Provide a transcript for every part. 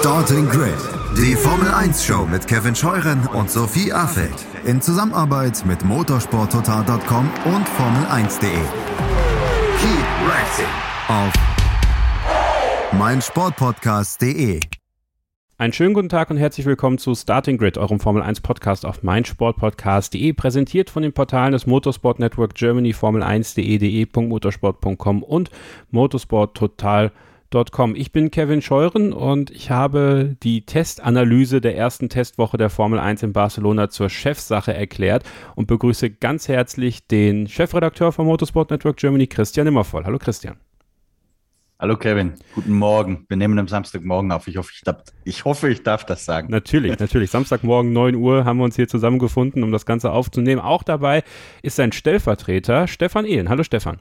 Starting Grid, die Formel 1 Show mit Kevin Scheuren und Sophie Affeld in Zusammenarbeit mit motorsporttotal.com und Formel1.de. Keep racing auf meinsportpodcast.de. Einen schönen guten Tag und herzlich willkommen zu Starting Grid, eurem Formel 1 Podcast auf meinsportpodcast.de, präsentiert von den Portalen des Motorsport Network Germany, Formel1.de, de.motorsport.com und motorsporttotal.com Com. Ich bin Kevin Scheuren und ich habe die Testanalyse der ersten Testwoche der Formel 1 in Barcelona zur Chefsache erklärt und begrüße ganz herzlich den Chefredakteur von Motorsport Network Germany, Christian Immervoll. Hallo Christian. Hallo Kevin, guten Morgen. Wir nehmen am Samstagmorgen auf. Ich hoffe, ich darf, ich hoffe, ich darf das sagen. Natürlich, natürlich. Samstagmorgen 9 Uhr haben wir uns hier zusammengefunden, um das Ganze aufzunehmen. Auch dabei ist sein Stellvertreter Stefan Ehlen. Hallo Stefan.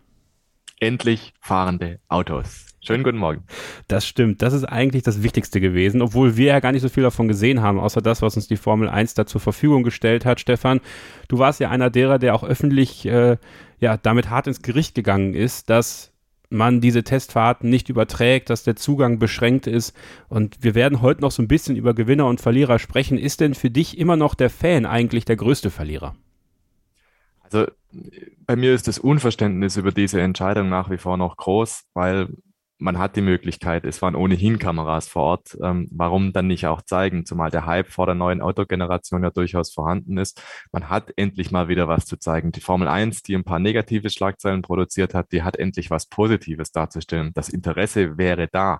Endlich fahrende Autos. Schönen guten Morgen. Das stimmt. Das ist eigentlich das Wichtigste gewesen, obwohl wir ja gar nicht so viel davon gesehen haben, außer das, was uns die Formel 1 da zur Verfügung gestellt hat. Stefan, du warst ja einer derer, der auch öffentlich äh, ja, damit hart ins Gericht gegangen ist, dass man diese Testfahrten nicht überträgt, dass der Zugang beschränkt ist. Und wir werden heute noch so ein bisschen über Gewinner und Verlierer sprechen. Ist denn für dich immer noch der Fan eigentlich der größte Verlierer? Also bei mir ist das Unverständnis über diese Entscheidung nach wie vor noch groß, weil man hat die Möglichkeit, es waren ohnehin Kameras vor Ort, ähm, warum dann nicht auch zeigen, zumal der Hype vor der neuen Autogeneration ja durchaus vorhanden ist. Man hat endlich mal wieder was zu zeigen. Die Formel 1, die ein paar negative Schlagzeilen produziert hat, die hat endlich was Positives darzustellen. Das Interesse wäre da.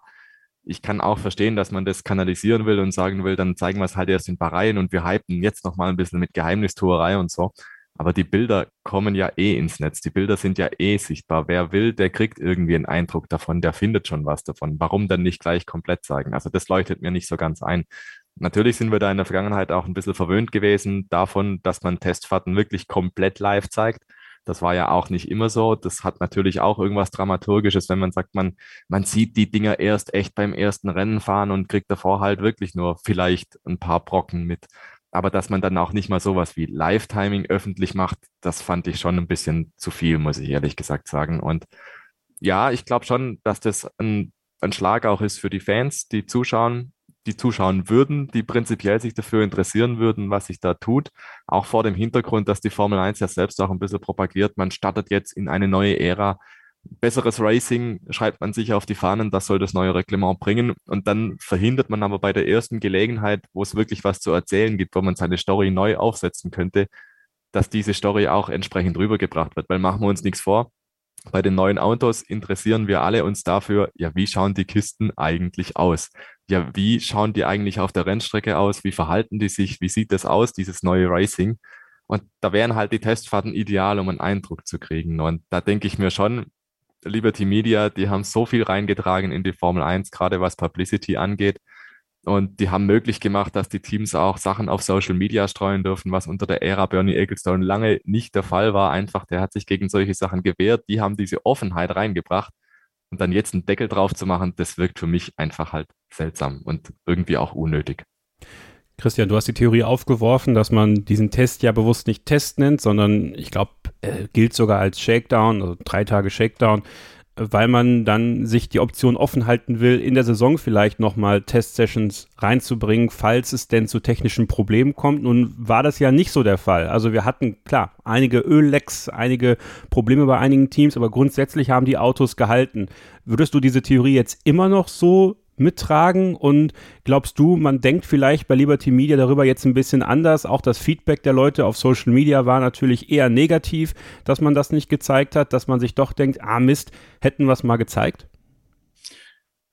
Ich kann auch verstehen, dass man das kanalisieren will und sagen will, dann zeigen wir es halt erst in Bahrain und wir hypen jetzt nochmal ein bisschen mit Geheimnistuerei und so. Aber die Bilder kommen ja eh ins Netz. Die Bilder sind ja eh sichtbar. Wer will, der kriegt irgendwie einen Eindruck davon, der findet schon was davon. Warum dann nicht gleich komplett zeigen? Also das leuchtet mir nicht so ganz ein. Natürlich sind wir da in der Vergangenheit auch ein bisschen verwöhnt gewesen davon, dass man Testfahrten wirklich komplett live zeigt. Das war ja auch nicht immer so. Das hat natürlich auch irgendwas Dramaturgisches, wenn man sagt, man, man sieht die Dinger erst echt beim ersten Rennen fahren und kriegt davor halt wirklich nur vielleicht ein paar Brocken mit. Aber dass man dann auch nicht mal sowas wie Live-Timing öffentlich macht, das fand ich schon ein bisschen zu viel, muss ich ehrlich gesagt sagen. Und ja, ich glaube schon, dass das ein, ein Schlag auch ist für die Fans, die zuschauen, die zuschauen würden, die prinzipiell sich dafür interessieren würden, was sich da tut. Auch vor dem Hintergrund, dass die Formel 1 ja selbst auch ein bisschen propagiert. Man startet jetzt in eine neue Ära besseres Racing schreibt man sich auf die Fahnen, das soll das neue Reglement bringen. Und dann verhindert man aber bei der ersten Gelegenheit, wo es wirklich was zu erzählen gibt, wo man seine Story neu aufsetzen könnte, dass diese Story auch entsprechend rübergebracht wird. Weil machen wir uns nichts vor. Bei den neuen Autos interessieren wir alle uns dafür, ja, wie schauen die Kisten eigentlich aus? Ja, wie schauen die eigentlich auf der Rennstrecke aus? Wie verhalten die sich? Wie sieht das aus, dieses neue Racing? Und da wären halt die Testfahrten ideal, um einen Eindruck zu kriegen. Und da denke ich mir schon, Liberty Media, die haben so viel reingetragen in die Formel 1, gerade was Publicity angeht. Und die haben möglich gemacht, dass die Teams auch Sachen auf Social Media streuen dürfen, was unter der Ära Bernie Ecclestone lange nicht der Fall war. Einfach, der hat sich gegen solche Sachen gewehrt. Die haben diese Offenheit reingebracht. Und dann jetzt einen Deckel drauf zu machen, das wirkt für mich einfach halt seltsam und irgendwie auch unnötig. Christian, du hast die Theorie aufgeworfen, dass man diesen Test ja bewusst nicht Test nennt, sondern ich glaube, äh, gilt sogar als Shakedown, also drei Tage Shakedown, weil man dann sich die Option offen halten will, in der Saison vielleicht nochmal Test-Sessions reinzubringen, falls es denn zu technischen Problemen kommt. Nun war das ja nicht so der Fall. Also wir hatten, klar, einige Öllecks, einige Probleme bei einigen Teams, aber grundsätzlich haben die Autos gehalten. Würdest du diese Theorie jetzt immer noch so mittragen? Und glaubst du, man denkt vielleicht bei Liberty Media darüber jetzt ein bisschen anders? Auch das Feedback der Leute auf Social Media war natürlich eher negativ, dass man das nicht gezeigt hat, dass man sich doch denkt, ah Mist, hätten wir es mal gezeigt?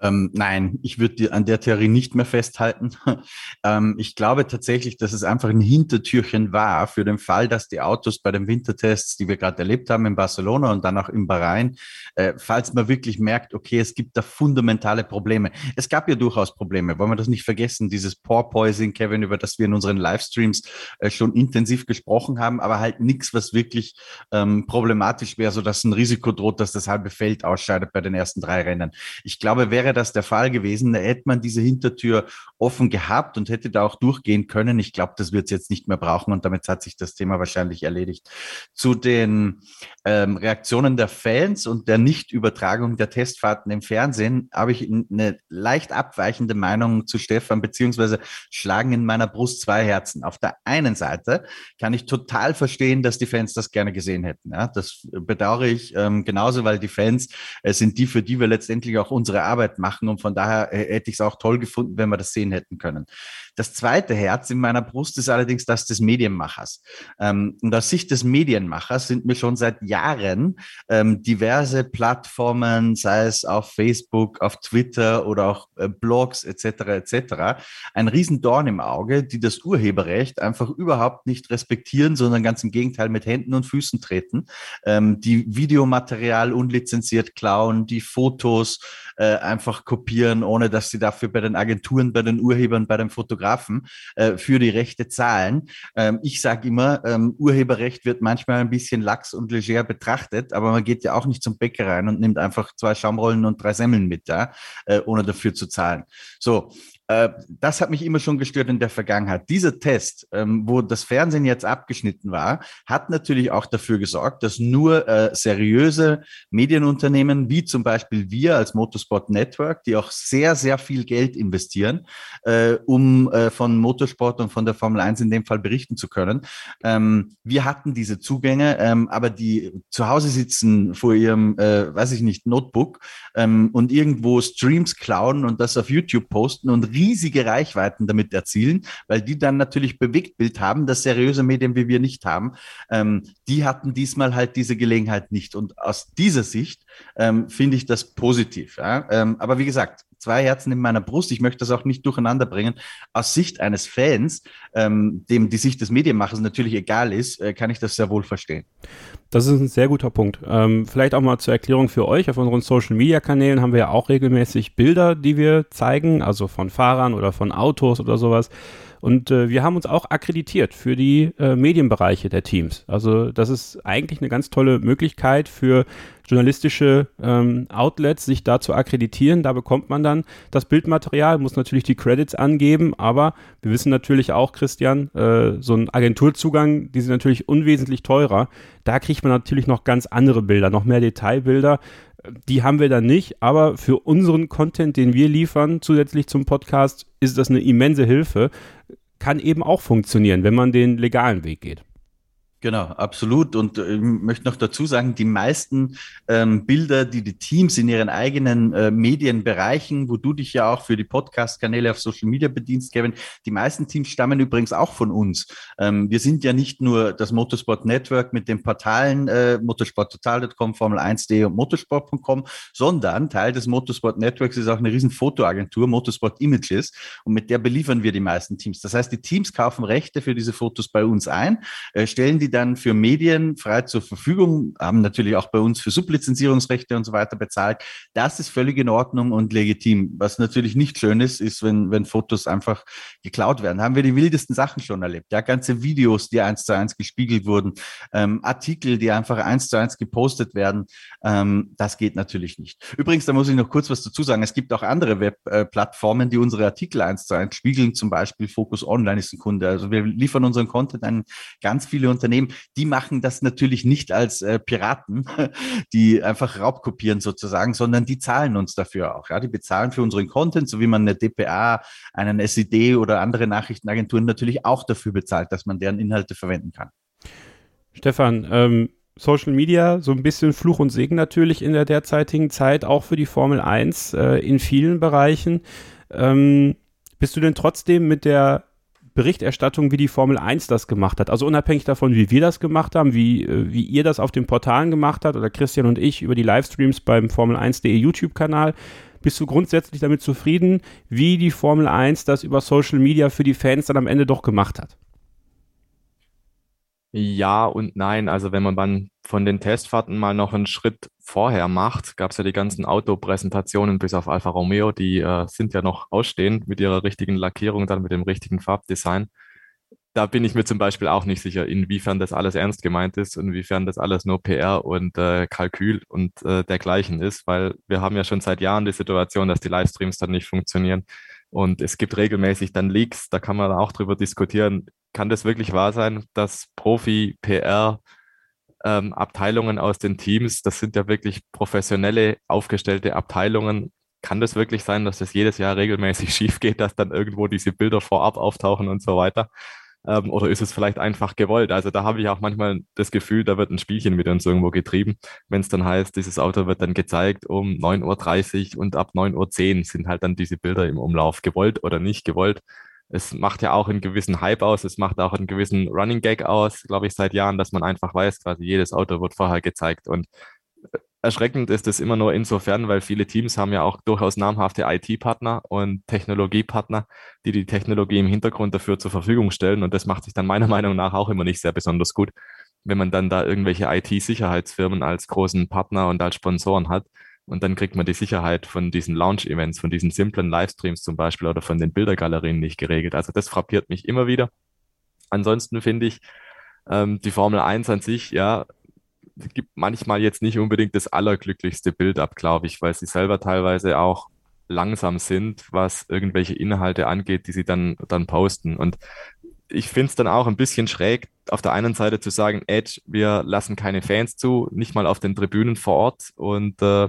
Ähm, nein, ich würde an der Theorie nicht mehr festhalten. ähm, ich glaube tatsächlich, dass es einfach ein Hintertürchen war für den Fall, dass die Autos bei den Wintertests, die wir gerade erlebt haben in Barcelona und dann auch in Bahrain, äh, falls man wirklich merkt, okay, es gibt da fundamentale Probleme. Es gab ja durchaus Probleme, wollen wir das nicht vergessen, dieses Porpoising, Kevin, über das wir in unseren Livestreams äh, schon intensiv gesprochen haben, aber halt nichts, was wirklich ähm, problematisch wäre, sodass ein Risiko droht, dass das halbe Feld ausscheidet bei den ersten drei Rennen. Ich glaube, wäre wäre das der Fall gewesen, da hätte man diese Hintertür offen gehabt und hätte da auch durchgehen können. Ich glaube, das wird es jetzt nicht mehr brauchen und damit hat sich das Thema wahrscheinlich erledigt. Zu den ähm, Reaktionen der Fans und der Nichtübertragung der Testfahrten im Fernsehen habe ich eine leicht abweichende Meinung zu Stefan, beziehungsweise schlagen in meiner Brust zwei Herzen. Auf der einen Seite kann ich total verstehen, dass die Fans das gerne gesehen hätten. Ja, das bedauere ich ähm, genauso, weil die Fans äh, sind die, für die wir letztendlich auch unsere Arbeit machen und von daher äh, hätte ich es auch toll gefunden, wenn wir das sehen hätten können. Das zweite Herz in meiner Brust ist allerdings das des Medienmachers. Ähm, und aus Sicht des Medienmachers sind mir schon seit Jahren ähm, diverse Plattformen, sei es auf Facebook, auf Twitter oder auch äh, Blogs etc. etc. ein Riesendorn im Auge, die das Urheberrecht einfach überhaupt nicht respektieren, sondern ganz im Gegenteil mit Händen und Füßen treten, ähm, die Videomaterial unlizenziert klauen, die Fotos äh, einfach kopieren, ohne dass sie dafür bei den Agenturen, bei den Urhebern, bei den Fotografen äh, für die Rechte zahlen. Ähm, ich sage immer, ähm, Urheberrecht wird manchmal ein bisschen lax und leger betrachtet, aber man geht ja auch nicht zum Bäcker rein und nimmt einfach zwei Schaumrollen und drei Semmeln mit, ja, äh, ohne dafür zu zahlen. So, das hat mich immer schon gestört in der Vergangenheit. Dieser Test, ähm, wo das Fernsehen jetzt abgeschnitten war, hat natürlich auch dafür gesorgt, dass nur äh, seriöse Medienunternehmen wie zum Beispiel wir als Motorsport Network, die auch sehr, sehr viel Geld investieren, äh, um von Motorsport und von der Formel 1 in dem Fall berichten zu können. Ähm, wir hatten diese Zugänge, ähm, aber die zu Hause sitzen vor ihrem, weiß ich nicht, Notebook und irgendwo Streams klauen und das auf YouTube posten und riesige Reichweiten damit erzielen, weil die dann natürlich Bewegtbild haben, das seriöse Medien wie wir nicht haben. Ähm, die hatten diesmal halt diese Gelegenheit nicht. Und aus dieser Sicht ähm, finde ich das positiv. Ja? Ähm, aber wie gesagt, zwei Herzen in meiner Brust. Ich möchte das auch nicht durcheinander bringen. Aus Sicht eines Fans, ähm, dem die Sicht des Medienmachers natürlich egal ist, äh, kann ich das sehr wohl verstehen. Das ist ein sehr guter Punkt. Ähm, vielleicht auch mal zur Erklärung für euch. Auf unseren Social-Media-Kanälen haben wir ja auch regelmäßig Bilder, die wir zeigen, also von Fahrern oder von Autos oder sowas. Und äh, wir haben uns auch akkreditiert für die äh, Medienbereiche der Teams. Also das ist eigentlich eine ganz tolle Möglichkeit für journalistische ähm, Outlets, sich da zu akkreditieren. Da bekommt man dann das Bildmaterial, muss natürlich die Credits angeben, aber wir wissen natürlich auch, Christian, äh, so ein Agenturzugang, die sind natürlich unwesentlich teurer. Da kriegt man natürlich noch ganz andere Bilder, noch mehr Detailbilder die haben wir dann nicht, aber für unseren Content, den wir liefern, zusätzlich zum Podcast, ist das eine immense Hilfe. Kann eben auch funktionieren, wenn man den legalen Weg geht. Genau, absolut. Und äh, ich möchte noch dazu sagen, die meisten ähm, Bilder, die die Teams in ihren eigenen äh, Medienbereichen, wo du dich ja auch für die Podcast-Kanäle auf Social Media bedienst, Kevin, die meisten Teams stammen übrigens auch von uns. Ähm, wir sind ja nicht nur das Motorsport Network mit den Portalen äh, motorsporttotal.com, Formel1.de und motorsport.com, sondern Teil des Motorsport Networks ist auch eine riesen Fotoagentur, Motorsport Images, und mit der beliefern wir die meisten Teams. Das heißt, die Teams kaufen Rechte für diese Fotos bei uns ein, äh, stellen die dann für Medien frei zur Verfügung, haben natürlich auch bei uns für Sublizenzierungsrechte und so weiter bezahlt. Das ist völlig in Ordnung und legitim. Was natürlich nicht schön ist, ist, wenn, wenn Fotos einfach geklaut werden. Haben wir die wildesten Sachen schon erlebt. Ja, ganze Videos, die eins zu eins gespiegelt wurden, ähm, Artikel, die einfach eins zu eins gepostet werden. Ähm, das geht natürlich nicht. Übrigens, da muss ich noch kurz was dazu sagen. Es gibt auch andere Webplattformen, die unsere Artikel eins zu eins spiegeln. Zum Beispiel Focus Online ist ein Kunde. Also wir liefern unseren Content an ganz viele Unternehmen Unternehmen, die machen das natürlich nicht als äh, Piraten, die einfach Raubkopieren sozusagen, sondern die zahlen uns dafür auch. Ja, die bezahlen für unseren Content, so wie man eine DPA, einen SED oder andere Nachrichtenagenturen natürlich auch dafür bezahlt, dass man deren Inhalte verwenden kann. Stefan, ähm, Social Media, so ein bisschen Fluch und Segen natürlich in der derzeitigen Zeit, auch für die Formel 1 äh, in vielen Bereichen. Ähm, bist du denn trotzdem mit der Berichterstattung, wie die Formel 1 das gemacht hat. Also unabhängig davon, wie wir das gemacht haben, wie, äh, wie ihr das auf den Portalen gemacht habt oder Christian und ich über die Livestreams beim Formel1.de YouTube-Kanal, bist du grundsätzlich damit zufrieden, wie die Formel 1 das über Social Media für die Fans dann am Ende doch gemacht hat? Ja und nein. Also wenn man dann von den Testfahrten mal noch einen Schritt vorher macht, gab es ja die ganzen Autopräsentationen bis auf Alfa Romeo, die äh, sind ja noch ausstehend mit ihrer richtigen Lackierung, dann mit dem richtigen Farbdesign. da bin ich mir zum Beispiel auch nicht sicher, inwiefern das alles ernst gemeint ist und inwiefern das alles nur PR und äh, Kalkül und äh, dergleichen ist, weil wir haben ja schon seit Jahren die Situation, dass die Livestreams dann nicht funktionieren. Und es gibt regelmäßig dann Leaks, da kann man auch drüber diskutieren. Kann das wirklich wahr sein, dass Profi-PR ähm, Abteilungen aus den Teams, das sind ja wirklich professionelle, aufgestellte Abteilungen. Kann das wirklich sein, dass das jedes Jahr regelmäßig schief geht, dass dann irgendwo diese Bilder vorab auftauchen und so weiter? Ähm, oder ist es vielleicht einfach gewollt? Also da habe ich auch manchmal das Gefühl, da wird ein Spielchen mit uns irgendwo getrieben, wenn es dann heißt, dieses Auto wird dann gezeigt um 9.30 Uhr und ab 9.10 Uhr sind halt dann diese Bilder im Umlauf, gewollt oder nicht gewollt es macht ja auch einen gewissen Hype aus, es macht auch einen gewissen Running Gag aus, glaube ich, seit Jahren, dass man einfach weiß, quasi jedes Auto wird vorher gezeigt. Und äh, erschreckend ist es immer nur insofern, weil viele Teams haben ja auch durchaus namhafte IT-Partner und Technologiepartner, die die Technologie im Hintergrund dafür zur Verfügung stellen. Und das macht sich dann meiner Meinung nach auch immer nicht sehr besonders gut, wenn man dann da irgendwelche IT-Sicherheitsfirmen als großen Partner und als Sponsoren hat und dann kriegt man die Sicherheit von diesen Launch-Events, von diesen simplen Livestreams zum Beispiel oder von den Bildergalerien nicht geregelt. Also das frappiert mich immer wieder. Ansonsten finde ich, ähm, die Formel 1 an sich, ja, gibt manchmal jetzt nicht unbedingt das allerglücklichste Bild ab, glaube ich, weil sie selber teilweise auch langsam sind, was irgendwelche Inhalte angeht, die sie dann, dann posten. Und ich finde es dann auch ein bisschen schräg, auf der einen Seite zu sagen, Edge, wir lassen keine Fans zu, nicht mal auf den Tribünen vor Ort und äh,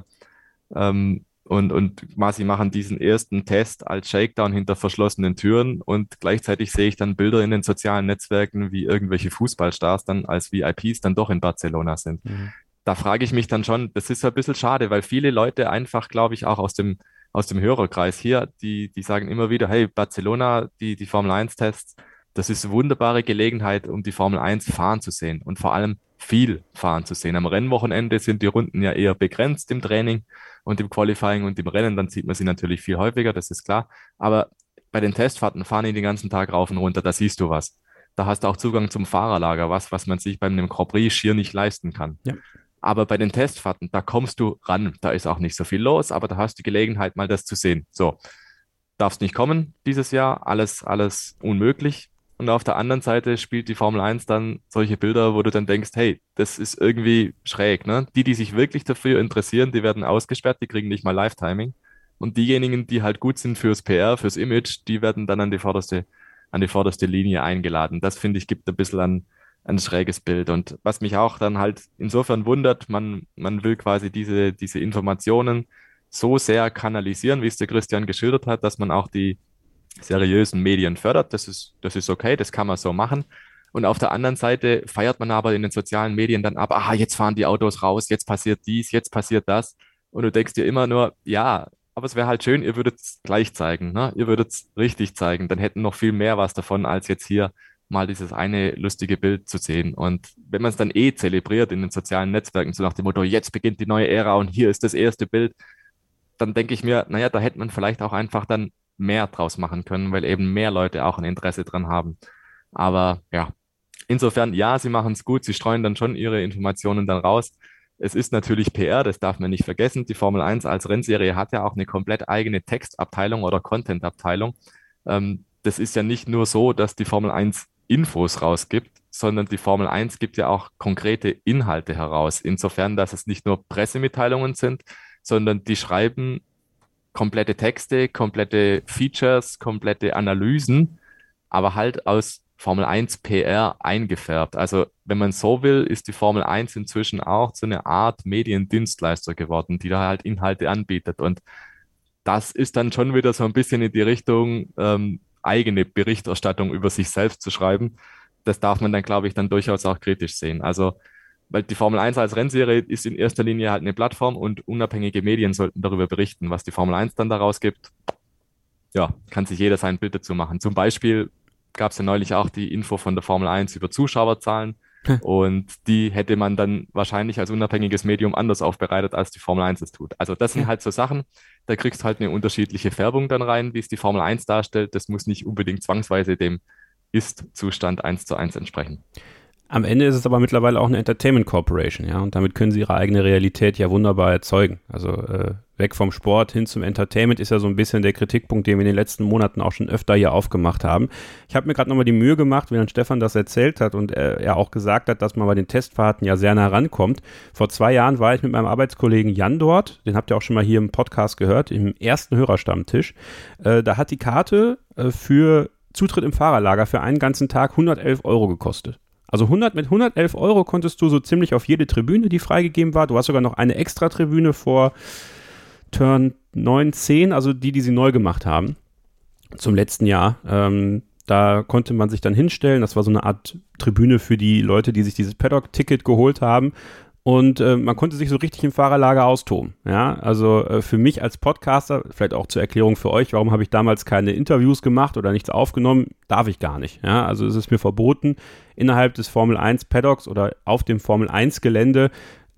ähm, und, und quasi machen diesen ersten Test als Shakedown hinter verschlossenen Türen und gleichzeitig sehe ich dann Bilder in den sozialen Netzwerken, wie irgendwelche Fußballstars dann als VIPs dann doch in Barcelona sind. Mhm. Da frage ich mich dann schon, das ist ein bisschen schade, weil viele Leute einfach, glaube ich, auch aus dem, aus dem Hörerkreis hier, die, die sagen immer wieder, hey, Barcelona, die, die Formel 1 Tests, das ist eine wunderbare Gelegenheit, um die Formel 1 fahren zu sehen und vor allem viel fahren zu sehen. Am Rennwochenende sind die Runden ja eher begrenzt im Training und im Qualifying und im Rennen, dann sieht man sie natürlich viel häufiger, das ist klar. Aber bei den Testfahrten fahren die den ganzen Tag rauf und runter, da siehst du was. Da hast du auch Zugang zum Fahrerlager, was, was man sich bei einem Grand Prix schier nicht leisten kann. Ja. Aber bei den Testfahrten, da kommst du ran. Da ist auch nicht so viel los, aber da hast du die Gelegenheit, mal das zu sehen. So, darfst nicht kommen dieses Jahr, alles, alles unmöglich. Und auf der anderen Seite spielt die Formel 1 dann solche Bilder, wo du dann denkst, hey, das ist irgendwie schräg. Ne? Die, die sich wirklich dafür interessieren, die werden ausgesperrt, die kriegen nicht mal Live-Timing. Und diejenigen, die halt gut sind fürs PR, fürs Image, die werden dann an die vorderste, an die vorderste Linie eingeladen. Das finde ich gibt ein bisschen an, ein schräges Bild. Und was mich auch dann halt insofern wundert, man, man will quasi diese, diese Informationen so sehr kanalisieren, wie es der Christian geschildert hat, dass man auch die, seriösen Medien fördert. Das ist, das ist okay, das kann man so machen. Und auf der anderen Seite feiert man aber in den sozialen Medien dann ab, aha, jetzt fahren die Autos raus, jetzt passiert dies, jetzt passiert das. Und du denkst dir immer nur, ja, aber es wäre halt schön, ihr würdet es gleich zeigen, ne? ihr würdet es richtig zeigen, dann hätten noch viel mehr was davon, als jetzt hier mal dieses eine lustige Bild zu sehen. Und wenn man es dann eh zelebriert in den sozialen Netzwerken, so nach dem Motto, jetzt beginnt die neue Ära und hier ist das erste Bild, dann denke ich mir, naja, da hätte man vielleicht auch einfach dann mehr draus machen können, weil eben mehr Leute auch ein Interesse dran haben. Aber ja, insofern, ja, sie machen es gut, sie streuen dann schon ihre Informationen dann raus. Es ist natürlich PR, das darf man nicht vergessen. Die Formel 1 als Rennserie hat ja auch eine komplett eigene Textabteilung oder Contentabteilung. Ähm, das ist ja nicht nur so, dass die Formel 1 Infos rausgibt, sondern die Formel 1 gibt ja auch konkrete Inhalte heraus. Insofern, dass es nicht nur Pressemitteilungen sind, sondern die schreiben komplette Texte, komplette Features, komplette Analysen, aber halt aus Formel 1 PR eingefärbt. Also, wenn man so will, ist die Formel 1 inzwischen auch so eine Art Mediendienstleister geworden, die da halt Inhalte anbietet. Und das ist dann schon wieder so ein bisschen in die Richtung, ähm, eigene Berichterstattung über sich selbst zu schreiben. Das darf man dann, glaube ich, dann durchaus auch kritisch sehen. Also, weil die Formel 1 als Rennserie ist in erster Linie halt eine Plattform und unabhängige Medien sollten darüber berichten, was die Formel 1 dann daraus gibt. Ja, kann sich jeder sein Bild dazu machen. Zum Beispiel gab es ja neulich auch die Info von der Formel 1 über Zuschauerzahlen. Und die hätte man dann wahrscheinlich als unabhängiges Medium anders aufbereitet, als die Formel 1 es tut. Also das sind halt so Sachen, da kriegst du halt eine unterschiedliche Färbung dann rein, wie es die Formel 1 darstellt. Das muss nicht unbedingt zwangsweise dem Ist-Zustand eins zu eins entsprechen. Am Ende ist es aber mittlerweile auch eine Entertainment Corporation, ja, und damit können sie ihre eigene Realität ja wunderbar erzeugen. Also äh, weg vom Sport hin zum Entertainment ist ja so ein bisschen der Kritikpunkt, den wir in den letzten Monaten auch schon öfter hier aufgemacht haben. Ich habe mir gerade nochmal die Mühe gemacht, während Stefan das erzählt hat und er, er auch gesagt hat, dass man bei den Testfahrten ja sehr nah rankommt. Vor zwei Jahren war ich mit meinem Arbeitskollegen Jan dort, den habt ihr auch schon mal hier im Podcast gehört, im ersten Hörerstammtisch. Äh, da hat die Karte äh, für Zutritt im Fahrerlager für einen ganzen Tag 111 Euro gekostet. Also 100, mit 111 Euro konntest du so ziemlich auf jede Tribüne, die freigegeben war. Du hast sogar noch eine extra Tribüne vor Turn 9, 10, also die, die sie neu gemacht haben zum letzten Jahr. Ähm, da konnte man sich dann hinstellen. Das war so eine Art Tribüne für die Leute, die sich dieses Paddock-Ticket geholt haben. Und äh, man konnte sich so richtig im Fahrerlager austoben. Ja, also äh, für mich als Podcaster, vielleicht auch zur Erklärung für euch, warum habe ich damals keine Interviews gemacht oder nichts aufgenommen, darf ich gar nicht. Ja, also es ist mir verboten, innerhalb des Formel 1 Paddocks oder auf dem Formel 1 Gelände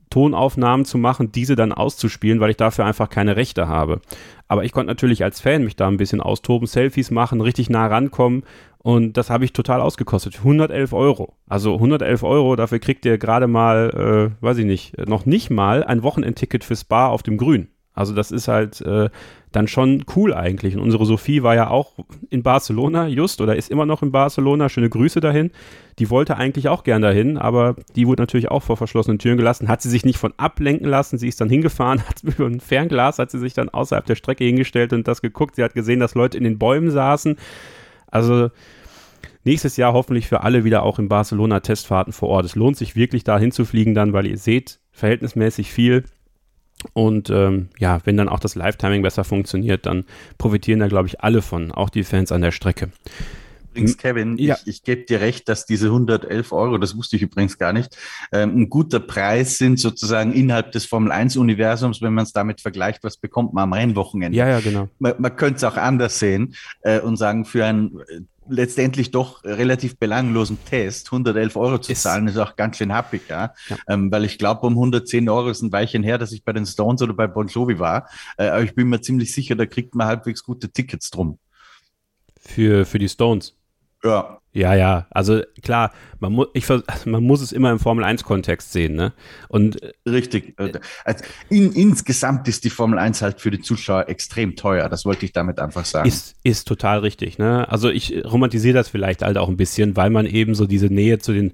Tonaufnahmen zu machen, diese dann auszuspielen, weil ich dafür einfach keine Rechte habe. Aber ich konnte natürlich als Fan mich da ein bisschen austoben, Selfies machen, richtig nah rankommen und das habe ich total ausgekostet. 111 Euro. Also 111 Euro, dafür kriegt ihr gerade mal, äh, weiß ich nicht, noch nicht mal ein Wochenendticket für Spa auf dem Grün. Also das ist halt äh, dann schon cool eigentlich. Und unsere Sophie war ja auch in Barcelona, just, oder ist immer noch in Barcelona. Schöne Grüße dahin. Die wollte eigentlich auch gern dahin, aber die wurde natürlich auch vor verschlossenen Türen gelassen. Hat sie sich nicht von ablenken lassen. Sie ist dann hingefahren, hat über ein Fernglas, hat sie sich dann außerhalb der Strecke hingestellt und das geguckt. Sie hat gesehen, dass Leute in den Bäumen saßen. Also nächstes Jahr hoffentlich für alle wieder auch in Barcelona Testfahrten vor Ort. Es lohnt sich wirklich da hinzufliegen dann, weil ihr seht verhältnismäßig viel. Und ähm, ja, wenn dann auch das Live-Timing besser funktioniert, dann profitieren da, glaube ich, alle von, auch die Fans an der Strecke. Übrigens, Kevin, ja. ich, ich gebe dir recht, dass diese 111 Euro, das wusste ich übrigens gar nicht, ähm, ein guter Preis sind sozusagen innerhalb des Formel-1-Universums, wenn man es damit vergleicht, was bekommt man am Rennwochenende. Ja, ja, genau. Man, man könnte es auch anders sehen äh, und sagen, für ein letztendlich doch relativ belanglosen Test 111 Euro zu zahlen, ist auch ganz schön happig, ja. ja. Ähm, weil ich glaube, um 110 Euro ist ein Weilchen her, dass ich bei den Stones oder bei Bon Jovi war. Äh, aber ich bin mir ziemlich sicher, da kriegt man halbwegs gute Tickets drum. Für, für die Stones? Ja. Ja, ja, also klar, man, mu ich, man muss es immer im Formel-1-Kontext sehen, ne? Und äh, Richtig. Also in, insgesamt ist die Formel 1 halt für die Zuschauer extrem teuer, das wollte ich damit einfach sagen. Ist, ist total richtig, ne? Also ich romantisiere das vielleicht halt auch ein bisschen, weil man eben so diese Nähe zu den,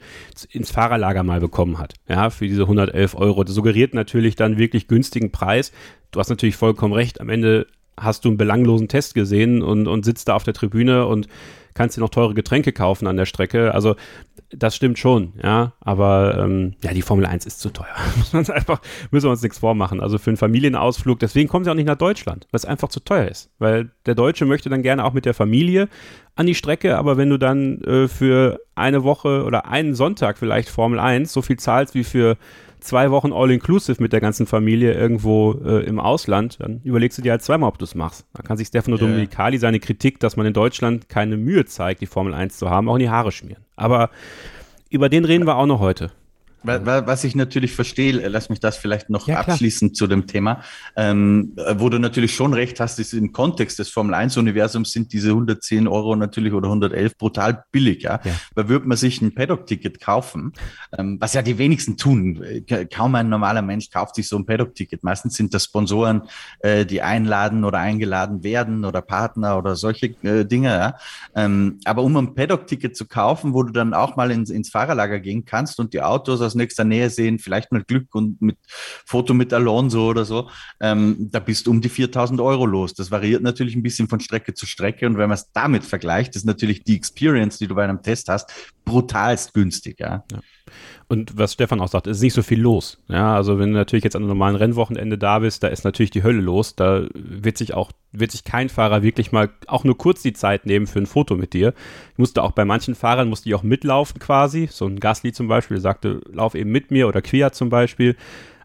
ins Fahrerlager mal bekommen hat, ja, für diese 111 Euro. Das suggeriert natürlich dann wirklich günstigen Preis. Du hast natürlich vollkommen recht, am Ende hast du einen belanglosen Test gesehen und, und sitzt da auf der Tribüne und kannst dir noch teure Getränke kaufen an der Strecke. Also das stimmt schon, ja. Aber ähm, ja, die Formel 1 ist zu teuer. Einfach, müssen wir uns nichts vormachen. Also für einen Familienausflug, deswegen kommen sie auch nicht nach Deutschland, weil es einfach zu teuer ist. Weil der Deutsche möchte dann gerne auch mit der Familie an die Strecke, aber wenn du dann äh, für eine Woche oder einen Sonntag vielleicht Formel 1 so viel zahlst wie für zwei Wochen All-Inclusive mit der ganzen Familie irgendwo äh, im Ausland, dann überlegst du dir halt zweimal, ob du es machst. Da kann sich Stefano yeah. Domenicali seine Kritik, dass man in Deutschland keine Mühe zeigt, die Formel 1 zu haben, auch in die Haare schmieren. Aber über den reden wir auch noch heute. Was ich natürlich verstehe, äh, lass mich das vielleicht noch ja, abschließen zu dem Thema, ähm, äh, wo du natürlich schon recht hast, ist im Kontext des Formel 1 Universums sind diese 110 Euro natürlich oder 111 brutal billig, ja. ja. Weil würde man sich ein Paddock-Ticket kaufen, ähm, was ja die wenigsten tun, kaum ein normaler Mensch kauft sich so ein Paddock-Ticket. Meistens sind das Sponsoren, äh, die einladen oder eingeladen werden oder Partner oder solche äh, Dinge, ja. Ähm, aber um ein Paddock-Ticket zu kaufen, wo du dann auch mal ins, ins Fahrerlager gehen kannst und die Autos aus nächster Nähe sehen, vielleicht mal Glück und mit Foto mit Alonso oder so, ähm, da bist du um die 4000 Euro los. Das variiert natürlich ein bisschen von Strecke zu Strecke und wenn man es damit vergleicht, ist natürlich die Experience, die du bei einem Test hast, brutalst günstig, ja. ja. Und was Stefan auch sagt, ist nicht so viel los. Ja, also wenn du natürlich jetzt an einem normalen Rennwochenende da bist, da ist natürlich die Hölle los. Da wird sich auch, wird sich kein Fahrer wirklich mal auch nur kurz die Zeit nehmen für ein Foto mit dir. Ich musste auch bei manchen Fahrern, musste ich auch mitlaufen quasi. So ein Gasly zum Beispiel, sagte, lauf eben mit mir oder Quia zum Beispiel.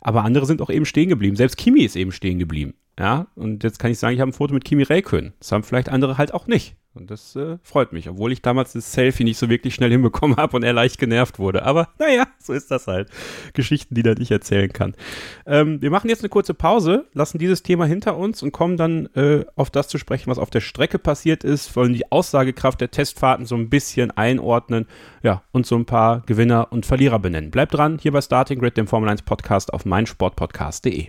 Aber andere sind auch eben stehen geblieben. Selbst Kimi ist eben stehen geblieben. Ja, und jetzt kann ich sagen, ich habe ein Foto mit Kimi Räikkönen. Das haben vielleicht andere halt auch nicht. Und das äh, freut mich, obwohl ich damals das Selfie nicht so wirklich schnell hinbekommen habe und er leicht genervt wurde. Aber naja, so ist das halt. Geschichten, die er nicht erzählen kann. Ähm, wir machen jetzt eine kurze Pause, lassen dieses Thema hinter uns und kommen dann äh, auf das zu sprechen, was auf der Strecke passiert ist, wollen die Aussagekraft der Testfahrten so ein bisschen einordnen, ja, und so ein paar Gewinner und Verlierer benennen. Bleibt dran, hier bei Starting Grid, dem Formel 1 Podcast auf meinsportpodcast.de.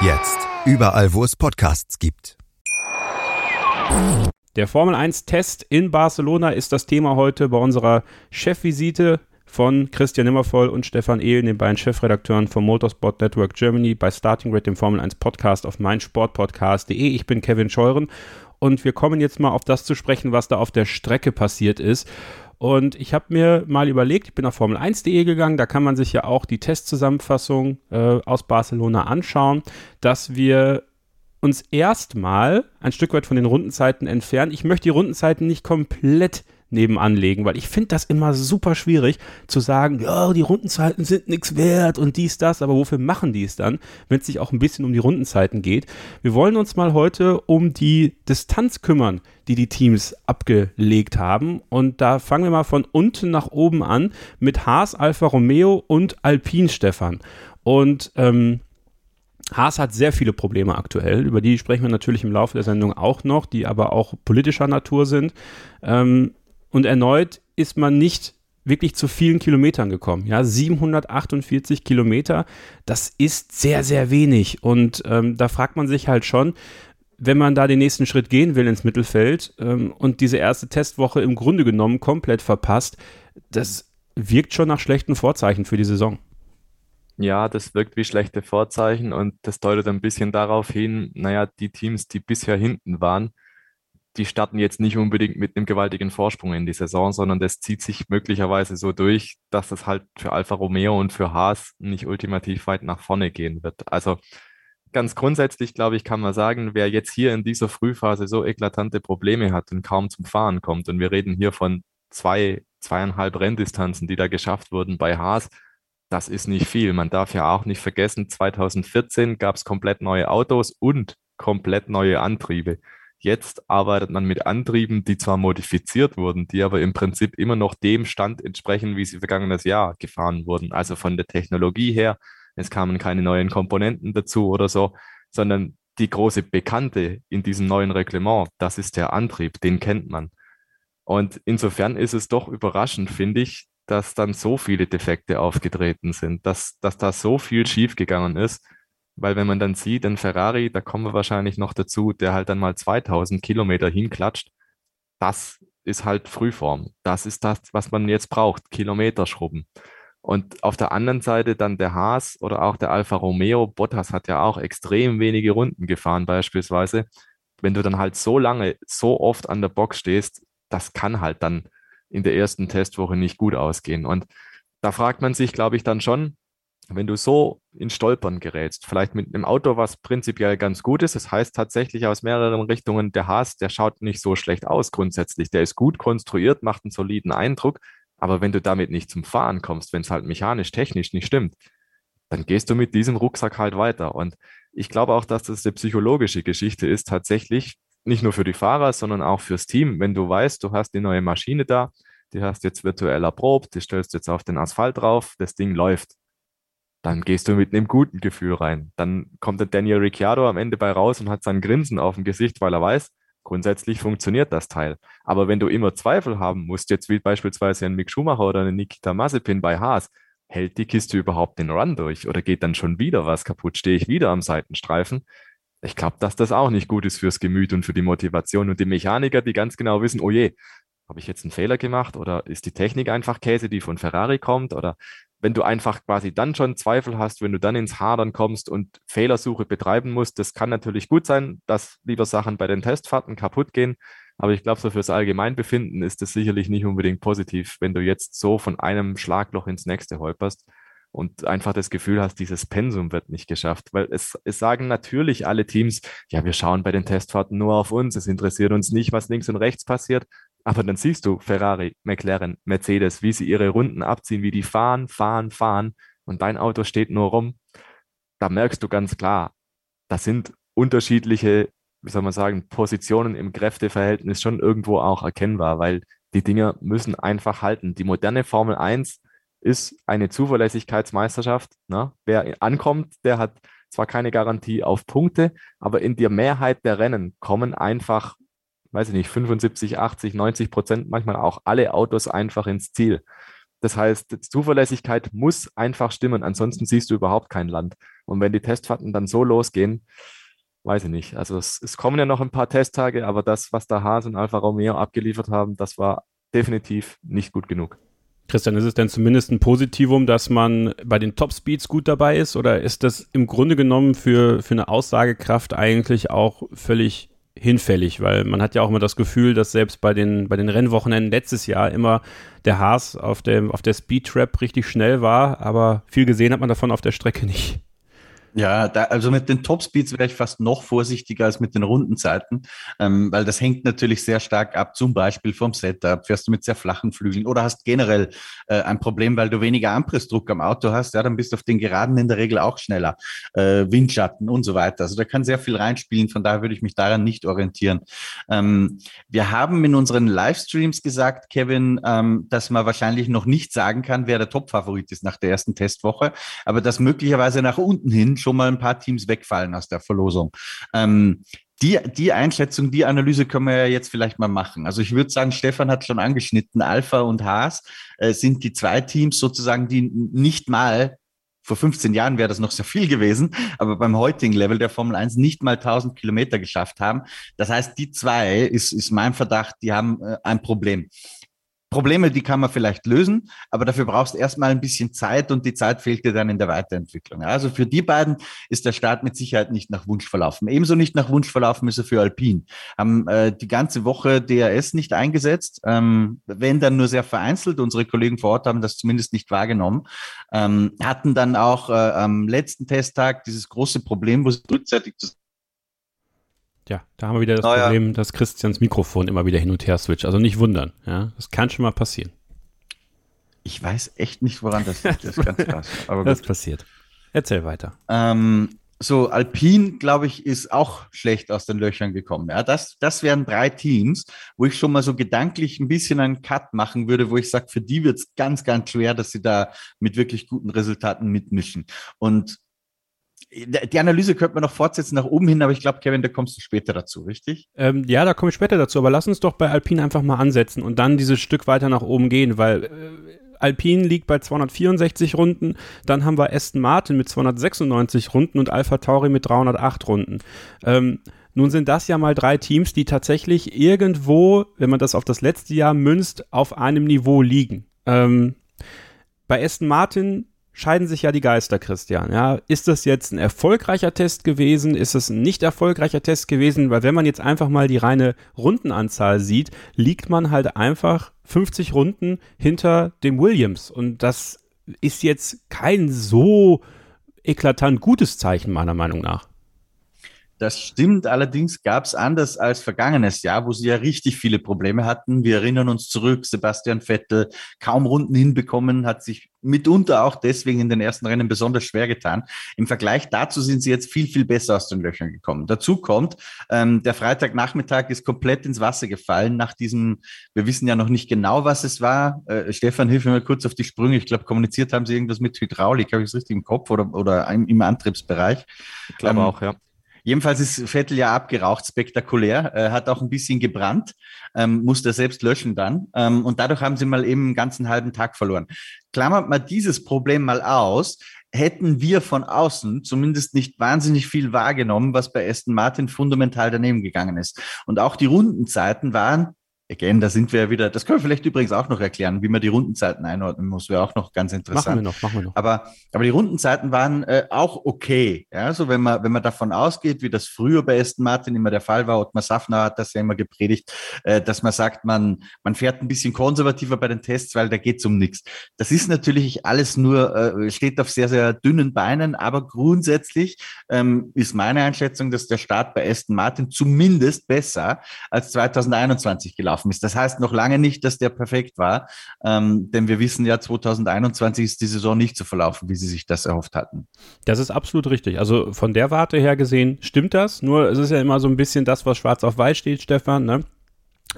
Jetzt überall, wo es Podcasts gibt. Der Formel 1 Test in Barcelona ist das Thema heute bei unserer Chefvisite von Christian Nimmervoll und Stefan Ehlen, den beiden Chefredakteuren vom Motorsport Network Germany bei Starting Grid, dem Formel 1 Podcast auf meinsportpodcast.de. Ich bin Kevin Scheuren und wir kommen jetzt mal auf das zu sprechen, was da auf der Strecke passiert ist. Und ich habe mir mal überlegt, ich bin auf Formel1.de gegangen, da kann man sich ja auch die Testzusammenfassung äh, aus Barcelona anschauen, dass wir uns erstmal ein Stück weit von den Rundenzeiten entfernen. Ich möchte die Rundenzeiten nicht komplett nebenan legen, weil ich finde das immer super schwierig zu sagen, ja, die Rundenzeiten sind nichts wert und dies, das, aber wofür machen die es dann, wenn es sich auch ein bisschen um die Rundenzeiten geht? Wir wollen uns mal heute um die Distanz kümmern, die die Teams abgelegt haben und da fangen wir mal von unten nach oben an mit Haas, Alfa Romeo und Alpine Stefan und ähm, Haas hat sehr viele Probleme aktuell, über die sprechen wir natürlich im Laufe der Sendung auch noch, die aber auch politischer Natur sind. Ähm, und erneut ist man nicht wirklich zu vielen Kilometern gekommen. Ja, 748 Kilometer, das ist sehr, sehr wenig. Und ähm, da fragt man sich halt schon, wenn man da den nächsten Schritt gehen will ins Mittelfeld ähm, und diese erste Testwoche im Grunde genommen komplett verpasst, das wirkt schon nach schlechten Vorzeichen für die Saison. Ja, das wirkt wie schlechte Vorzeichen und das deutet ein bisschen darauf hin, naja, die Teams, die bisher hinten waren, die starten jetzt nicht unbedingt mit einem gewaltigen Vorsprung in die Saison, sondern das zieht sich möglicherweise so durch, dass das halt für Alfa Romeo und für Haas nicht ultimativ weit nach vorne gehen wird. Also ganz grundsätzlich, glaube ich, kann man sagen, wer jetzt hier in dieser Frühphase so eklatante Probleme hat und kaum zum Fahren kommt, und wir reden hier von zwei, zweieinhalb Renndistanzen, die da geschafft wurden bei Haas, das ist nicht viel. Man darf ja auch nicht vergessen, 2014 gab es komplett neue Autos und komplett neue Antriebe. Jetzt arbeitet man mit Antrieben, die zwar modifiziert wurden, die aber im Prinzip immer noch dem Stand entsprechen, wie sie vergangenes Jahr gefahren wurden. Also von der Technologie her, es kamen keine neuen Komponenten dazu oder so, sondern die große Bekannte in diesem neuen Reglement, das ist der Antrieb, den kennt man. Und insofern ist es doch überraschend, finde ich, dass dann so viele Defekte aufgetreten sind, dass, dass da so viel schiefgegangen ist weil wenn man dann sieht, ein Ferrari, da kommen wir wahrscheinlich noch dazu, der halt dann mal 2000 Kilometer hinklatscht, das ist halt Frühform. Das ist das, was man jetzt braucht, Kilometer schrubben. Und auf der anderen Seite dann der Haas oder auch der Alfa Romeo. Bottas hat ja auch extrem wenige Runden gefahren beispielsweise. Wenn du dann halt so lange, so oft an der Box stehst, das kann halt dann in der ersten Testwoche nicht gut ausgehen. Und da fragt man sich, glaube ich, dann schon, wenn du so in Stolpern gerätst, vielleicht mit einem Auto, was prinzipiell ganz gut ist, das heißt tatsächlich aus mehreren Richtungen, der Haas, der schaut nicht so schlecht aus grundsätzlich, der ist gut konstruiert, macht einen soliden Eindruck, aber wenn du damit nicht zum Fahren kommst, wenn es halt mechanisch, technisch nicht stimmt, dann gehst du mit diesem Rucksack halt weiter. Und ich glaube auch, dass das eine psychologische Geschichte ist, tatsächlich nicht nur für die Fahrer, sondern auch fürs Team. Wenn du weißt, du hast die neue Maschine da, die hast jetzt virtuell erprobt, die stellst jetzt auf den Asphalt drauf, das Ding läuft dann gehst du mit einem guten Gefühl rein. Dann kommt der Daniel Ricciardo am Ende bei raus und hat sein Grinsen auf dem Gesicht, weil er weiß, grundsätzlich funktioniert das Teil. Aber wenn du immer Zweifel haben musst, jetzt wie beispielsweise ein Mick Schumacher oder ein Nikita Mazepin bei Haas, hält die Kiste überhaupt den Run durch oder geht dann schon wieder was kaputt? Stehe ich wieder am Seitenstreifen? Ich glaube, dass das auch nicht gut ist fürs Gemüt und für die Motivation und die Mechaniker, die ganz genau wissen, oh je, habe ich jetzt einen Fehler gemacht oder ist die Technik einfach Käse, die von Ferrari kommt oder wenn du einfach quasi dann schon Zweifel hast, wenn du dann ins Hadern kommst und Fehlersuche betreiben musst, das kann natürlich gut sein, dass lieber Sachen bei den Testfahrten kaputt gehen. Aber ich glaube, so fürs Allgemeinbefinden ist es sicherlich nicht unbedingt positiv, wenn du jetzt so von einem Schlagloch ins nächste holperst und einfach das Gefühl hast, dieses Pensum wird nicht geschafft. Weil es, es sagen natürlich alle Teams, ja, wir schauen bei den Testfahrten nur auf uns, es interessiert uns nicht, was links und rechts passiert. Aber dann siehst du Ferrari, McLaren, Mercedes, wie sie ihre Runden abziehen, wie die fahren, fahren, fahren und dein Auto steht nur rum. Da merkst du ganz klar, das sind unterschiedliche, wie soll man sagen, Positionen im Kräfteverhältnis schon irgendwo auch erkennbar, weil die Dinger müssen einfach halten. Die moderne Formel 1 ist eine Zuverlässigkeitsmeisterschaft. Ne? Wer ankommt, der hat zwar keine Garantie auf Punkte, aber in der Mehrheit der Rennen kommen einfach weiß ich nicht, 75, 80, 90 Prozent, manchmal auch alle Autos einfach ins Ziel. Das heißt, Zuverlässigkeit muss einfach stimmen, ansonsten siehst du überhaupt kein Land. Und wenn die Testfahrten dann so losgehen, weiß ich nicht. Also es, es kommen ja noch ein paar Testtage, aber das, was der Haas und Alfa Romeo abgeliefert haben, das war definitiv nicht gut genug. Christian, ist es denn zumindest ein Positivum, dass man bei den Top-Speeds gut dabei ist? Oder ist das im Grunde genommen für, für eine Aussagekraft eigentlich auch völlig hinfällig, weil man hat ja auch immer das Gefühl, dass selbst bei den, bei den Rennwochenenden letztes Jahr immer der Haas auf, dem, auf der Speed Trap richtig schnell war, aber viel gesehen hat man davon auf der Strecke nicht. Ja, da, also mit den Topspeeds wäre ich fast noch vorsichtiger als mit den Rundenzeiten, ähm, weil das hängt natürlich sehr stark ab, zum Beispiel vom Setup. Fährst du mit sehr flachen Flügeln oder hast generell äh, ein Problem, weil du weniger Anpressdruck am Auto hast, ja, dann bist du auf den Geraden in der Regel auch schneller. Äh, Windschatten und so weiter. Also da kann sehr viel reinspielen, von daher würde ich mich daran nicht orientieren. Ähm, wir haben in unseren Livestreams gesagt, Kevin, ähm, dass man wahrscheinlich noch nicht sagen kann, wer der Top-Favorit ist nach der ersten Testwoche, aber dass möglicherweise nach unten hin schon mal ein paar Teams wegfallen aus der Verlosung. Ähm, die, die Einschätzung, die Analyse können wir ja jetzt vielleicht mal machen. Also ich würde sagen, Stefan hat schon angeschnitten, Alpha und Haas äh, sind die zwei Teams sozusagen, die nicht mal vor 15 Jahren wäre das noch sehr viel gewesen, aber beim heutigen Level der Formel 1 nicht mal 1000 Kilometer geschafft haben. Das heißt, die zwei ist, ist mein Verdacht, die haben äh, ein Problem. Probleme, die kann man vielleicht lösen, aber dafür brauchst du erstmal ein bisschen Zeit und die Zeit fehlt dir dann in der Weiterentwicklung. Also für die beiden ist der Start mit Sicherheit nicht nach Wunsch verlaufen. Ebenso nicht nach Wunsch verlaufen ist er für Alpine. Haben äh, die ganze Woche DRS nicht eingesetzt, ähm, wenn dann nur sehr vereinzelt. Unsere Kollegen vor Ort haben das zumindest nicht wahrgenommen. Ähm, hatten dann auch äh, am letzten Testtag dieses große Problem, wo sie frühzeitig ja, da haben wir wieder das oh, Problem, ja. dass Christians Mikrofon immer wieder hin und her switcht. Also nicht wundern. Ja, das kann schon mal passieren. Ich weiß echt nicht, woran das liegt. Das ist ganz krass. Aber das passiert. Erzähl weiter. Ähm, so, Alpine, glaube ich, ist auch schlecht aus den Löchern gekommen. Ja, das, das wären drei Teams, wo ich schon mal so gedanklich ein bisschen einen Cut machen würde, wo ich sage, für die wird es ganz, ganz schwer, dass sie da mit wirklich guten Resultaten mitmischen. Und die Analyse könnte man noch fortsetzen nach oben hin, aber ich glaube, Kevin, da kommst du später dazu, richtig? Ähm, ja, da komme ich später dazu, aber lass uns doch bei Alpine einfach mal ansetzen und dann dieses Stück weiter nach oben gehen, weil äh, Alpine liegt bei 264 Runden, dann haben wir Aston Martin mit 296 Runden und Alpha Tauri mit 308 Runden. Ähm, nun sind das ja mal drei Teams, die tatsächlich irgendwo, wenn man das auf das letzte Jahr münzt, auf einem Niveau liegen. Ähm, bei Aston Martin scheiden sich ja die Geister, Christian. Ja, ist das jetzt ein erfolgreicher Test gewesen? Ist es ein nicht erfolgreicher Test gewesen? Weil wenn man jetzt einfach mal die reine Rundenanzahl sieht, liegt man halt einfach 50 Runden hinter dem Williams. Und das ist jetzt kein so eklatant gutes Zeichen meiner Meinung nach. Das stimmt, allerdings gab es anders als vergangenes Jahr, wo sie ja richtig viele Probleme hatten. Wir erinnern uns zurück, Sebastian Vettel kaum Runden hinbekommen, hat sich mitunter auch deswegen in den ersten Rennen besonders schwer getan. Im Vergleich dazu sind sie jetzt viel, viel besser aus den Löchern gekommen. Dazu kommt, ähm, der Freitagnachmittag ist komplett ins Wasser gefallen nach diesem, wir wissen ja noch nicht genau, was es war. Äh, Stefan, hilf mir mal kurz auf die Sprünge. Ich glaube, kommuniziert haben sie irgendwas mit Hydraulik, habe ich es richtig im Kopf oder, oder im, im Antriebsbereich. Ich glaube ähm, auch, ja. Jedenfalls ist Vettel ja abgeraucht, spektakulär, äh, hat auch ein bisschen gebrannt, ähm, musste selbst löschen dann. Ähm, und dadurch haben sie mal eben einen ganzen halben Tag verloren. Klammert mal dieses Problem mal aus, hätten wir von außen zumindest nicht wahnsinnig viel wahrgenommen, was bei Aston Martin fundamental daneben gegangen ist. Und auch die Rundenzeiten waren Again, da sind wir ja wieder, das können wir vielleicht übrigens auch noch erklären, wie man die Rundenzeiten einordnen muss, wäre auch noch ganz interessant. Machen wir noch, machen wir noch. Aber, aber die Rundenzeiten waren äh, auch okay. Ja, so wenn man, wenn man davon ausgeht, wie das früher bei Aston Martin immer der Fall war, Ottmar Safner hat das ja immer gepredigt, äh, dass man sagt, man, man fährt ein bisschen konservativer bei den Tests, weil da geht's um nichts. Das ist natürlich alles nur, äh, steht auf sehr, sehr dünnen Beinen, aber grundsätzlich ähm, ist meine Einschätzung, dass der Start bei Aston Martin zumindest besser als 2021 gelaufen gelaufen ist. Das heißt noch lange nicht, dass der perfekt war, ähm, denn wir wissen ja, 2021 ist die Saison nicht so verlaufen, wie sie sich das erhofft hatten. Das ist absolut richtig. Also von der Warte her gesehen stimmt das. Nur es ist ja immer so ein bisschen das, was schwarz auf weiß steht, Stefan. Ne?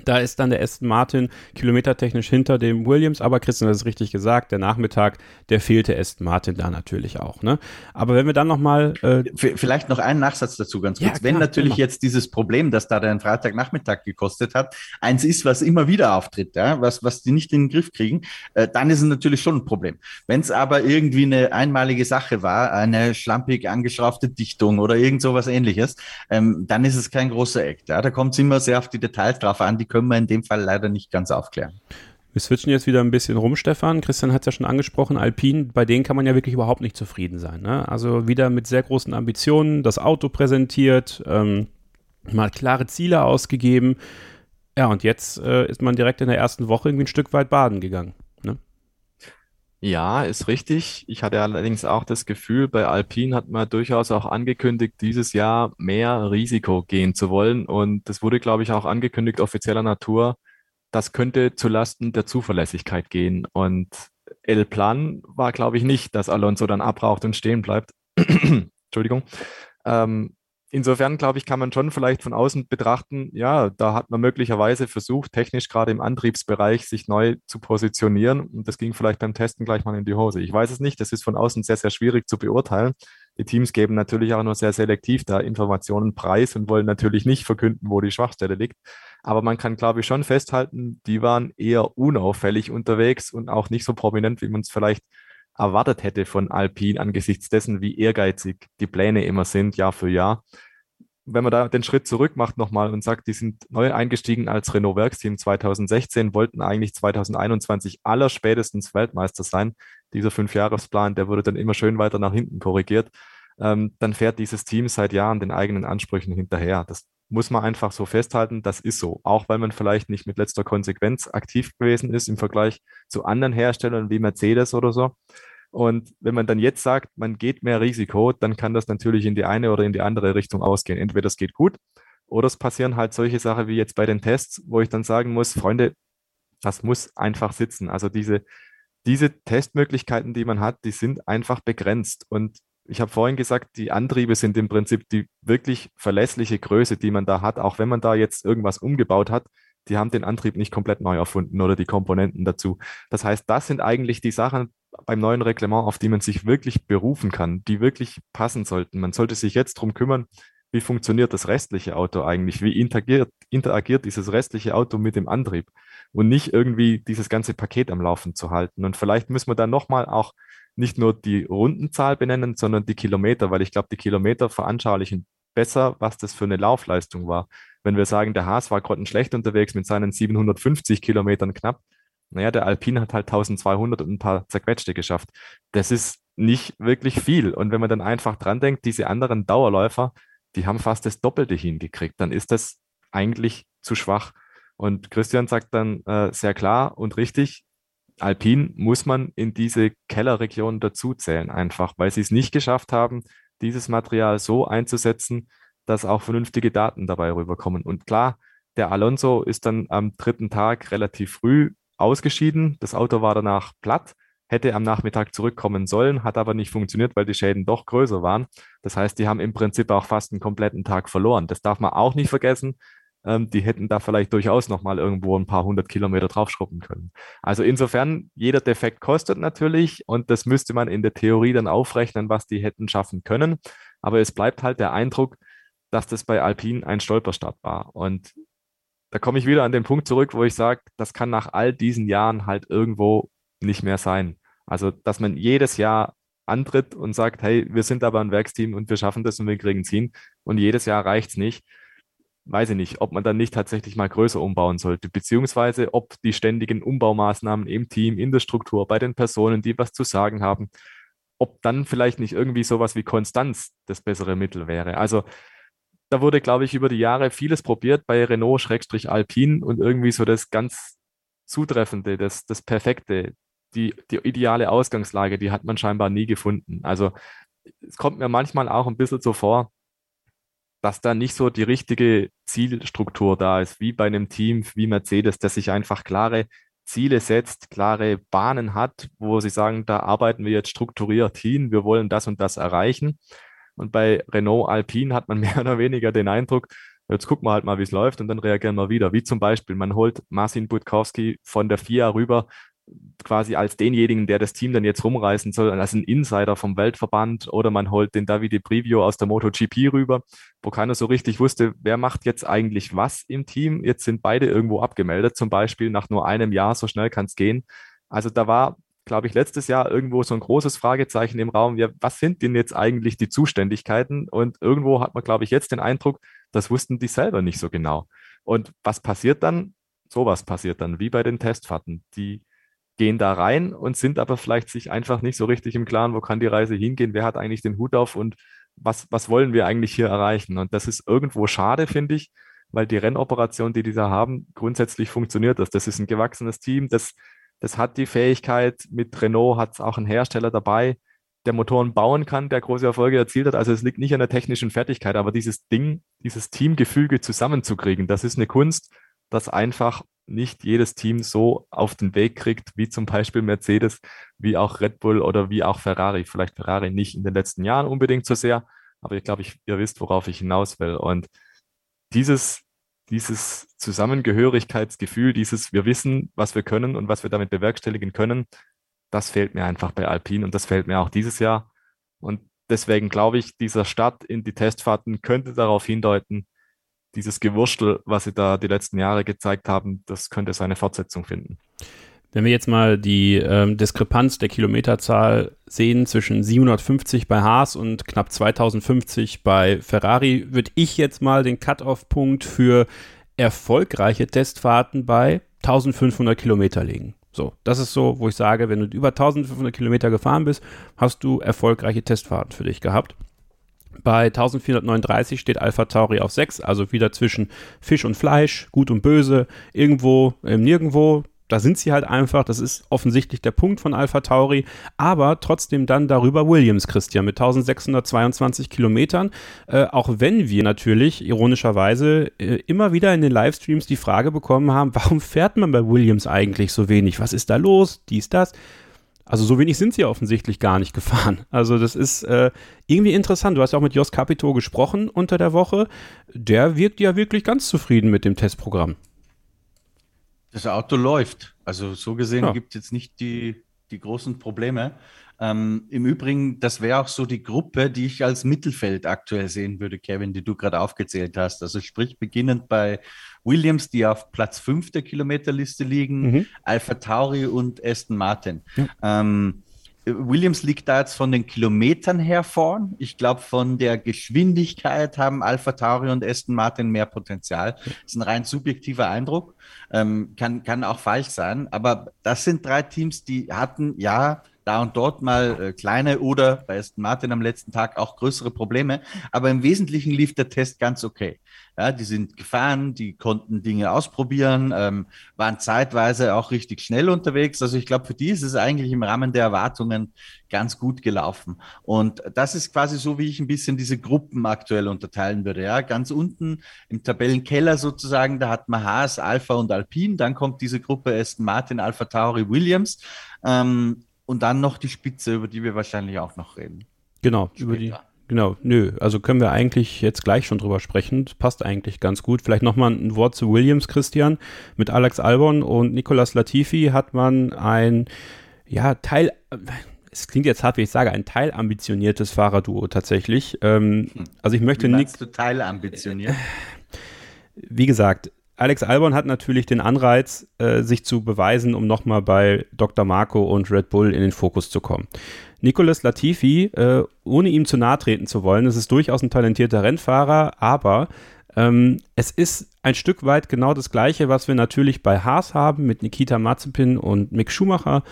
Da ist dann der Aston Martin kilometertechnisch hinter dem Williams, aber Christian hat es richtig gesagt, der Nachmittag, der fehlte Aston Martin da natürlich auch. Ne? Aber wenn wir dann nochmal. Äh Vielleicht noch einen Nachsatz dazu ganz kurz. Ja, wenn natürlich immer. jetzt dieses Problem, das da den Freitagnachmittag gekostet hat, eins ist, was immer wieder auftritt, ja? was, was die nicht in den Griff kriegen, äh, dann ist es natürlich schon ein Problem. Wenn es aber irgendwie eine einmalige Sache war, eine schlampig angeschraubte Dichtung oder irgend sowas ähnliches, ähm, dann ist es kein großer Act. Ja? Da kommt es immer sehr auf die Details drauf an, die die können wir in dem Fall leider nicht ganz aufklären. Wir switchen jetzt wieder ein bisschen rum, Stefan. Christian hat es ja schon angesprochen, Alpine, bei denen kann man ja wirklich überhaupt nicht zufrieden sein. Ne? Also wieder mit sehr großen Ambitionen, das Auto präsentiert, ähm, mal klare Ziele ausgegeben. Ja, und jetzt äh, ist man direkt in der ersten Woche irgendwie ein Stück weit baden gegangen. Ja, ist richtig. Ich hatte allerdings auch das Gefühl, bei Alpine hat man durchaus auch angekündigt, dieses Jahr mehr Risiko gehen zu wollen. Und das wurde, glaube ich, auch angekündigt, offizieller Natur. Das könnte zulasten der Zuverlässigkeit gehen. Und El Plan war, glaube ich, nicht, dass Alonso dann abraucht und stehen bleibt. Entschuldigung. Ähm, insofern, glaube ich, kann man schon vielleicht von außen betrachten, ja, da hat man möglicherweise versucht, technisch gerade im Antriebsbereich sich neu zu positionieren. Und das ging vielleicht beim Testen gleich mal in die Hose. Ich weiß es nicht, das ist von außen sehr, sehr schwierig zu beurteilen. Die Teams geben natürlich auch nur sehr selektiv da Informationen preis und wollen natürlich nicht verkünden, wo die Schwachstelle liegt. Aber man kann, glaube ich, schon festhalten, die waren eher unauffällig unterwegs und auch nicht so prominent, wie man es vielleicht erwartet hätte von Alpine angesichts dessen, wie ehrgeizig die Pläne immer sind, Jahr für Jahr. Wenn man da den Schritt zurück macht nochmal und sagt, die sind neu eingestiegen als Renault-Werksteam 2016, wollten eigentlich 2021 aller spätestens Weltmeister sein. Dieser Fünfjahresplan, der wurde dann immer schön weiter nach hinten korrigiert. Ähm, dann fährt dieses Team seit Jahren den eigenen Ansprüchen hinterher. Das muss man einfach so festhalten, das ist so. Auch weil man vielleicht nicht mit letzter Konsequenz aktiv gewesen ist im Vergleich zu anderen Herstellern wie Mercedes oder so. Und wenn man dann jetzt sagt, man geht mehr Risiko, dann kann das natürlich in die eine oder in die andere Richtung ausgehen. Entweder es geht gut oder es passieren halt solche Sachen wie jetzt bei den Tests, wo ich dann sagen muss, Freunde, das muss einfach sitzen. Also diese, diese Testmöglichkeiten, die man hat, die sind einfach begrenzt. Und ich habe vorhin gesagt, die Antriebe sind im Prinzip die wirklich verlässliche Größe, die man da hat, auch wenn man da jetzt irgendwas umgebaut hat. Die haben den Antrieb nicht komplett neu erfunden oder die Komponenten dazu. Das heißt, das sind eigentlich die Sachen beim neuen Reglement, auf die man sich wirklich berufen kann, die wirklich passen sollten. Man sollte sich jetzt darum kümmern, wie funktioniert das restliche Auto eigentlich? Wie interagiert, interagiert dieses restliche Auto mit dem Antrieb? Und nicht irgendwie dieses ganze Paket am Laufen zu halten. Und vielleicht müssen wir dann nochmal auch nicht nur die Rundenzahl benennen, sondern die Kilometer, weil ich glaube, die Kilometer veranschaulichen besser, was das für eine Laufleistung war. Wenn wir sagen, der Haas war grottenschlecht unterwegs mit seinen 750 Kilometern knapp, naja, der Alpine hat halt 1200 und ein paar zerquetschte geschafft. Das ist nicht wirklich viel. Und wenn man dann einfach dran denkt, diese anderen Dauerläufer, die haben fast das Doppelte hingekriegt, dann ist das eigentlich zu schwach. Und Christian sagt dann äh, sehr klar und richtig, Alpin muss man in diese Kellerregion dazuzählen, einfach, weil sie es nicht geschafft haben, dieses Material so einzusetzen, dass auch vernünftige Daten dabei rüberkommen. Und klar, der Alonso ist dann am dritten Tag relativ früh ausgeschieden. Das Auto war danach platt, hätte am Nachmittag zurückkommen sollen, hat aber nicht funktioniert, weil die Schäden doch größer waren. Das heißt, die haben im Prinzip auch fast einen kompletten Tag verloren. Das darf man auch nicht vergessen ähm, die hätten da vielleicht durchaus nochmal irgendwo ein paar hundert Kilometer draufschrubben können. Also insofern, jeder Defekt kostet natürlich und das müsste man in der Theorie dann aufrechnen, was die hätten schaffen können. Aber es bleibt halt der Eindruck, dass das bei Alpine ein Stolperstart war. Und da komme ich wieder an den Punkt zurück, wo ich sage, das kann nach all diesen Jahren halt irgendwo nicht mehr sein. Also, dass man jedes Jahr antritt und sagt, hey, wir sind aber ein Werksteam und wir schaffen das und wir kriegen es hin und jedes Jahr reicht es nicht. Weiß ich nicht, ob man dann nicht tatsächlich mal größer umbauen sollte, beziehungsweise ob die ständigen Umbaumaßnahmen im Team, in der Struktur, bei den Personen, die was zu sagen haben, ob dann vielleicht nicht irgendwie sowas wie Konstanz das bessere Mittel wäre. Also da wurde, glaube ich, über die Jahre vieles probiert bei Renault-Alpine und irgendwie so das ganz Zutreffende, das, das Perfekte, die, die ideale Ausgangslage, die hat man scheinbar nie gefunden. Also es kommt mir manchmal auch ein bisschen so vor, dass da nicht so die richtige Zielstruktur da ist, wie bei einem Team wie Mercedes, das sich einfach klare Ziele setzt, klare Bahnen hat, wo sie sagen, da arbeiten wir jetzt strukturiert hin, wir wollen das und das erreichen. Und bei Renault Alpine hat man mehr oder weniger den Eindruck, jetzt gucken wir halt mal, wie es läuft und dann reagieren wir wieder. Wie zum Beispiel, man holt Marcin Budkowski von der FIA rüber, quasi als denjenigen, der das Team dann jetzt rumreißen soll, als ein Insider vom Weltverband oder man holt den Davide Privio aus der MotoGP rüber, wo keiner so richtig wusste, wer macht jetzt eigentlich was im Team. Jetzt sind beide irgendwo abgemeldet, zum Beispiel nach nur einem Jahr, so schnell kann es gehen. Also da war glaube ich, letztes Jahr irgendwo so ein großes Fragezeichen im Raum. Ja, was sind denn jetzt eigentlich die Zuständigkeiten? Und irgendwo hat man, glaube ich, jetzt den Eindruck, das wussten die selber nicht so genau. Und was passiert dann? Sowas passiert dann, wie bei den Testfahrten. Die gehen da rein und sind aber vielleicht sich einfach nicht so richtig im Klaren, wo kann die Reise hingehen, wer hat eigentlich den Hut auf und was, was wollen wir eigentlich hier erreichen? Und das ist irgendwo schade, finde ich, weil die Rennoperation, die die da haben, grundsätzlich funktioniert das. Das ist ein gewachsenes Team, das das hat die Fähigkeit, mit Renault hat es auch einen Hersteller dabei, der Motoren bauen kann, der große Erfolge erzielt hat. Also es liegt nicht an der technischen Fertigkeit, aber dieses Ding, dieses Teamgefüge zusammenzukriegen, das ist eine Kunst, das einfach nicht jedes Team so auf den Weg kriegt, wie zum Beispiel Mercedes, wie auch Red Bull oder wie auch Ferrari. Vielleicht Ferrari nicht in den letzten Jahren unbedingt so sehr, aber ich glaube, ich, ihr wisst, worauf ich hinaus will. Und dieses dieses Zusammengehörigkeitsgefühl, dieses wir wissen, was wir können und was wir damit bewerkstelligen können, das fehlt mir einfach bei Alpine und das fehlt mir auch dieses Jahr. Und deswegen glaube ich, dieser Start in die Testfahrten könnte darauf hindeuten, dieses Gewurstel, was sie da die letzten Jahre gezeigt haben, das könnte seine Fortsetzung finden. Wenn wir jetzt mal die ähm, Diskrepanz der Kilometerzahl sehen zwischen 750 bei Haas und knapp 2050 bei Ferrari, würde ich jetzt mal den Cut-off-Punkt für erfolgreiche Testfahrten bei 1500 Kilometer legen. So, das ist so, wo ich sage, wenn du über 1500 Kilometer gefahren bist, hast du erfolgreiche Testfahrten für dich gehabt. Bei 1439 steht Alpha Tauri auf 6, also wieder zwischen Fisch und Fleisch, gut und böse, irgendwo im Nirgendwo da sind sie halt einfach, das ist offensichtlich der Punkt von Alpha Tauri, aber trotzdem dann darüber Williams, Christian, mit 1622 Kilometern, äh, auch wenn wir natürlich ironischerweise äh, immer wieder in den Livestreams die Frage bekommen haben, warum fährt man bei Williams eigentlich so wenig? Was ist da los? Dies, das. Also so wenig sind sie offensichtlich gar nicht gefahren. Also das ist äh, irgendwie interessant. Du hast ja auch mit Jos Capito gesprochen unter der Woche. Der wirkt ja wirklich ganz zufrieden mit dem Testprogramm. Das Auto läuft. Also so gesehen ja. gibt es jetzt nicht die, die großen Probleme. Ähm, Im Übrigen, das wäre auch so die Gruppe, die ich als Mittelfeld aktuell sehen würde, Kevin, die du gerade aufgezählt hast. Also sprich, beginnend bei Williams, die auf Platz 5 der Kilometerliste liegen, mhm. Alpha Tauri und Aston Martin. Ja. Ähm, Williams liegt da jetzt von den Kilometern her vorn. Ich glaube, von der Geschwindigkeit haben Alpha Tauri und Aston Martin mehr Potenzial. Das ist ein rein subjektiver Eindruck. Ähm, kann, kann auch falsch sein. Aber das sind drei Teams, die hatten ja da und dort mal äh, kleine oder bei Aston Martin am letzten Tag auch größere Probleme. Aber im Wesentlichen lief der Test ganz okay. Ja, die sind gefahren, die konnten Dinge ausprobieren, ähm, waren zeitweise auch richtig schnell unterwegs. Also ich glaube, für die ist es eigentlich im Rahmen der Erwartungen ganz gut gelaufen. Und das ist quasi so, wie ich ein bisschen diese Gruppen aktuell unterteilen würde. Ja, ganz unten im Tabellenkeller sozusagen, da hat man Haas, Alpha und Alpine. Dann kommt diese Gruppe Aston Martin, Alpha Tauri, Williams. Ähm, und dann noch die Spitze, über die wir wahrscheinlich auch noch reden. Genau, Später. über die Genau, nö, also können wir eigentlich jetzt gleich schon drüber sprechen. Das passt eigentlich ganz gut. Vielleicht nochmal ein Wort zu Williams, Christian. Mit Alex Albon und Nicolas Latifi hat man ein, ja, Teil, es klingt jetzt hart, wie ich sage, ein teilambitioniertes Fahrerduo tatsächlich. Ähm, hm. also ich möchte nicht. Teilambitioniert? Wie gesagt, Alex Albon hat natürlich den Anreiz, äh, sich zu beweisen, um nochmal bei Dr. Marco und Red Bull in den Fokus zu kommen. Nicolas Latifi, äh, ohne ihm zu nahe treten zu wollen, es ist durchaus ein talentierter Rennfahrer, aber ähm, es ist ein Stück weit genau das Gleiche, was wir natürlich bei Haas haben mit Nikita Mazepin und Mick Schumacher.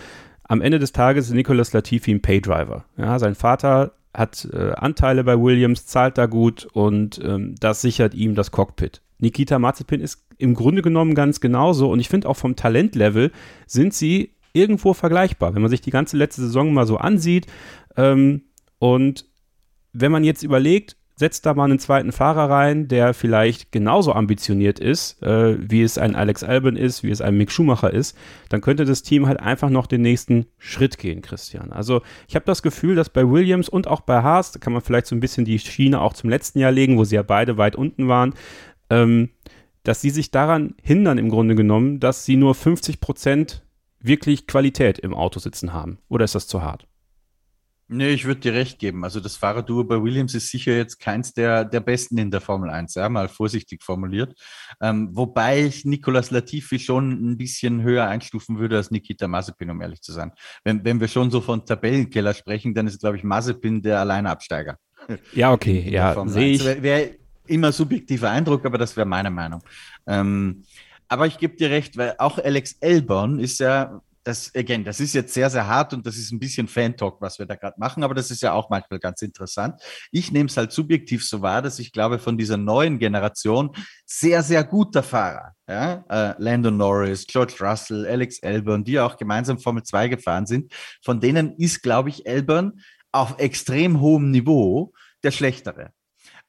Am Ende des Tages ist Nicolas Latifi ein Paydriver. Ja, sein Vater hat äh, Anteile bei Williams, zahlt da gut und ähm, das sichert ihm das Cockpit. Nikita Mazepin ist im Grunde genommen ganz genauso und ich finde auch vom Talentlevel sind sie irgendwo vergleichbar, wenn man sich die ganze letzte Saison mal so ansieht ähm, und wenn man jetzt überlegt, setzt da mal einen zweiten Fahrer rein, der vielleicht genauso ambitioniert ist, äh, wie es ein Alex Albon ist, wie es ein Mick Schumacher ist, dann könnte das Team halt einfach noch den nächsten Schritt gehen, Christian. Also ich habe das Gefühl, dass bei Williams und auch bei Haas, da kann man vielleicht so ein bisschen die Schiene auch zum letzten Jahr legen, wo sie ja beide weit unten waren, ähm, dass sie sich daran hindern im Grunde genommen, dass sie nur 50 Prozent wirklich Qualität im Auto sitzen haben. Oder ist das zu hart? Nee, ich würde dir recht geben. Also das Fahrerduo bei Williams ist sicher jetzt keins der, der besten in der Formel 1, ja, mal vorsichtig formuliert. Ähm, wobei ich Nicolas Latifi schon ein bisschen höher einstufen würde als Nikita Mazepin, um ehrlich zu sein. Wenn, wenn wir schon so von Tabellenkeller sprechen, dann ist, glaube ich, Mazepin der Alleinabsteiger. Ja, okay, ja, sehe ich. Wäre wär immer subjektiver Eindruck, aber das wäre meine Meinung. Ähm, aber ich gebe dir recht, weil auch Alex Elborn ist ja das, again, das ist jetzt sehr, sehr hart und das ist ein bisschen Fan-Talk, was wir da gerade machen, aber das ist ja auch manchmal ganz interessant. Ich nehme es halt subjektiv so wahr, dass ich glaube, von dieser neuen Generation sehr, sehr guter Fahrer, ja, äh, Landon Norris, George Russell, Alex Elburn, die auch gemeinsam Formel 2 gefahren sind, von denen ist, glaube ich, Elburn auf extrem hohem Niveau der schlechtere.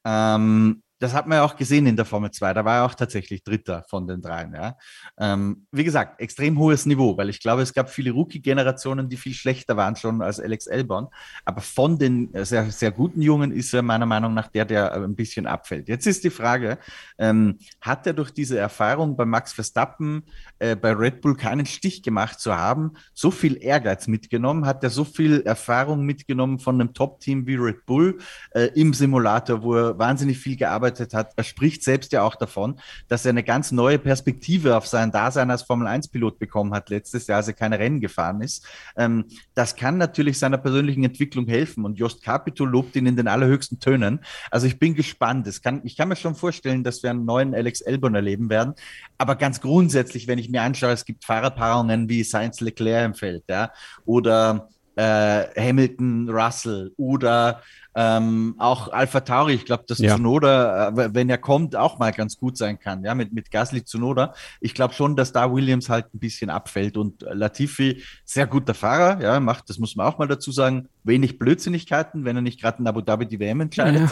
Ähm, das hat man ja auch gesehen in der Formel 2. Da war er auch tatsächlich Dritter von den dreien. Ja. Ähm, wie gesagt, extrem hohes Niveau, weil ich glaube, es gab viele Rookie-Generationen, die viel schlechter waren schon als Alex Elborn. Aber von den sehr, sehr guten Jungen ist er meiner Meinung nach der, der ein bisschen abfällt. Jetzt ist die Frage, ähm, hat er durch diese Erfahrung bei Max Verstappen, äh, bei Red Bull keinen Stich gemacht zu haben, so viel Ehrgeiz mitgenommen? Hat er so viel Erfahrung mitgenommen von einem Top-Team wie Red Bull äh, im Simulator, wo er wahnsinnig viel gearbeitet gearbeitet hat, er spricht selbst ja auch davon, dass er eine ganz neue Perspektive auf sein Dasein als Formel-1-Pilot bekommen hat letztes Jahr, als er keine Rennen gefahren ist. Ähm, das kann natürlich seiner persönlichen Entwicklung helfen und Jost Capito lobt ihn in den allerhöchsten Tönen. Also ich bin gespannt. Es kann, ich kann mir schon vorstellen, dass wir einen neuen Alex Elbon erleben werden. Aber ganz grundsätzlich, wenn ich mir anschaue, es gibt Fahrerpaarungen wie Sainz Leclerc im Feld, ja, oder äh, Hamilton, Russell oder ähm, auch Alpha Tauri, ich glaube, dass ja. Tsunoda, äh, wenn er kommt, auch mal ganz gut sein kann, ja, mit, mit Gasly Tsunoda. Ich glaube schon, dass da Williams halt ein bisschen abfällt und Latifi, sehr guter Fahrer, ja, macht, das muss man auch mal dazu sagen, wenig Blödsinnigkeiten, wenn er nicht gerade in Abu Dhabi die WM entscheidet.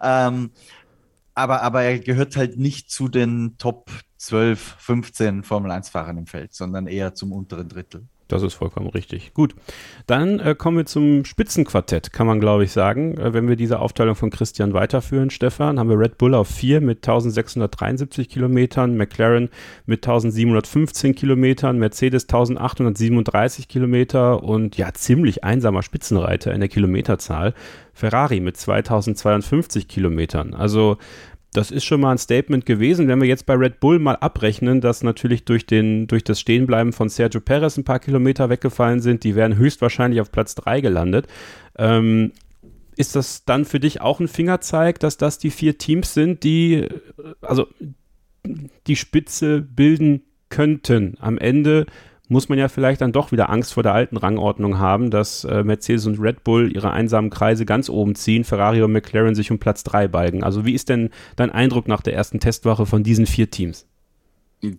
Ja. ähm, aber, aber er gehört halt nicht zu den Top 12, 15 Formel 1 Fahrern im Feld, sondern eher zum unteren Drittel. Das ist vollkommen richtig. Gut. Dann äh, kommen wir zum Spitzenquartett, kann man glaube ich sagen. Äh, wenn wir diese Aufteilung von Christian weiterführen, Stefan, haben wir Red Bull auf 4 mit 1673 Kilometern, McLaren mit 1715 Kilometern, Mercedes 1837 Kilometer und ja, ziemlich einsamer Spitzenreiter in der Kilometerzahl. Ferrari mit 2052 Kilometern. Also das ist schon mal ein Statement gewesen. Wenn wir jetzt bei Red Bull mal abrechnen, dass natürlich durch, den, durch das Stehenbleiben von Sergio Perez ein paar Kilometer weggefallen sind, die wären höchstwahrscheinlich auf Platz 3 gelandet. Ähm, ist das dann für dich auch ein Fingerzeig, dass das die vier Teams sind, die äh, also die Spitze bilden könnten? Am Ende muss man ja vielleicht dann doch wieder Angst vor der alten Rangordnung haben, dass äh, Mercedes und Red Bull ihre einsamen Kreise ganz oben ziehen, Ferrari und McLaren sich um Platz 3 balgen. Also wie ist denn dein Eindruck nach der ersten Testwoche von diesen vier Teams?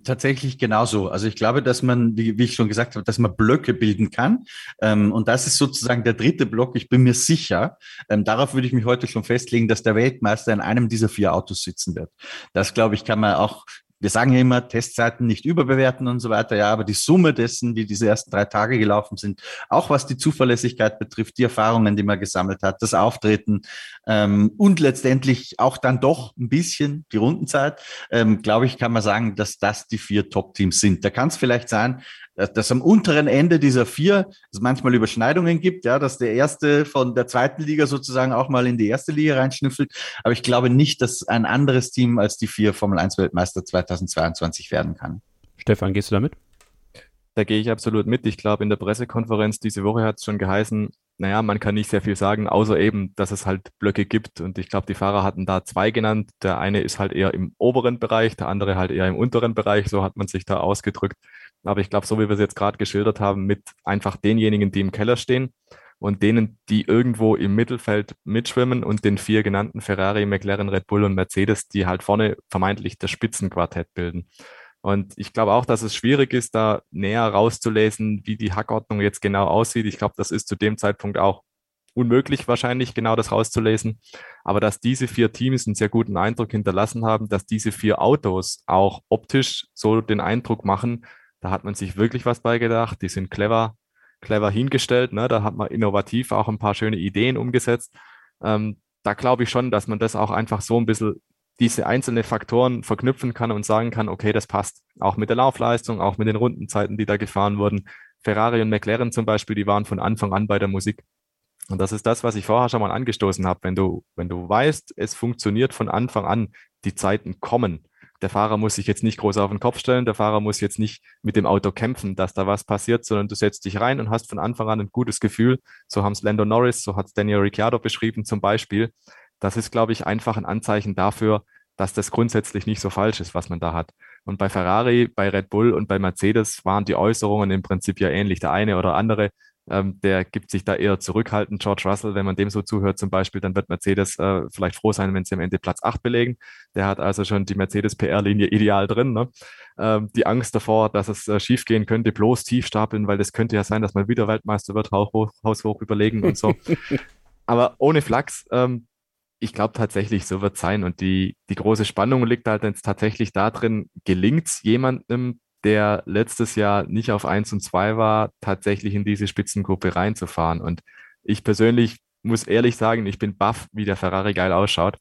Tatsächlich genauso. Also ich glaube, dass man, wie, wie ich schon gesagt habe, dass man Blöcke bilden kann. Ähm, und das ist sozusagen der dritte Block. Ich bin mir sicher, ähm, darauf würde ich mich heute schon festlegen, dass der Weltmeister in einem dieser vier Autos sitzen wird. Das, glaube ich, kann man auch wir sagen ja immer, Testzeiten nicht überbewerten und so weiter, ja, aber die Summe dessen, wie diese ersten drei Tage gelaufen sind, auch was die Zuverlässigkeit betrifft, die Erfahrungen, die man gesammelt hat, das Auftreten ähm, und letztendlich auch dann doch ein bisschen die Rundenzeit, ähm, glaube ich, kann man sagen, dass das die vier Top-Teams sind. Da kann es vielleicht sein, dass, dass am unteren Ende dieser vier es manchmal Überschneidungen gibt, ja, dass der erste von der zweiten Liga sozusagen auch mal in die erste Liga reinschnüffelt. Aber ich glaube nicht, dass ein anderes Team als die vier Formel 1 Weltmeister 2022 werden kann. Stefan, gehst du damit? Da gehe ich absolut mit. Ich glaube, in der Pressekonferenz diese Woche hat es schon geheißen, naja, man kann nicht sehr viel sagen, außer eben, dass es halt Blöcke gibt. Und ich glaube, die Fahrer hatten da zwei genannt. Der eine ist halt eher im oberen Bereich, der andere halt eher im unteren Bereich. So hat man sich da ausgedrückt. Aber ich glaube, so wie wir es jetzt gerade geschildert haben, mit einfach denjenigen, die im Keller stehen und denen, die irgendwo im Mittelfeld mitschwimmen und den vier genannten Ferrari, McLaren, Red Bull und Mercedes, die halt vorne vermeintlich das Spitzenquartett bilden. Und ich glaube auch, dass es schwierig ist, da näher rauszulesen, wie die Hackordnung jetzt genau aussieht. Ich glaube, das ist zu dem Zeitpunkt auch unmöglich wahrscheinlich genau das rauszulesen. Aber dass diese vier Teams einen sehr guten Eindruck hinterlassen haben, dass diese vier Autos auch optisch so den Eindruck machen, da hat man sich wirklich was beigedacht. Die sind clever, clever hingestellt. Ne? Da hat man innovativ auch ein paar schöne Ideen umgesetzt. Ähm, da glaube ich schon, dass man das auch einfach so ein bisschen diese einzelnen Faktoren verknüpfen kann und sagen kann, okay, das passt. Auch mit der Laufleistung, auch mit den Rundenzeiten, die da gefahren wurden. Ferrari und McLaren zum Beispiel, die waren von Anfang an bei der Musik. Und das ist das, was ich vorher schon mal angestoßen habe. Wenn du, wenn du weißt, es funktioniert von Anfang an, die Zeiten kommen, der Fahrer muss sich jetzt nicht groß auf den Kopf stellen, der Fahrer muss jetzt nicht mit dem Auto kämpfen, dass da was passiert, sondern du setzt dich rein und hast von Anfang an ein gutes Gefühl. So haben es Lando Norris, so hat es Daniel Ricciardo beschrieben zum Beispiel. Das ist, glaube ich, einfach ein Anzeichen dafür, dass das grundsätzlich nicht so falsch ist, was man da hat. Und bei Ferrari, bei Red Bull und bei Mercedes waren die Äußerungen im Prinzip ja ähnlich. Der eine oder andere ähm, der gibt sich da eher zurückhaltend. George Russell, wenn man dem so zuhört zum Beispiel, dann wird Mercedes äh, vielleicht froh sein, wenn sie am Ende Platz 8 belegen. Der hat also schon die Mercedes-PR-Linie ideal drin. Ne? Ähm, die Angst davor, dass es äh, schiefgehen könnte, bloß tief stapeln, weil das könnte ja sein, dass man wieder Weltmeister wird, hoch, haushoch überlegen und so. Aber ohne Flachs, ähm, ich glaube tatsächlich, so wird es sein. Und die, die große Spannung liegt halt jetzt tatsächlich darin, gelingt es jemandem, der letztes Jahr nicht auf 1 und 2 war, tatsächlich in diese Spitzengruppe reinzufahren. Und ich persönlich muss ehrlich sagen, ich bin baff, wie der Ferrari geil ausschaut.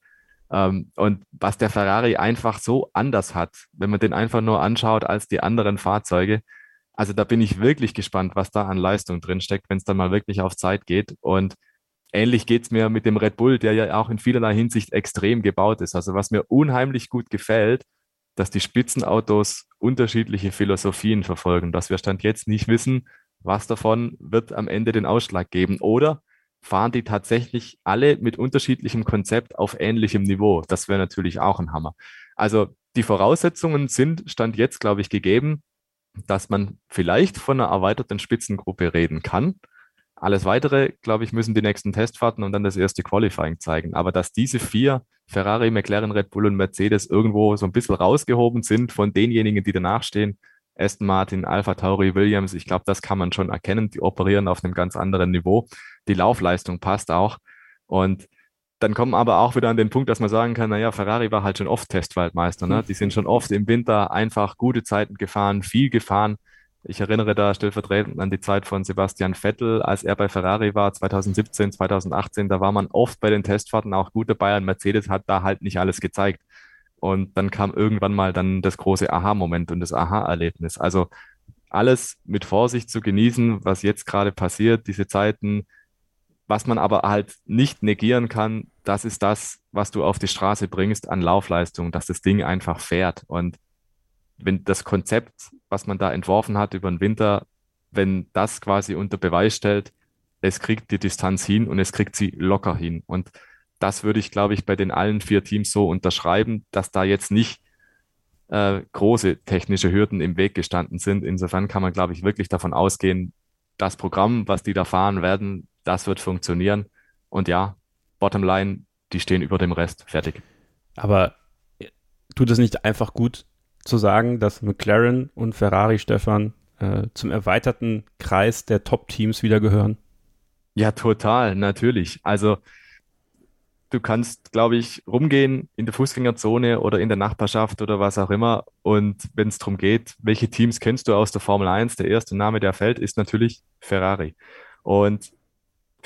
Ähm, und was der Ferrari einfach so anders hat, wenn man den einfach nur anschaut als die anderen Fahrzeuge. Also da bin ich wirklich gespannt, was da an Leistung drinsteckt, wenn es dann mal wirklich auf Zeit geht. Und ähnlich geht es mir mit dem Red Bull, der ja auch in vielerlei Hinsicht extrem gebaut ist. Also was mir unheimlich gut gefällt, dass die Spitzenautos unterschiedliche Philosophien verfolgen, dass wir Stand jetzt nicht wissen, was davon wird am Ende den Ausschlag geben oder fahren die tatsächlich alle mit unterschiedlichem Konzept auf ähnlichem Niveau. Das wäre natürlich auch ein Hammer. Also die Voraussetzungen sind Stand jetzt, glaube ich, gegeben, dass man vielleicht von einer erweiterten Spitzengruppe reden kann. Alles weitere, glaube ich, müssen die nächsten Testfahrten und dann das erste Qualifying zeigen. Aber dass diese vier, Ferrari, McLaren, Red Bull und Mercedes, irgendwo so ein bisschen rausgehoben sind von denjenigen, die danach stehen, Aston Martin, Alpha Tauri, Williams, ich glaube, das kann man schon erkennen. Die operieren auf einem ganz anderen Niveau. Die Laufleistung passt auch. Und dann kommen aber auch wieder an den Punkt, dass man sagen kann, naja, Ferrari war halt schon oft Testwaldmeister. Ne? Die sind schon oft im Winter einfach gute Zeiten gefahren, viel gefahren. Ich erinnere da stellvertretend an die Zeit von Sebastian Vettel, als er bei Ferrari war, 2017, 2018. Da war man oft bei den Testfahrten auch gut dabei und Mercedes hat da halt nicht alles gezeigt. Und dann kam irgendwann mal dann das große Aha-Moment und das Aha-Erlebnis. Also alles mit Vorsicht zu genießen, was jetzt gerade passiert, diese Zeiten. Was man aber halt nicht negieren kann, das ist das, was du auf die Straße bringst an Laufleistung, dass das Ding einfach fährt. Und wenn das Konzept, was man da entworfen hat über den Winter, wenn das quasi unter Beweis stellt, es kriegt die Distanz hin und es kriegt sie locker hin. Und das würde ich, glaube ich, bei den allen vier Teams so unterschreiben, dass da jetzt nicht äh, große technische Hürden im Weg gestanden sind. Insofern kann man, glaube ich, wirklich davon ausgehen, das Programm, was die da fahren werden, das wird funktionieren. Und ja, Bottomline, die stehen über dem Rest. Fertig. Aber tut es nicht einfach gut, zu sagen, dass McLaren und Ferrari, Stefan, äh, zum erweiterten Kreis der Top-Teams wieder gehören? Ja, total, natürlich. Also du kannst, glaube ich, rumgehen in der Fußgängerzone oder in der Nachbarschaft oder was auch immer. Und wenn es darum geht, welche Teams kennst du aus der Formel 1, der erste Name, der fällt, ist natürlich Ferrari. Und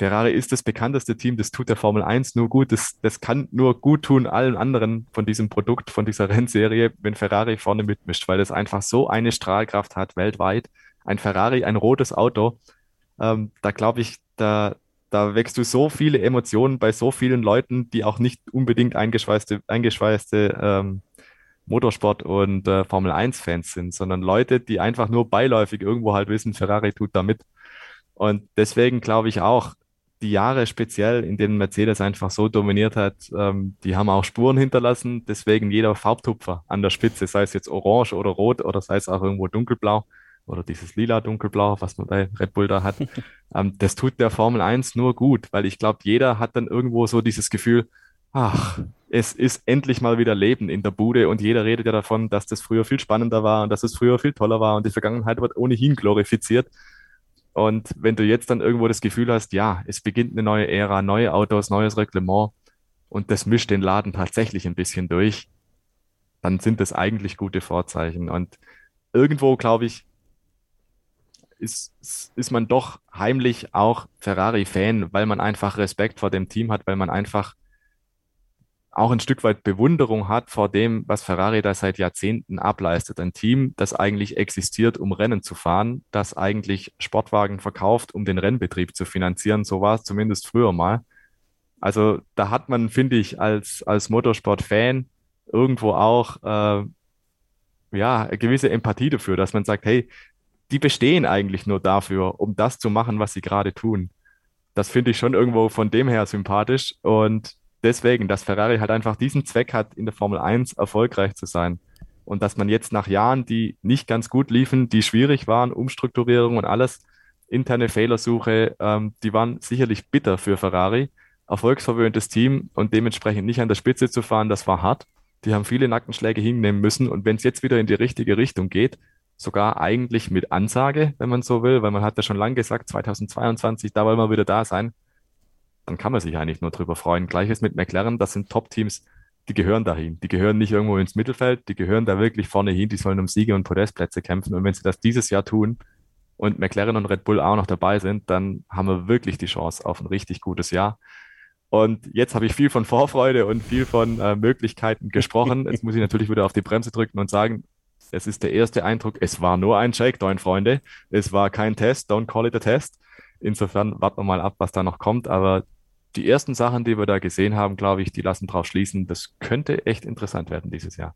Ferrari ist das bekannteste Team, das tut der Formel 1 nur gut. Das, das kann nur gut tun allen anderen von diesem Produkt, von dieser Rennserie, wenn Ferrari vorne mitmischt, weil es einfach so eine Strahlkraft hat weltweit. ein Ferrari, ein rotes Auto, ähm, da glaube ich, da, da wächst du so viele Emotionen bei so vielen Leuten, die auch nicht unbedingt eingeschweißte, eingeschweißte ähm, Motorsport- und äh, Formel-1-Fans sind, sondern Leute, die einfach nur beiläufig irgendwo halt wissen, Ferrari tut da mit. Und deswegen glaube ich auch, die Jahre speziell, in denen Mercedes einfach so dominiert hat, ähm, die haben auch Spuren hinterlassen. Deswegen jeder Farbtupfer an der Spitze, sei es jetzt orange oder rot oder sei es auch irgendwo dunkelblau oder dieses lila dunkelblau, was man bei Red Bull da hat, ähm, das tut der Formel 1 nur gut, weil ich glaube, jeder hat dann irgendwo so dieses Gefühl, ach, es ist endlich mal wieder Leben in der Bude und jeder redet ja davon, dass das früher viel spannender war und dass es früher viel toller war und die Vergangenheit wird ohnehin glorifiziert. Und wenn du jetzt dann irgendwo das Gefühl hast, ja, es beginnt eine neue Ära, neue Autos, neues Reglement und das mischt den Laden tatsächlich ein bisschen durch, dann sind das eigentlich gute Vorzeichen. Und irgendwo, glaube ich, ist, ist man doch heimlich auch Ferrari-Fan, weil man einfach Respekt vor dem Team hat, weil man einfach auch ein Stück weit Bewunderung hat vor dem, was Ferrari da seit Jahrzehnten ableistet. Ein Team, das eigentlich existiert, um Rennen zu fahren, das eigentlich Sportwagen verkauft, um den Rennbetrieb zu finanzieren. So war es zumindest früher mal. Also da hat man, finde ich, als, als Motorsport-Fan irgendwo auch äh, ja, eine gewisse Empathie dafür, dass man sagt, hey, die bestehen eigentlich nur dafür, um das zu machen, was sie gerade tun. Das finde ich schon irgendwo von dem her sympathisch und deswegen, dass Ferrari halt einfach diesen Zweck hat, in der Formel 1 erfolgreich zu sein. Und dass man jetzt nach Jahren, die nicht ganz gut liefen, die schwierig waren, Umstrukturierung und alles, interne Fehlersuche, ähm, die waren sicherlich bitter für Ferrari. Erfolgsverwöhntes Team und dementsprechend nicht an der Spitze zu fahren, das war hart. Die haben viele Nackenschläge hinnehmen müssen. Und wenn es jetzt wieder in die richtige Richtung geht, sogar eigentlich mit Ansage, wenn man so will, weil man hat ja schon lange gesagt, 2022, da wollen wir wieder da sein, dann kann man sich eigentlich nur drüber freuen. Gleiches mit McLaren, das sind Top-Teams, die gehören dahin. Die gehören nicht irgendwo ins Mittelfeld, die gehören da wirklich vorne hin, die sollen um Siege und Podestplätze kämpfen. Und wenn sie das dieses Jahr tun und McLaren und Red Bull auch noch dabei sind, dann haben wir wirklich die Chance auf ein richtig gutes Jahr. Und jetzt habe ich viel von Vorfreude und viel von äh, Möglichkeiten gesprochen. Jetzt muss ich natürlich wieder auf die Bremse drücken und sagen, es ist der erste Eindruck, es war nur ein Shakedown, Freunde. Es war kein Test, don't call it a test. Insofern warten wir mal ab, was da noch kommt. Aber die ersten Sachen, die wir da gesehen haben, glaube ich, die lassen drauf schließen, das könnte echt interessant werden dieses Jahr.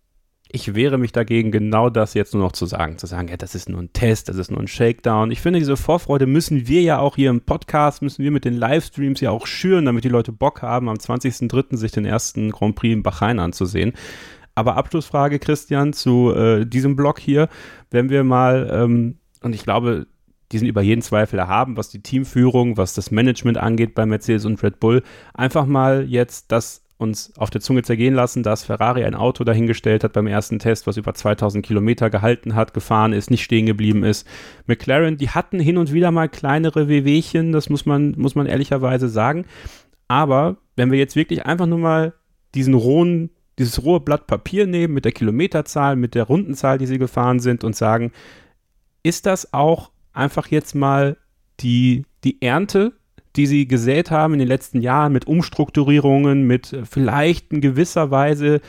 Ich wehre mich dagegen, genau das jetzt nur noch zu sagen. Zu sagen, ja, das ist nur ein Test, das ist nur ein Shakedown. Ich finde, diese Vorfreude müssen wir ja auch hier im Podcast, müssen wir mit den Livestreams ja auch schüren, damit die Leute Bock haben, am 20.03. sich den ersten Grand Prix in Bahrain anzusehen. Aber Abschlussfrage, Christian, zu äh, diesem Blog hier. Wenn wir mal, ähm, und ich glaube, die sind über jeden Zweifel erhaben, was die Teamführung, was das Management angeht bei Mercedes und Red Bull. Einfach mal jetzt das uns auf der Zunge zergehen lassen, dass Ferrari ein Auto dahingestellt hat beim ersten Test, was über 2000 Kilometer gehalten hat, gefahren ist, nicht stehen geblieben ist. McLaren, die hatten hin und wieder mal kleinere Wehwehchen, das muss man, muss man ehrlicherweise sagen. Aber wenn wir jetzt wirklich einfach nur mal diesen rohen dieses rohe Blatt Papier nehmen mit der Kilometerzahl, mit der Rundenzahl, die sie gefahren sind und sagen, ist das auch einfach jetzt mal die, die Ernte, die sie gesät haben in den letzten Jahren mit Umstrukturierungen, mit vielleicht in gewisser Weise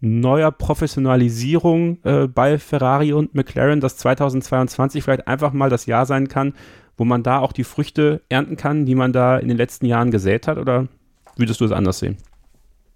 neuer Professionalisierung äh, bei Ferrari und McLaren, dass 2022 vielleicht einfach mal das Jahr sein kann, wo man da auch die Früchte ernten kann, die man da in den letzten Jahren gesät hat? Oder würdest du es anders sehen?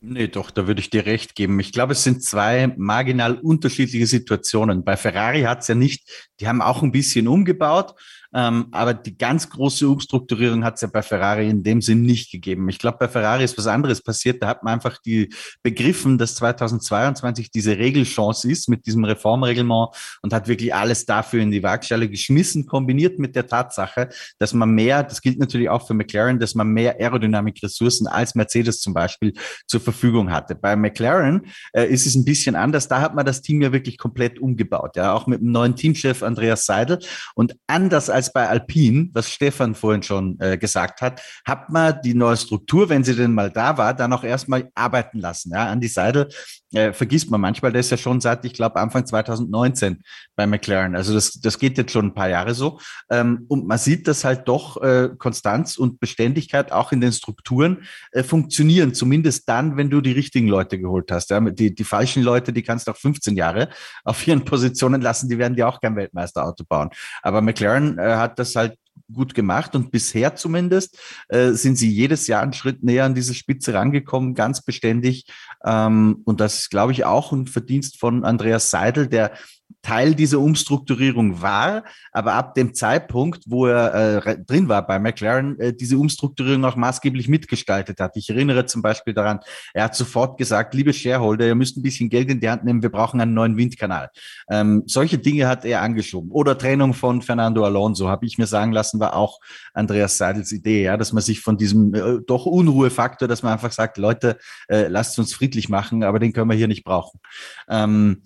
Nee, doch, da würde ich dir recht geben. Ich glaube, es sind zwei marginal unterschiedliche Situationen. Bei Ferrari hat es ja nicht, die haben auch ein bisschen umgebaut, ähm, aber die ganz große Umstrukturierung hat es ja bei Ferrari in dem Sinn nicht gegeben. Ich glaube, bei Ferrari ist was anderes passiert. Da hat man einfach die begriffen, dass 2022 diese Regelchance ist mit diesem Reformreglement und hat wirklich alles dafür in die Waagschale geschmissen, kombiniert mit der Tatsache, dass man mehr, das gilt natürlich auch für McLaren, dass man mehr Aerodynamikressourcen als Mercedes zum Beispiel zur Verfügung hatte. Bei McLaren äh, ist es ein bisschen anders. Da hat man das Team ja wirklich komplett umgebaut. Ja, auch mit dem neuen Teamchef Andreas Seidel. Und anders als bei Alpine, was Stefan vorhin schon äh, gesagt hat, hat man die neue Struktur, wenn sie denn mal da war, dann auch erstmal arbeiten lassen. Ja, Andy Seidel äh, vergisst man manchmal, der ist ja schon seit, ich glaube, Anfang 2019 bei McLaren. Also das, das geht jetzt schon ein paar Jahre so. Ähm, und man sieht, dass halt doch äh, Konstanz und Beständigkeit auch in den Strukturen äh, funktionieren, zumindest dann, wenn du die richtigen Leute geholt hast. Ja? Die, die falschen Leute, die kannst du auch 15 Jahre auf ihren Positionen lassen, die werden dir auch kein Weltmeisterauto bauen. Aber McLaren äh, hat das halt gut gemacht und bisher zumindest äh, sind sie jedes Jahr einen Schritt näher an diese Spitze rangekommen, ganz beständig. Ähm, und das ist, glaube ich, auch ein Verdienst von Andreas Seidel, der Teil dieser Umstrukturierung war, aber ab dem Zeitpunkt, wo er äh, drin war bei McLaren, äh, diese Umstrukturierung auch maßgeblich mitgestaltet hat. Ich erinnere zum Beispiel daran, er hat sofort gesagt, liebe Shareholder, ihr müsst ein bisschen Geld in die Hand nehmen, wir brauchen einen neuen Windkanal. Ähm, solche Dinge hat er angeschoben. Oder Trennung von Fernando Alonso, habe ich mir sagen lassen, war auch Andreas Seidels Idee, ja, dass man sich von diesem äh, doch Unruhefaktor, dass man einfach sagt, Leute, äh, lasst uns friedlich machen, aber den können wir hier nicht brauchen. Ähm,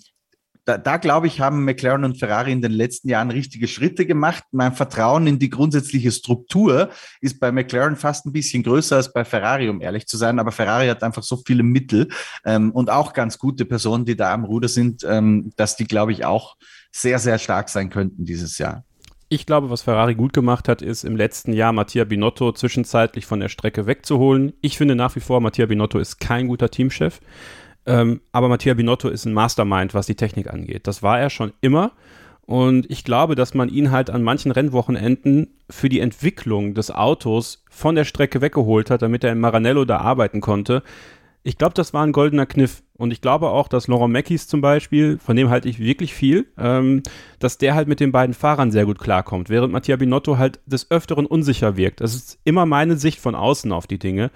da, da glaube ich, haben McLaren und Ferrari in den letzten Jahren richtige Schritte gemacht. Mein Vertrauen in die grundsätzliche Struktur ist bei McLaren fast ein bisschen größer als bei Ferrari, um ehrlich zu sein. Aber Ferrari hat einfach so viele Mittel ähm, und auch ganz gute Personen, die da am Ruder sind, ähm, dass die, glaube ich, auch sehr, sehr stark sein könnten dieses Jahr. Ich glaube, was Ferrari gut gemacht hat, ist im letzten Jahr Mattia Binotto zwischenzeitlich von der Strecke wegzuholen. Ich finde nach wie vor, Mattia Binotto ist kein guter Teamchef. Ähm, aber Mattia Binotto ist ein Mastermind, was die Technik angeht. Das war er schon immer. Und ich glaube, dass man ihn halt an manchen Rennwochenenden für die Entwicklung des Autos von der Strecke weggeholt hat, damit er in Maranello da arbeiten konnte. Ich glaube, das war ein goldener Kniff. Und ich glaube auch, dass Laurent Mackies zum Beispiel, von dem halte ich wirklich viel, ähm, dass der halt mit den beiden Fahrern sehr gut klarkommt, während Mattia Binotto halt des Öfteren unsicher wirkt. Das ist immer meine Sicht von außen auf die Dinge.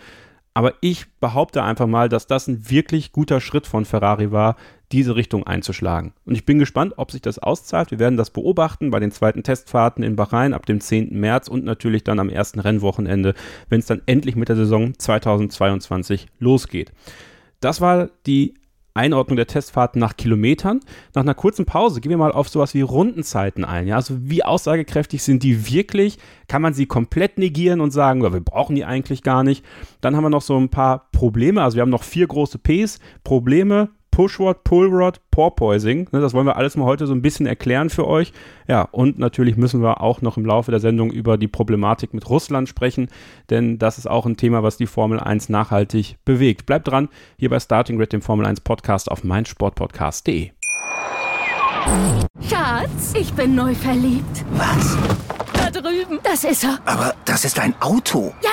Aber ich behaupte einfach mal, dass das ein wirklich guter Schritt von Ferrari war, diese Richtung einzuschlagen. Und ich bin gespannt, ob sich das auszahlt. Wir werden das beobachten bei den zweiten Testfahrten in Bahrain ab dem 10. März und natürlich dann am ersten Rennwochenende, wenn es dann endlich mit der Saison 2022 losgeht. Das war die Einordnung der Testfahrten nach Kilometern. Nach einer kurzen Pause gehen wir mal auf sowas wie Rundenzeiten ein. Ja? Also wie aussagekräftig sind die wirklich? Kann man sie komplett negieren und sagen, wir brauchen die eigentlich gar nicht? Dann haben wir noch so ein paar Probleme. Also wir haben noch vier große Ps. Probleme, Pushrod, Pullrod, Porpoising. Ne, das wollen wir alles mal heute so ein bisschen erklären für euch. Ja, und natürlich müssen wir auch noch im Laufe der Sendung über die Problematik mit Russland sprechen, denn das ist auch ein Thema, was die Formel 1 nachhaltig bewegt. Bleibt dran, hier bei Starting Grid, dem Formel 1 Podcast auf meinsportpodcast.de. Schatz, ich bin neu verliebt. Was? Da drüben. Das ist er. Aber das ist ein Auto. Ja,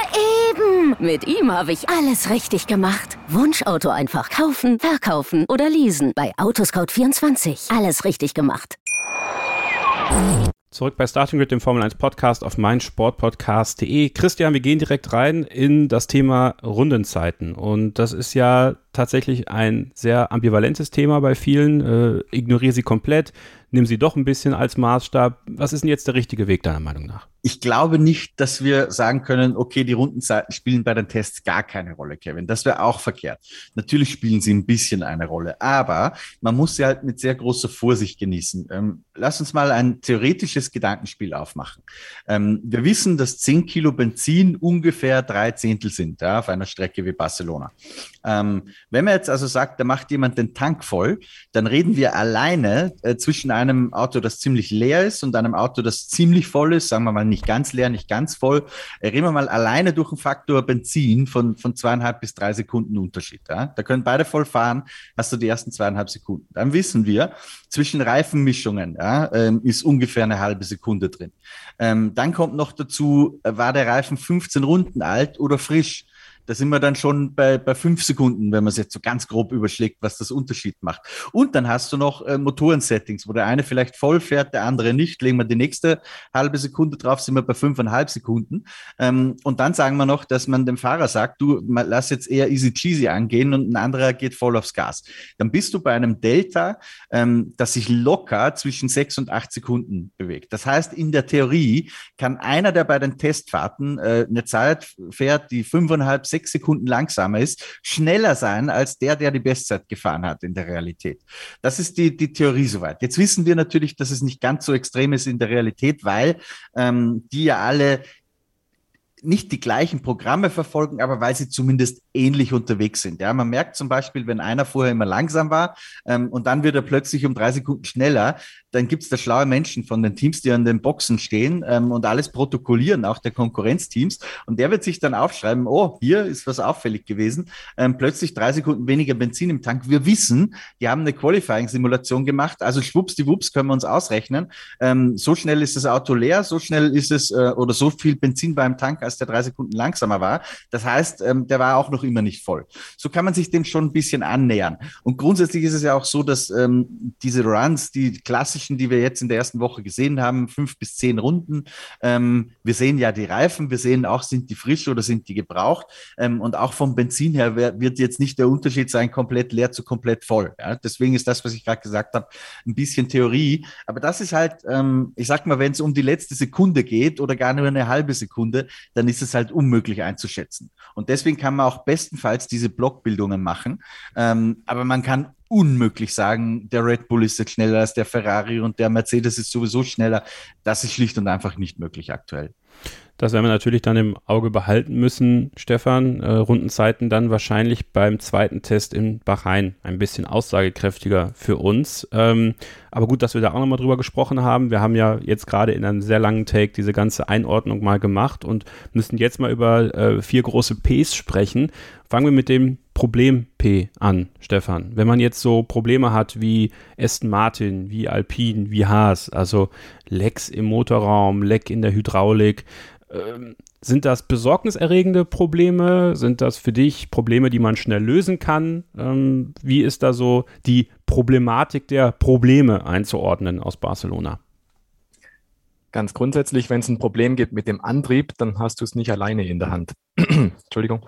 eben. Mit ihm habe ich alles richtig gemacht. Wunschauto einfach kaufen, verkaufen oder leasen. Bei Autoscout24. Alles richtig gemacht. Zurück bei Starting Grid, dem Formel 1 Podcast auf meinsportpodcast.de. Christian, wir gehen direkt rein in das Thema Rundenzeiten. Und das ist ja tatsächlich ein sehr ambivalentes Thema bei vielen. Äh, ignoriere sie komplett, nimm sie doch ein bisschen als Maßstab. Was ist denn jetzt der richtige Weg deiner Meinung nach? Ich glaube nicht, dass wir sagen können, okay, die Rundenzeiten spielen bei den Tests gar keine Rolle, Kevin. Das wäre auch verkehrt. Natürlich spielen sie ein bisschen eine Rolle, aber man muss sie halt mit sehr großer Vorsicht genießen. Ähm, lass uns mal ein theoretisches Gedankenspiel aufmachen. Ähm, wir wissen, dass 10 Kilo Benzin ungefähr drei Zehntel sind ja, auf einer Strecke wie Barcelona. Ähm, wenn man jetzt also sagt, da macht jemand den Tank voll, dann reden wir alleine äh, zwischen einem Auto, das ziemlich leer ist und einem Auto, das ziemlich voll ist, sagen wir mal nicht ganz leer, nicht ganz voll, äh, reden wir mal alleine durch einen Faktor Benzin von, von zweieinhalb bis drei Sekunden Unterschied. Ja? Da können beide voll fahren, hast du die ersten zweieinhalb Sekunden. Dann wissen wir, zwischen Reifenmischungen ja, ähm, ist ungefähr eine halbe Sekunde drin. Ähm, dann kommt noch dazu, äh, war der Reifen 15 Runden alt oder frisch? Da sind wir dann schon bei, bei fünf Sekunden, wenn man es jetzt so ganz grob überschlägt, was das Unterschied macht. Und dann hast du noch äh, Motorensettings, wo der eine vielleicht voll fährt, der andere nicht. Legen wir die nächste halbe Sekunde drauf, sind wir bei fünfeinhalb Sekunden. Ähm, und dann sagen wir noch, dass man dem Fahrer sagt, du lass jetzt eher easy cheesy angehen und ein anderer geht voll aufs Gas. Dann bist du bei einem Delta, ähm, das sich locker zwischen sechs und acht Sekunden bewegt. Das heißt, in der Theorie kann einer, der bei den Testfahrten äh, eine Zeit fährt, die fünfeinhalb, sechs sechs Sekunden langsamer ist, schneller sein als der, der die Bestzeit gefahren hat in der Realität. Das ist die, die Theorie soweit. Jetzt wissen wir natürlich, dass es nicht ganz so extrem ist in der Realität, weil ähm, die ja alle nicht die gleichen Programme verfolgen, aber weil sie zumindest ähnlich unterwegs sind. Ja, man merkt zum Beispiel, wenn einer vorher immer langsam war ähm, und dann wird er plötzlich um drei Sekunden schneller, dann gibt es da schlaue Menschen von den Teams, die an den Boxen stehen ähm, und alles protokollieren, auch der Konkurrenzteams. Und der wird sich dann aufschreiben, oh, hier ist was auffällig gewesen. Ähm, plötzlich drei Sekunden weniger Benzin im Tank. Wir wissen, die haben eine Qualifying-Simulation gemacht, also schwuppsdiwupps können wir uns ausrechnen. Ähm, so schnell ist das Auto leer, so schnell ist es äh, oder so viel Benzin beim Tank, als der drei Sekunden langsamer war. Das heißt, ähm, der war auch noch immer nicht voll. So kann man sich dem schon ein bisschen annähern. Und grundsätzlich ist es ja auch so, dass ähm, diese Runs, die klassischen, die wir jetzt in der ersten Woche gesehen haben, fünf bis zehn Runden, ähm, wir sehen ja die Reifen, wir sehen auch, sind die frisch oder sind die gebraucht. Ähm, und auch vom Benzin her wird jetzt nicht der Unterschied sein, komplett leer zu komplett voll. Ja? Deswegen ist das, was ich gerade gesagt habe, ein bisschen Theorie. Aber das ist halt, ähm, ich sag mal, wenn es um die letzte Sekunde geht oder gar nur eine halbe Sekunde, dann ist es halt unmöglich einzuschätzen. Und deswegen kann man auch bestenfalls diese Blockbildungen machen. Ähm, aber man kann unmöglich sagen, der Red Bull ist jetzt schneller als der Ferrari und der Mercedes ist sowieso schneller. Das ist schlicht und einfach nicht möglich aktuell. Das werden wir natürlich dann im Auge behalten müssen, Stefan. Äh, Rundenzeiten dann wahrscheinlich beim zweiten Test in Bahrain ein bisschen aussagekräftiger für uns. Ähm, aber gut, dass wir da auch nochmal drüber gesprochen haben. Wir haben ja jetzt gerade in einem sehr langen Take diese ganze Einordnung mal gemacht und müssen jetzt mal über äh, vier große Ps sprechen. Fangen wir mit dem Problem P an, Stefan. Wenn man jetzt so Probleme hat wie Aston Martin, wie Alpine, wie Haas, also Lecks im Motorraum, Leck in der Hydraulik, ähm, sind das besorgniserregende Probleme? Sind das für dich Probleme, die man schnell lösen kann? Ähm, wie ist da so die Problematik der Probleme einzuordnen aus Barcelona? Ganz grundsätzlich, wenn es ein Problem gibt mit dem Antrieb, dann hast du es nicht alleine in der Hand. Entschuldigung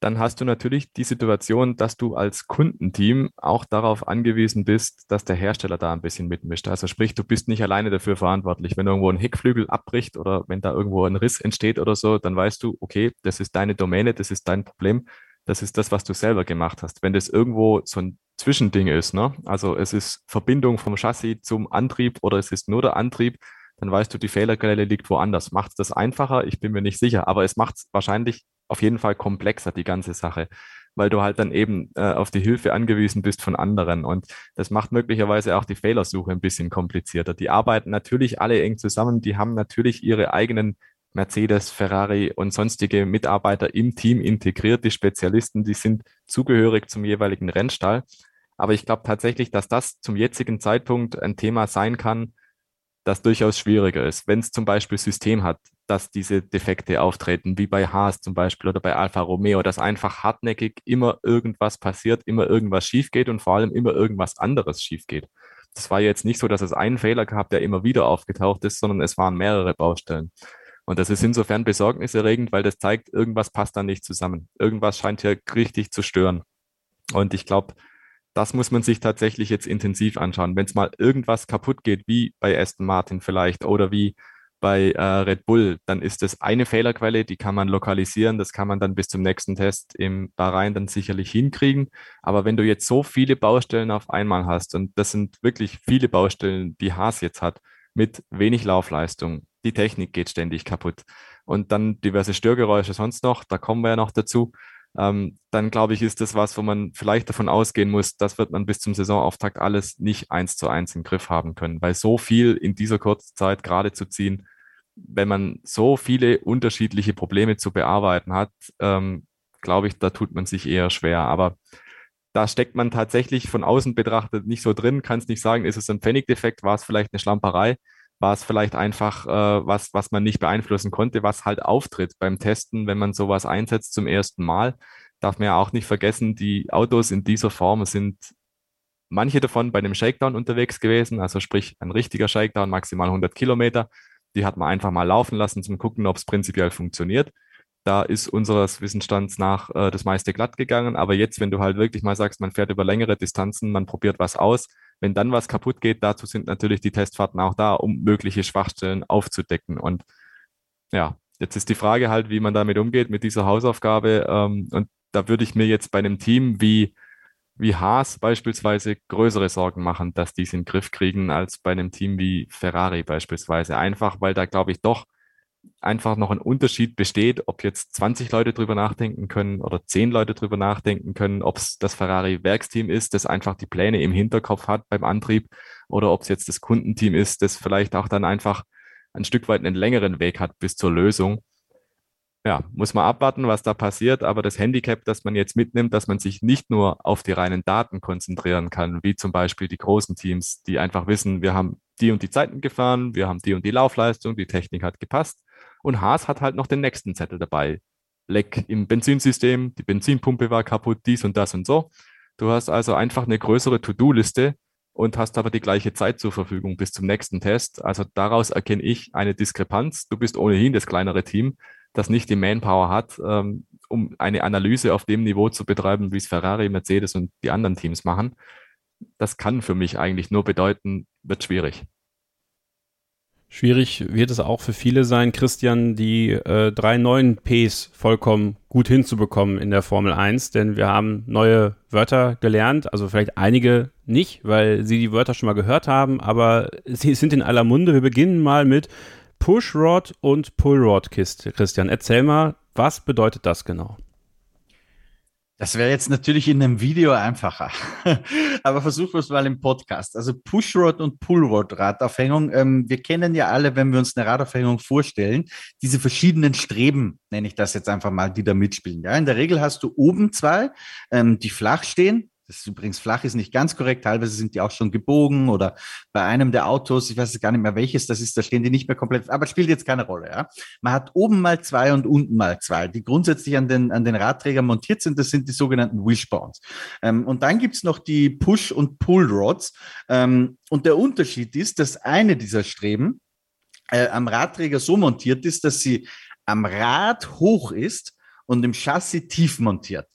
dann hast du natürlich die Situation, dass du als Kundenteam auch darauf angewiesen bist, dass der Hersteller da ein bisschen mitmischt. Also sprich, du bist nicht alleine dafür verantwortlich. Wenn irgendwo ein Heckflügel abbricht oder wenn da irgendwo ein Riss entsteht oder so, dann weißt du, okay, das ist deine Domäne, das ist dein Problem, das ist das, was du selber gemacht hast. Wenn das irgendwo so ein Zwischending ist, ne? also es ist Verbindung vom Chassis zum Antrieb oder es ist nur der Antrieb, dann weißt du, die Fehlerquelle liegt woanders. Macht es das einfacher? Ich bin mir nicht sicher, aber es macht es wahrscheinlich auf jeden Fall komplexer, die ganze Sache, weil du halt dann eben äh, auf die Hilfe angewiesen bist von anderen. Und das macht möglicherweise auch die Fehlersuche ein bisschen komplizierter. Die arbeiten natürlich alle eng zusammen, die haben natürlich ihre eigenen Mercedes, Ferrari und sonstige Mitarbeiter im Team integriert, die Spezialisten, die sind zugehörig zum jeweiligen Rennstall. Aber ich glaube tatsächlich, dass das zum jetzigen Zeitpunkt ein Thema sein kann, das durchaus schwieriger ist. Wenn es zum Beispiel System hat, dass diese Defekte auftreten, wie bei Haas zum Beispiel oder bei Alfa Romeo, dass einfach hartnäckig immer irgendwas passiert, immer irgendwas schief geht und vor allem immer irgendwas anderes schief geht. Das war jetzt nicht so, dass es einen Fehler gab, der immer wieder aufgetaucht ist, sondern es waren mehrere Baustellen. Und das ist insofern besorgniserregend, weil das zeigt, irgendwas passt da nicht zusammen. Irgendwas scheint hier richtig zu stören. Und ich glaube, das muss man sich tatsächlich jetzt intensiv anschauen. Wenn es mal irgendwas kaputt geht, wie bei Aston Martin vielleicht oder wie bei äh, Red Bull, dann ist das eine Fehlerquelle, die kann man lokalisieren, das kann man dann bis zum nächsten Test im Bahrain dann sicherlich hinkriegen. Aber wenn du jetzt so viele Baustellen auf einmal hast, und das sind wirklich viele Baustellen, die Haas jetzt hat, mit wenig Laufleistung, die Technik geht ständig kaputt und dann diverse Störgeräusche sonst noch, da kommen wir ja noch dazu ähm, dann glaube ich, ist das was, wo man vielleicht davon ausgehen muss, das wird man bis zum Saisonauftakt alles nicht eins zu eins im Griff haben können, weil so viel in dieser kurzen Zeit gerade zu ziehen, wenn man so viele unterschiedliche Probleme zu bearbeiten hat, ähm, glaube ich, da tut man sich eher schwer. Aber da steckt man tatsächlich von außen betrachtet nicht so drin, kann es nicht sagen, ist es ein Pfennigdefekt, war es vielleicht eine Schlamperei war es vielleicht einfach äh, was, was man nicht beeinflussen konnte, was halt auftritt beim Testen, wenn man sowas einsetzt zum ersten Mal. Darf man ja auch nicht vergessen, die Autos in dieser Form sind manche davon bei einem Shakedown unterwegs gewesen, also sprich ein richtiger Shakedown, maximal 100 Kilometer. Die hat man einfach mal laufen lassen zum Gucken, ob es prinzipiell funktioniert. Da ist unseres Wissensstands nach äh, das meiste glatt gegangen. Aber jetzt, wenn du halt wirklich mal sagst, man fährt über längere Distanzen, man probiert was aus, wenn dann was kaputt geht, dazu sind natürlich die Testfahrten auch da, um mögliche Schwachstellen aufzudecken. Und ja, jetzt ist die Frage halt, wie man damit umgeht, mit dieser Hausaufgabe. Ähm, und da würde ich mir jetzt bei einem Team wie, wie Haas beispielsweise größere Sorgen machen, dass die es in den Griff kriegen, als bei einem Team wie Ferrari beispielsweise. Einfach, weil da glaube ich doch einfach noch ein Unterschied besteht, ob jetzt 20 Leute drüber nachdenken können oder 10 Leute drüber nachdenken können, ob es das Ferrari-Werksteam ist, das einfach die Pläne im Hinterkopf hat beim Antrieb oder ob es jetzt das Kundenteam ist, das vielleicht auch dann einfach ein Stück weit einen längeren Weg hat bis zur Lösung. Ja, muss man abwarten, was da passiert, aber das Handicap, das man jetzt mitnimmt, dass man sich nicht nur auf die reinen Daten konzentrieren kann, wie zum Beispiel die großen Teams, die einfach wissen, wir haben die und die Zeiten gefahren, wir haben die und die Laufleistung, die Technik hat gepasst, und Haas hat halt noch den nächsten Zettel dabei. Leck im Benzinsystem, die Benzinpumpe war kaputt, dies und das und so. Du hast also einfach eine größere To-Do-Liste und hast aber die gleiche Zeit zur Verfügung bis zum nächsten Test. Also daraus erkenne ich eine Diskrepanz. Du bist ohnehin das kleinere Team, das nicht die Manpower hat, ähm, um eine Analyse auf dem Niveau zu betreiben, wie es Ferrari, Mercedes und die anderen Teams machen. Das kann für mich eigentlich nur bedeuten, wird schwierig. Schwierig wird es auch für viele sein, Christian, die äh, drei neuen Ps vollkommen gut hinzubekommen in der Formel 1, denn wir haben neue Wörter gelernt, also vielleicht einige nicht, weil sie die Wörter schon mal gehört haben, aber sie sind in aller Munde. Wir beginnen mal mit Pushrod und Pullrod, Christian. Erzähl mal, was bedeutet das genau? Das wäre jetzt natürlich in einem Video einfacher, aber versuchen wir es mal im Podcast. Also Pushrod und Pullrod Radaufhängung. Ähm, wir kennen ja alle, wenn wir uns eine Radaufhängung vorstellen, diese verschiedenen Streben, nenne ich das jetzt einfach mal, die da mitspielen. Ja, in der Regel hast du oben zwei, ähm, die flach stehen, das ist übrigens flach ist nicht ganz korrekt. Teilweise sind die auch schon gebogen oder bei einem der Autos, ich weiß gar nicht mehr welches das ist, da stehen die nicht mehr komplett, aber spielt jetzt keine Rolle. Ja? Man hat oben mal zwei und unten mal zwei, die grundsätzlich an den, an den Radträgern montiert sind. Das sind die sogenannten Wishbones. Ähm, und dann gibt's noch die Push- und Pull-Rods. Ähm, und der Unterschied ist, dass eine dieser Streben äh, am Radträger so montiert ist, dass sie am Rad hoch ist und im Chassis tief montiert.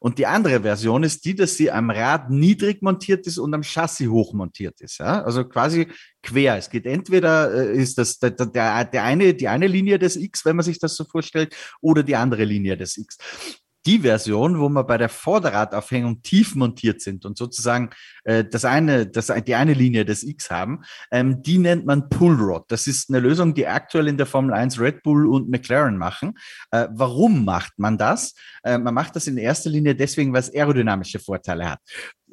Und die andere Version ist die, dass sie am Rad niedrig montiert ist und am Chassis hoch montiert ist. Ja? Also quasi quer. Es geht entweder äh, ist das der, der, der eine, die eine Linie des X, wenn man sich das so vorstellt, oder die andere Linie des X die Version, wo wir bei der Vorderradaufhängung tief montiert sind und sozusagen äh, das eine, das, die eine Linie des X haben, ähm, die nennt man Pullrod. Das ist eine Lösung, die aktuell in der Formel 1 Red Bull und McLaren machen. Äh, warum macht man das? Äh, man macht das in erster Linie deswegen, weil es aerodynamische Vorteile hat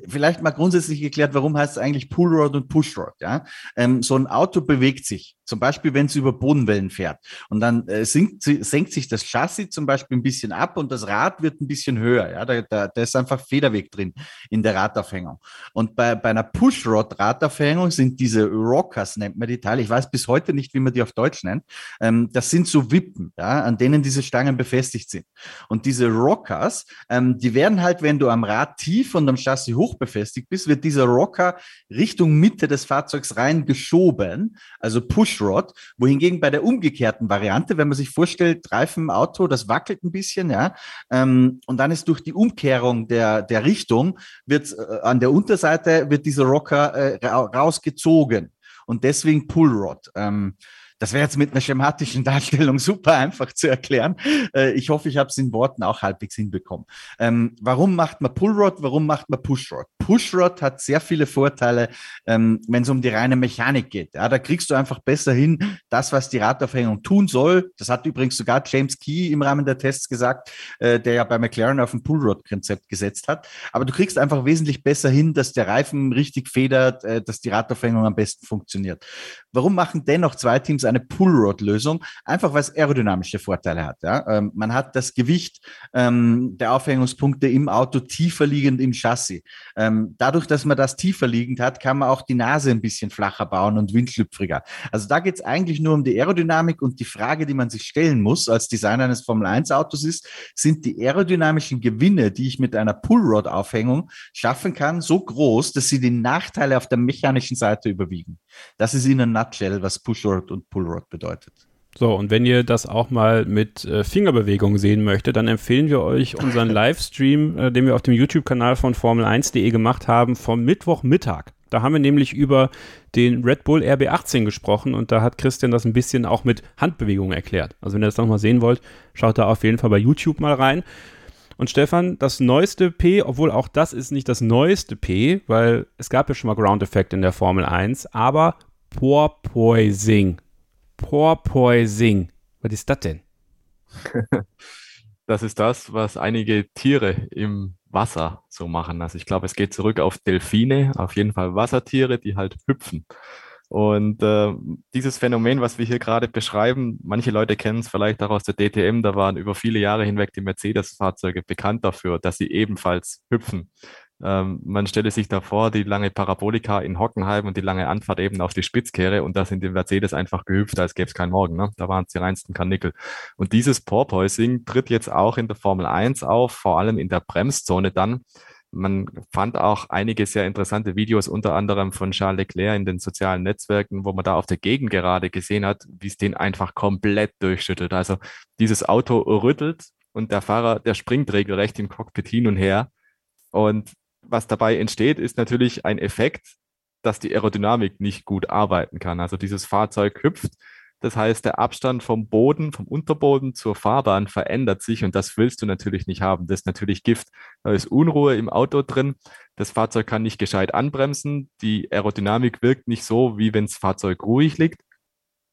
vielleicht mal grundsätzlich geklärt, warum heißt es eigentlich Pullrod und Pushrod? Ja? Ähm, so ein Auto bewegt sich, zum Beispiel, wenn es über Bodenwellen fährt. Und dann äh, sinkt, senkt sich das Chassis zum Beispiel ein bisschen ab und das Rad wird ein bisschen höher. Ja? Da, da, da ist einfach Federweg drin in der Radaufhängung. Und bei, bei einer Pushrod-Radaufhängung sind diese Rockers, nennt man die Teile. Ich weiß bis heute nicht, wie man die auf Deutsch nennt. Ähm, das sind so Wippen, ja, an denen diese Stangen befestigt sind. Und diese Rockers, ähm, die werden halt, wenn du am Rad tief und am Chassis hoch befestigt bist, wird dieser Rocker Richtung Mitte des Fahrzeugs rein geschoben, also Pushrod, wohingegen bei der umgekehrten Variante, wenn man sich vorstellt, Reifen Auto, das wackelt ein bisschen, ja, ähm, und dann ist durch die Umkehrung der, der Richtung, wird äh, an der Unterseite wird dieser Rocker äh, rausgezogen und deswegen Pullrod. Ähm, das wäre jetzt mit einer schematischen Darstellung super einfach zu erklären. Äh, ich hoffe, ich habe es in Worten auch halbwegs hinbekommen. Ähm, warum macht man Pullrod? Warum macht man Pushrod? Pushrod hat sehr viele Vorteile, ähm, wenn es um die reine Mechanik geht. Ja, da kriegst du einfach besser hin, das, was die Radaufhängung tun soll. Das hat übrigens sogar James Key im Rahmen der Tests gesagt, äh, der ja bei McLaren auf ein Pullrod-Konzept gesetzt hat. Aber du kriegst einfach wesentlich besser hin, dass der Reifen richtig federt, äh, dass die Radaufhängung am besten funktioniert. Warum machen dennoch zwei Teams eine Pullrod-Lösung? Einfach weil es aerodynamische Vorteile hat. Ja? Ähm, man hat das Gewicht ähm, der Aufhängungspunkte im Auto tiefer liegend im Chassis. Ähm, dadurch, dass man das tiefer liegend hat, kann man auch die Nase ein bisschen flacher bauen und windschlüpfriger. Also da geht es eigentlich nur um die Aerodynamik und die Frage, die man sich stellen muss als Designer eines Formel-1-Autos ist, sind die aerodynamischen Gewinne, die ich mit einer Pullrod-Aufhängung schaffen kann, so groß, dass sie die Nachteile auf der mechanischen Seite überwiegen. Das ist in a nutshell, was Pushrod und Pullrod bedeutet. So, und wenn ihr das auch mal mit äh, Fingerbewegungen sehen möchtet, dann empfehlen wir euch unseren Livestream, äh, den wir auf dem YouTube-Kanal von Formel1.de gemacht haben, vom Mittwochmittag. Da haben wir nämlich über den Red Bull RB18 gesprochen und da hat Christian das ein bisschen auch mit Handbewegungen erklärt. Also wenn ihr das nochmal sehen wollt, schaut da auf jeden Fall bei YouTube mal rein. Und Stefan, das neueste P, obwohl auch das ist nicht das neueste P, weil es gab ja schon mal Ground Effect in der Formel 1, aber Porpoising. Porpoising. Was ist das denn? Das ist das, was einige Tiere im Wasser so machen. Also ich glaube, es geht zurück auf Delfine, auf jeden Fall Wassertiere, die halt hüpfen. Und äh, dieses Phänomen, was wir hier gerade beschreiben, manche Leute kennen es vielleicht auch aus der DTM, da waren über viele Jahre hinweg die Mercedes-Fahrzeuge bekannt dafür, dass sie ebenfalls hüpfen. Ähm, man stelle sich da vor, die lange Parabolika in Hockenheim und die lange Anfahrt eben auf die Spitzkehre und da sind die Mercedes einfach gehüpft, als gäbe es keinen Morgen. Ne? Da waren es die reinsten Karnickel. Und dieses Porpoising tritt jetzt auch in der Formel 1 auf, vor allem in der Bremszone dann. Man fand auch einige sehr interessante Videos, unter anderem von Charles Leclerc in den sozialen Netzwerken, wo man da auf der Gegend gerade gesehen hat, wie es den einfach komplett durchschüttelt. Also dieses Auto rüttelt und der Fahrer, der springt regelrecht im Cockpit hin und her. Und was dabei entsteht, ist natürlich ein Effekt, dass die Aerodynamik nicht gut arbeiten kann. Also dieses Fahrzeug hüpft das heißt, der Abstand vom Boden, vom Unterboden zur Fahrbahn verändert sich und das willst du natürlich nicht haben. Das ist natürlich Gift. Da ist Unruhe im Auto drin. Das Fahrzeug kann nicht gescheit anbremsen. Die Aerodynamik wirkt nicht so, wie wenn das Fahrzeug ruhig liegt.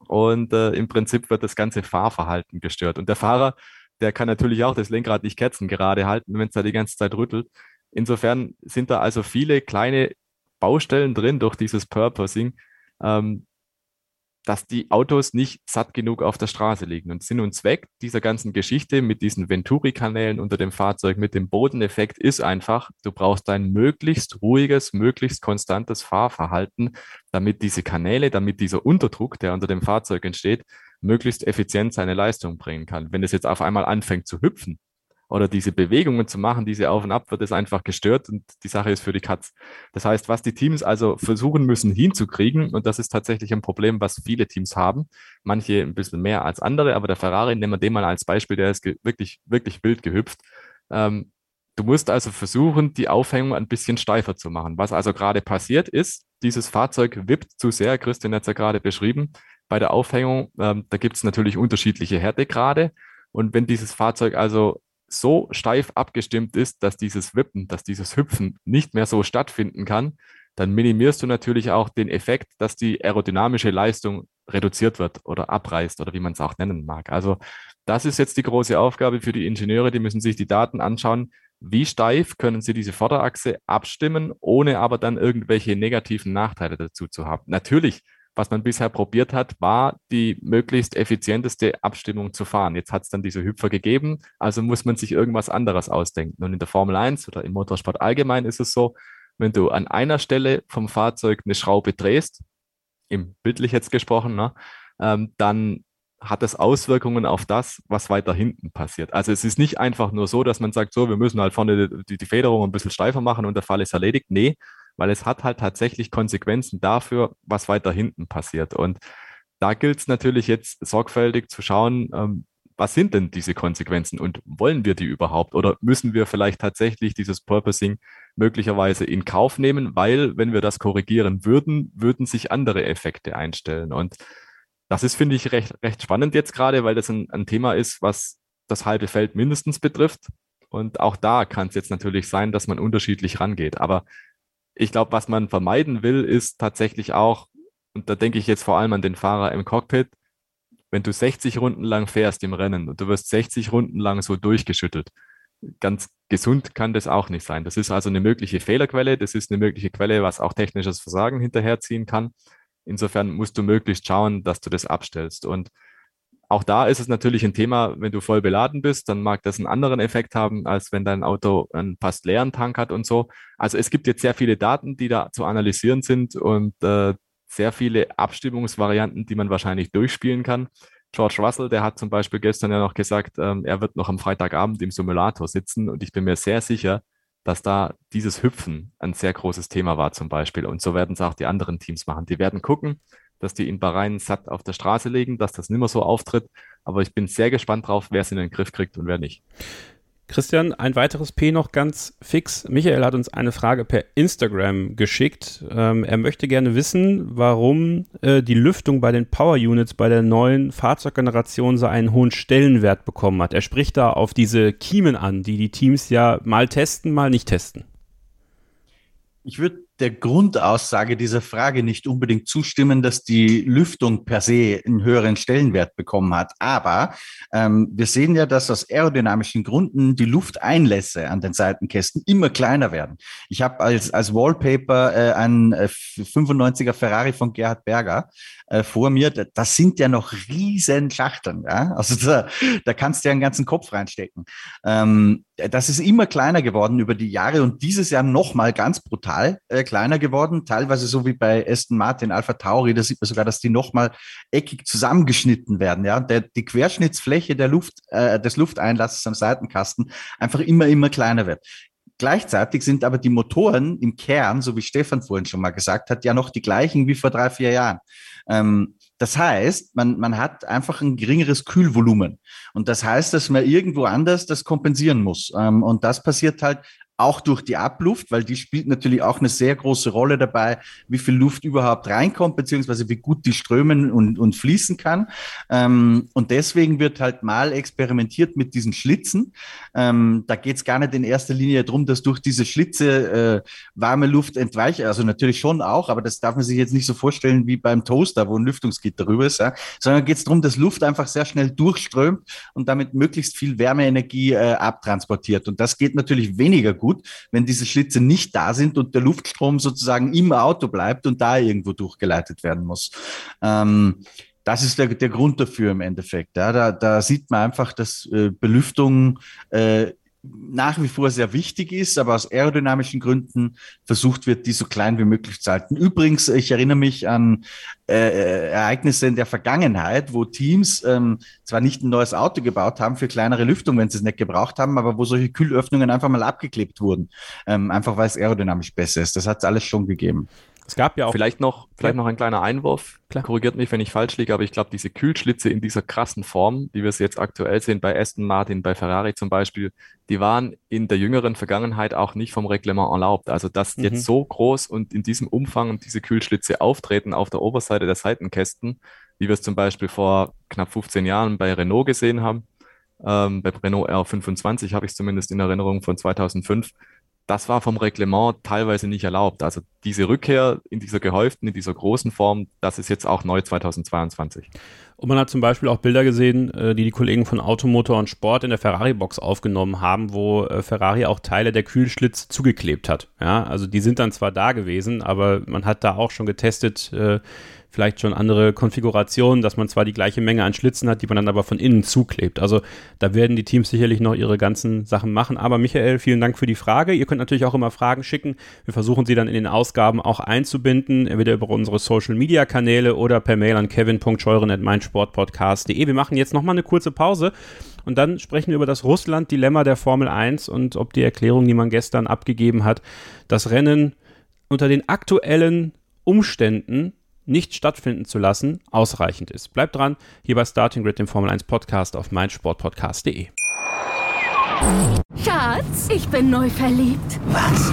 Und äh, im Prinzip wird das ganze Fahrverhalten gestört. Und der Fahrer, der kann natürlich auch das Lenkrad nicht ketzen gerade halten, wenn es da die ganze Zeit rüttelt. Insofern sind da also viele kleine Baustellen drin durch dieses Purposing, ähm, dass die Autos nicht satt genug auf der Straße liegen. Und Sinn und Zweck dieser ganzen Geschichte mit diesen Venturi-Kanälen unter dem Fahrzeug, mit dem Bodeneffekt ist einfach, du brauchst ein möglichst ruhiges, möglichst konstantes Fahrverhalten, damit diese Kanäle, damit dieser Unterdruck, der unter dem Fahrzeug entsteht, möglichst effizient seine Leistung bringen kann. Wenn es jetzt auf einmal anfängt zu hüpfen, oder diese Bewegungen zu machen, diese Auf und Ab, wird es einfach gestört und die Sache ist für die Katz. Das heißt, was die Teams also versuchen müssen hinzukriegen, und das ist tatsächlich ein Problem, was viele Teams haben, manche ein bisschen mehr als andere, aber der Ferrari, nehmen wir den mal als Beispiel, der ist wirklich, wirklich wild gehüpft. Ähm, du musst also versuchen, die Aufhängung ein bisschen steifer zu machen. Was also gerade passiert ist, dieses Fahrzeug wippt zu sehr, Christian hat es ja gerade beschrieben, bei der Aufhängung, ähm, da gibt es natürlich unterschiedliche Härtegrade. Und wenn dieses Fahrzeug also so steif abgestimmt ist, dass dieses Wippen, dass dieses Hüpfen nicht mehr so stattfinden kann, dann minimierst du natürlich auch den Effekt, dass die aerodynamische Leistung reduziert wird oder abreißt oder wie man es auch nennen mag. Also das ist jetzt die große Aufgabe für die Ingenieure, die müssen sich die Daten anschauen, wie steif können sie diese Vorderachse abstimmen, ohne aber dann irgendwelche negativen Nachteile dazu zu haben. Natürlich was man bisher probiert hat, war die möglichst effizienteste Abstimmung zu fahren. Jetzt hat es dann diese Hüpfer gegeben, also muss man sich irgendwas anderes ausdenken. Und in der Formel 1 oder im Motorsport allgemein ist es so, wenn du an einer Stelle vom Fahrzeug eine Schraube drehst, im bildlich jetzt gesprochen, ne, ähm, dann hat das Auswirkungen auf das, was weiter hinten passiert. Also es ist nicht einfach nur so, dass man sagt, so, wir müssen halt vorne die, die Federung ein bisschen steifer machen und der Fall ist erledigt. Nee, weil es hat halt tatsächlich Konsequenzen dafür, was weiter hinten passiert. Und da gilt es natürlich jetzt sorgfältig zu schauen, ähm, was sind denn diese Konsequenzen und wollen wir die überhaupt oder müssen wir vielleicht tatsächlich dieses Purposing möglicherweise in Kauf nehmen, weil wenn wir das korrigieren würden, würden sich andere Effekte einstellen. Und das ist, finde ich, recht, recht spannend jetzt gerade, weil das ein, ein Thema ist, was das halbe Feld mindestens betrifft. Und auch da kann es jetzt natürlich sein, dass man unterschiedlich rangeht. Aber ich glaube, was man vermeiden will, ist tatsächlich auch, und da denke ich jetzt vor allem an den Fahrer im Cockpit, wenn du 60 Runden lang fährst im Rennen und du wirst 60 Runden lang so durchgeschüttelt, ganz gesund kann das auch nicht sein. Das ist also eine mögliche Fehlerquelle, das ist eine mögliche Quelle, was auch technisches Versagen hinterherziehen kann. Insofern musst du möglichst schauen, dass du das abstellst. Und auch da ist es natürlich ein Thema, wenn du voll beladen bist, dann mag das einen anderen Effekt haben, als wenn dein Auto einen fast leeren Tank hat und so. Also es gibt jetzt sehr viele Daten, die da zu analysieren sind und äh, sehr viele Abstimmungsvarianten, die man wahrscheinlich durchspielen kann. George Russell, der hat zum Beispiel gestern ja noch gesagt, ähm, er wird noch am Freitagabend im Simulator sitzen und ich bin mir sehr sicher, dass da dieses Hüpfen ein sehr großes Thema war zum Beispiel. Und so werden es auch die anderen Teams machen. Die werden gucken, dass die in Bahrain satt auf der Straße liegen, dass das nicht mehr so auftritt. Aber ich bin sehr gespannt drauf, wer es in den Griff kriegt und wer nicht. Christian, ein weiteres P noch ganz fix. Michael hat uns eine Frage per Instagram geschickt. Ähm, er möchte gerne wissen, warum äh, die Lüftung bei den Power Units bei der neuen Fahrzeuggeneration so einen hohen Stellenwert bekommen hat. Er spricht da auf diese Kiemen an, die die Teams ja mal testen, mal nicht testen. Ich würde der Grundaussage dieser Frage nicht unbedingt zustimmen, dass die Lüftung per se einen höheren Stellenwert bekommen hat. Aber ähm, wir sehen ja, dass aus aerodynamischen Gründen die Lufteinlässe an den Seitenkästen immer kleiner werden. Ich habe als, als Wallpaper äh, einen 95er Ferrari von Gerhard Berger äh, vor mir. Das sind ja noch riesen Schachteln. Ja? Also da, da kannst du ja einen ganzen Kopf reinstecken. Ähm, das ist immer kleiner geworden über die Jahre und dieses Jahr nochmal ganz brutal äh, kleiner geworden, teilweise so wie bei Aston Martin, Alpha Tauri, da sieht man sogar, dass die nochmal eckig zusammengeschnitten werden. Ja, der, die Querschnittsfläche der Luft, äh, des Lufteinlasses am Seitenkasten einfach immer, immer kleiner wird. Gleichzeitig sind aber die Motoren im Kern, so wie Stefan vorhin schon mal gesagt hat, ja noch die gleichen wie vor drei, vier Jahren. Ähm, das heißt, man, man hat einfach ein geringeres Kühlvolumen. Und das heißt, dass man irgendwo anders das kompensieren muss. Ähm, und das passiert halt auch durch die Abluft, weil die spielt natürlich auch eine sehr große Rolle dabei, wie viel Luft überhaupt reinkommt, beziehungsweise wie gut die strömen und, und fließen kann. Ähm, und deswegen wird halt mal experimentiert mit diesen Schlitzen. Ähm, da geht es gar nicht in erster Linie darum, dass durch diese Schlitze äh, warme Luft entweicht. Also natürlich schon auch, aber das darf man sich jetzt nicht so vorstellen wie beim Toaster, wo ein Lüftungsgitter drüber ist, ja? sondern geht es darum, dass Luft einfach sehr schnell durchströmt und damit möglichst viel Wärmeenergie äh, abtransportiert. Und das geht natürlich weniger gut gut, wenn diese Schlitze nicht da sind und der Luftstrom sozusagen im Auto bleibt und da irgendwo durchgeleitet werden muss. Ähm, das ist der, der Grund dafür im Endeffekt. Ja. Da, da sieht man einfach, dass äh, Belüftung äh, nach wie vor sehr wichtig ist, aber aus aerodynamischen Gründen versucht wird, die so klein wie möglich zu halten. Übrigens, ich erinnere mich an äh, äh, Ereignisse in der Vergangenheit, wo Teams ähm, zwar nicht ein neues Auto gebaut haben für kleinere Lüftung, wenn sie es nicht gebraucht haben, aber wo solche Kühlöffnungen einfach mal abgeklebt wurden, ähm, einfach weil es aerodynamisch besser ist. Das hat es alles schon gegeben. Es gab ja auch. Vielleicht noch, vielleicht noch ein kleiner Einwurf. Klar. Korrigiert mich, wenn ich falsch liege, aber ich glaube, diese Kühlschlitze in dieser krassen Form, wie wir sie jetzt aktuell sehen, bei Aston Martin, bei Ferrari zum Beispiel, die waren in der jüngeren Vergangenheit auch nicht vom Reglement erlaubt. Also, dass mhm. jetzt so groß und in diesem Umfang diese Kühlschlitze auftreten auf der Oberseite der Seitenkästen, wie wir es zum Beispiel vor knapp 15 Jahren bei Renault gesehen haben, ähm, bei Renault R25 habe ich es zumindest in Erinnerung von 2005, das war vom Reglement teilweise nicht erlaubt. Also diese Rückkehr in dieser gehäuften, in dieser großen Form, das ist jetzt auch neu 2022. Und man hat zum Beispiel auch Bilder gesehen, äh, die die Kollegen von Automotor und Sport in der Ferrari-Box aufgenommen haben, wo äh, Ferrari auch Teile der Kühlschlitz zugeklebt hat. Ja, also die sind dann zwar da gewesen, aber man hat da auch schon getestet, äh, vielleicht schon andere Konfigurationen, dass man zwar die gleiche Menge an Schlitzen hat, die man dann aber von innen zuklebt. Also da werden die Teams sicherlich noch ihre ganzen Sachen machen. Aber Michael, vielen Dank für die Frage. Ihr könnt natürlich auch immer Fragen schicken. Wir versuchen sie dann in den Ausgaben auch einzubinden, entweder über unsere Social Media Kanäle oder per Mail an kevin.scheuren.meinsportpodcast.de. Wir machen jetzt nochmal eine kurze Pause. Und dann sprechen wir über das Russland-Dilemma der Formel 1 und ob die Erklärung, die man gestern abgegeben hat, das Rennen unter den aktuellen Umständen nicht stattfinden zu lassen, ausreichend ist. Bleibt dran, hier bei Starting Grid, dem Formel 1 Podcast auf meinsportpodcast.de. Schatz, ich bin neu verliebt. Was?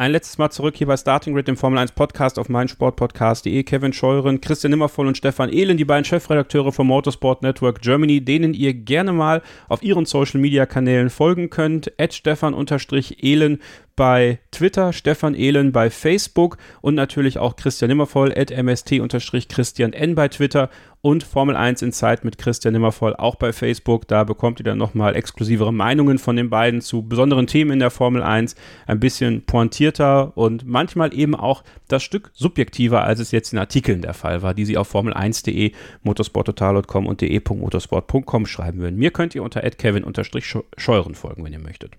Ein letztes Mal zurück hier bei Starting Grid, dem Formel 1 Podcast auf meinsportpodcast.de. Kevin Scheuren, Christian Nimmervoll und Stefan Ehlen, die beiden Chefredakteure vom Motorsport Network Germany, denen ihr gerne mal auf ihren Social Media Kanälen folgen könnt. Stefan-Ehlen bei Twitter, Stefan Ehlen bei Facebook und natürlich auch Christian Nimmervoll at mst-christian n bei Twitter und Formel 1 in Zeit mit Christian Nimmervoll auch bei Facebook. Da bekommt ihr dann nochmal exklusivere Meinungen von den beiden zu besonderen Themen in der Formel 1. Ein bisschen pointierter und manchmal eben auch das Stück subjektiver, als es jetzt in Artikeln der Fall war, die sie auf formel1.de, motorsporttotal.com und de.motorsport.com schreiben würden. Mir könnt ihr unter kevin-scheuren folgen, wenn ihr möchtet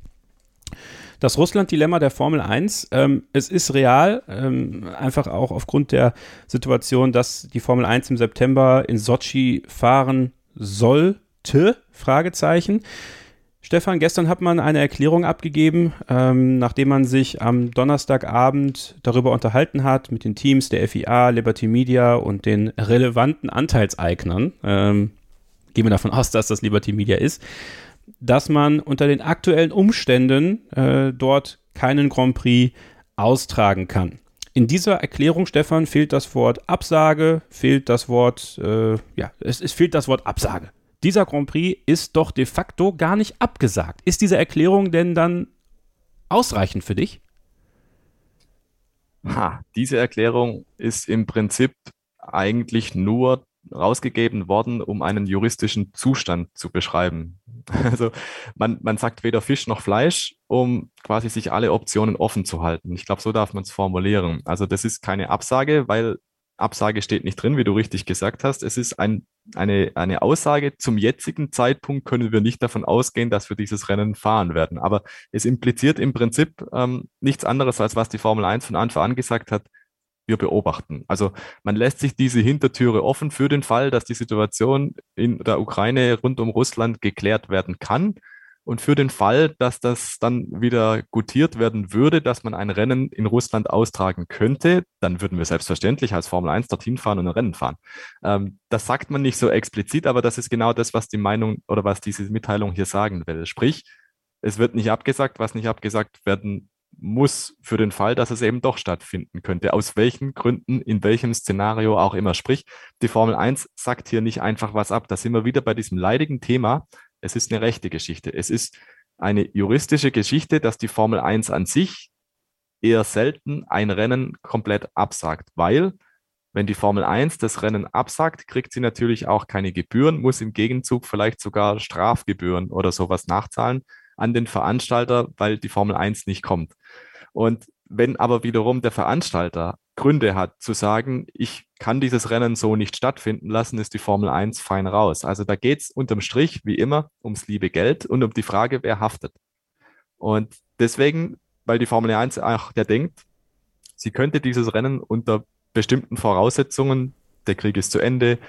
das Russland-Dilemma der Formel 1, ähm, es ist real, ähm, einfach auch aufgrund der Situation, dass die Formel 1 im September in Sochi fahren sollte, Fragezeichen. Stefan, gestern hat man eine Erklärung abgegeben, ähm, nachdem man sich am Donnerstagabend darüber unterhalten hat mit den Teams der FIA, Liberty Media und den relevanten Anteilseignern. Ähm, gehen wir davon aus, dass das Liberty Media ist dass man unter den aktuellen Umständen äh, dort keinen Grand Prix austragen kann. In dieser Erklärung, Stefan, fehlt das Wort Absage, fehlt das Wort, äh, ja, es, es fehlt das Wort Absage. Dieser Grand Prix ist doch de facto gar nicht abgesagt. Ist diese Erklärung denn dann ausreichend für dich? Ha, diese Erklärung ist im Prinzip eigentlich nur rausgegeben worden, um einen juristischen Zustand zu beschreiben. Also man, man sagt weder Fisch noch Fleisch, um quasi sich alle Optionen offen zu halten. Ich glaube, so darf man es formulieren. Also das ist keine Absage, weil Absage steht nicht drin, wie du richtig gesagt hast. Es ist ein, eine, eine Aussage, zum jetzigen Zeitpunkt können wir nicht davon ausgehen, dass wir dieses Rennen fahren werden. Aber es impliziert im Prinzip ähm, nichts anderes, als was die Formel 1 von Anfang an gesagt hat wir beobachten. Also man lässt sich diese Hintertüre offen für den Fall, dass die Situation in der Ukraine rund um Russland geklärt werden kann. Und für den Fall, dass das dann wieder gutiert werden würde, dass man ein Rennen in Russland austragen könnte, dann würden wir selbstverständlich als Formel 1 dorthin fahren und ein Rennen fahren. Ähm, das sagt man nicht so explizit, aber das ist genau das, was die Meinung oder was diese Mitteilung hier sagen will. Sprich, es wird nicht abgesagt, was nicht abgesagt werden muss für den Fall, dass es eben doch stattfinden könnte. Aus welchen Gründen, in welchem Szenario auch immer. Sprich, die Formel 1 sagt hier nicht einfach was ab. Da sind wir wieder bei diesem leidigen Thema. Es ist eine rechte Geschichte. Es ist eine juristische Geschichte, dass die Formel 1 an sich eher selten ein Rennen komplett absagt, weil wenn die Formel 1 das Rennen absagt, kriegt sie natürlich auch keine Gebühren, muss im Gegenzug vielleicht sogar Strafgebühren oder sowas nachzahlen an den Veranstalter, weil die Formel 1 nicht kommt. Und wenn aber wiederum der Veranstalter Gründe hat zu sagen, ich kann dieses Rennen so nicht stattfinden lassen, ist die Formel 1 fein raus. Also da geht es unterm Strich, wie immer, ums liebe Geld und um die Frage, wer haftet. Und deswegen, weil die Formel 1 auch der denkt, sie könnte dieses Rennen unter bestimmten Voraussetzungen, der Krieg ist zu Ende,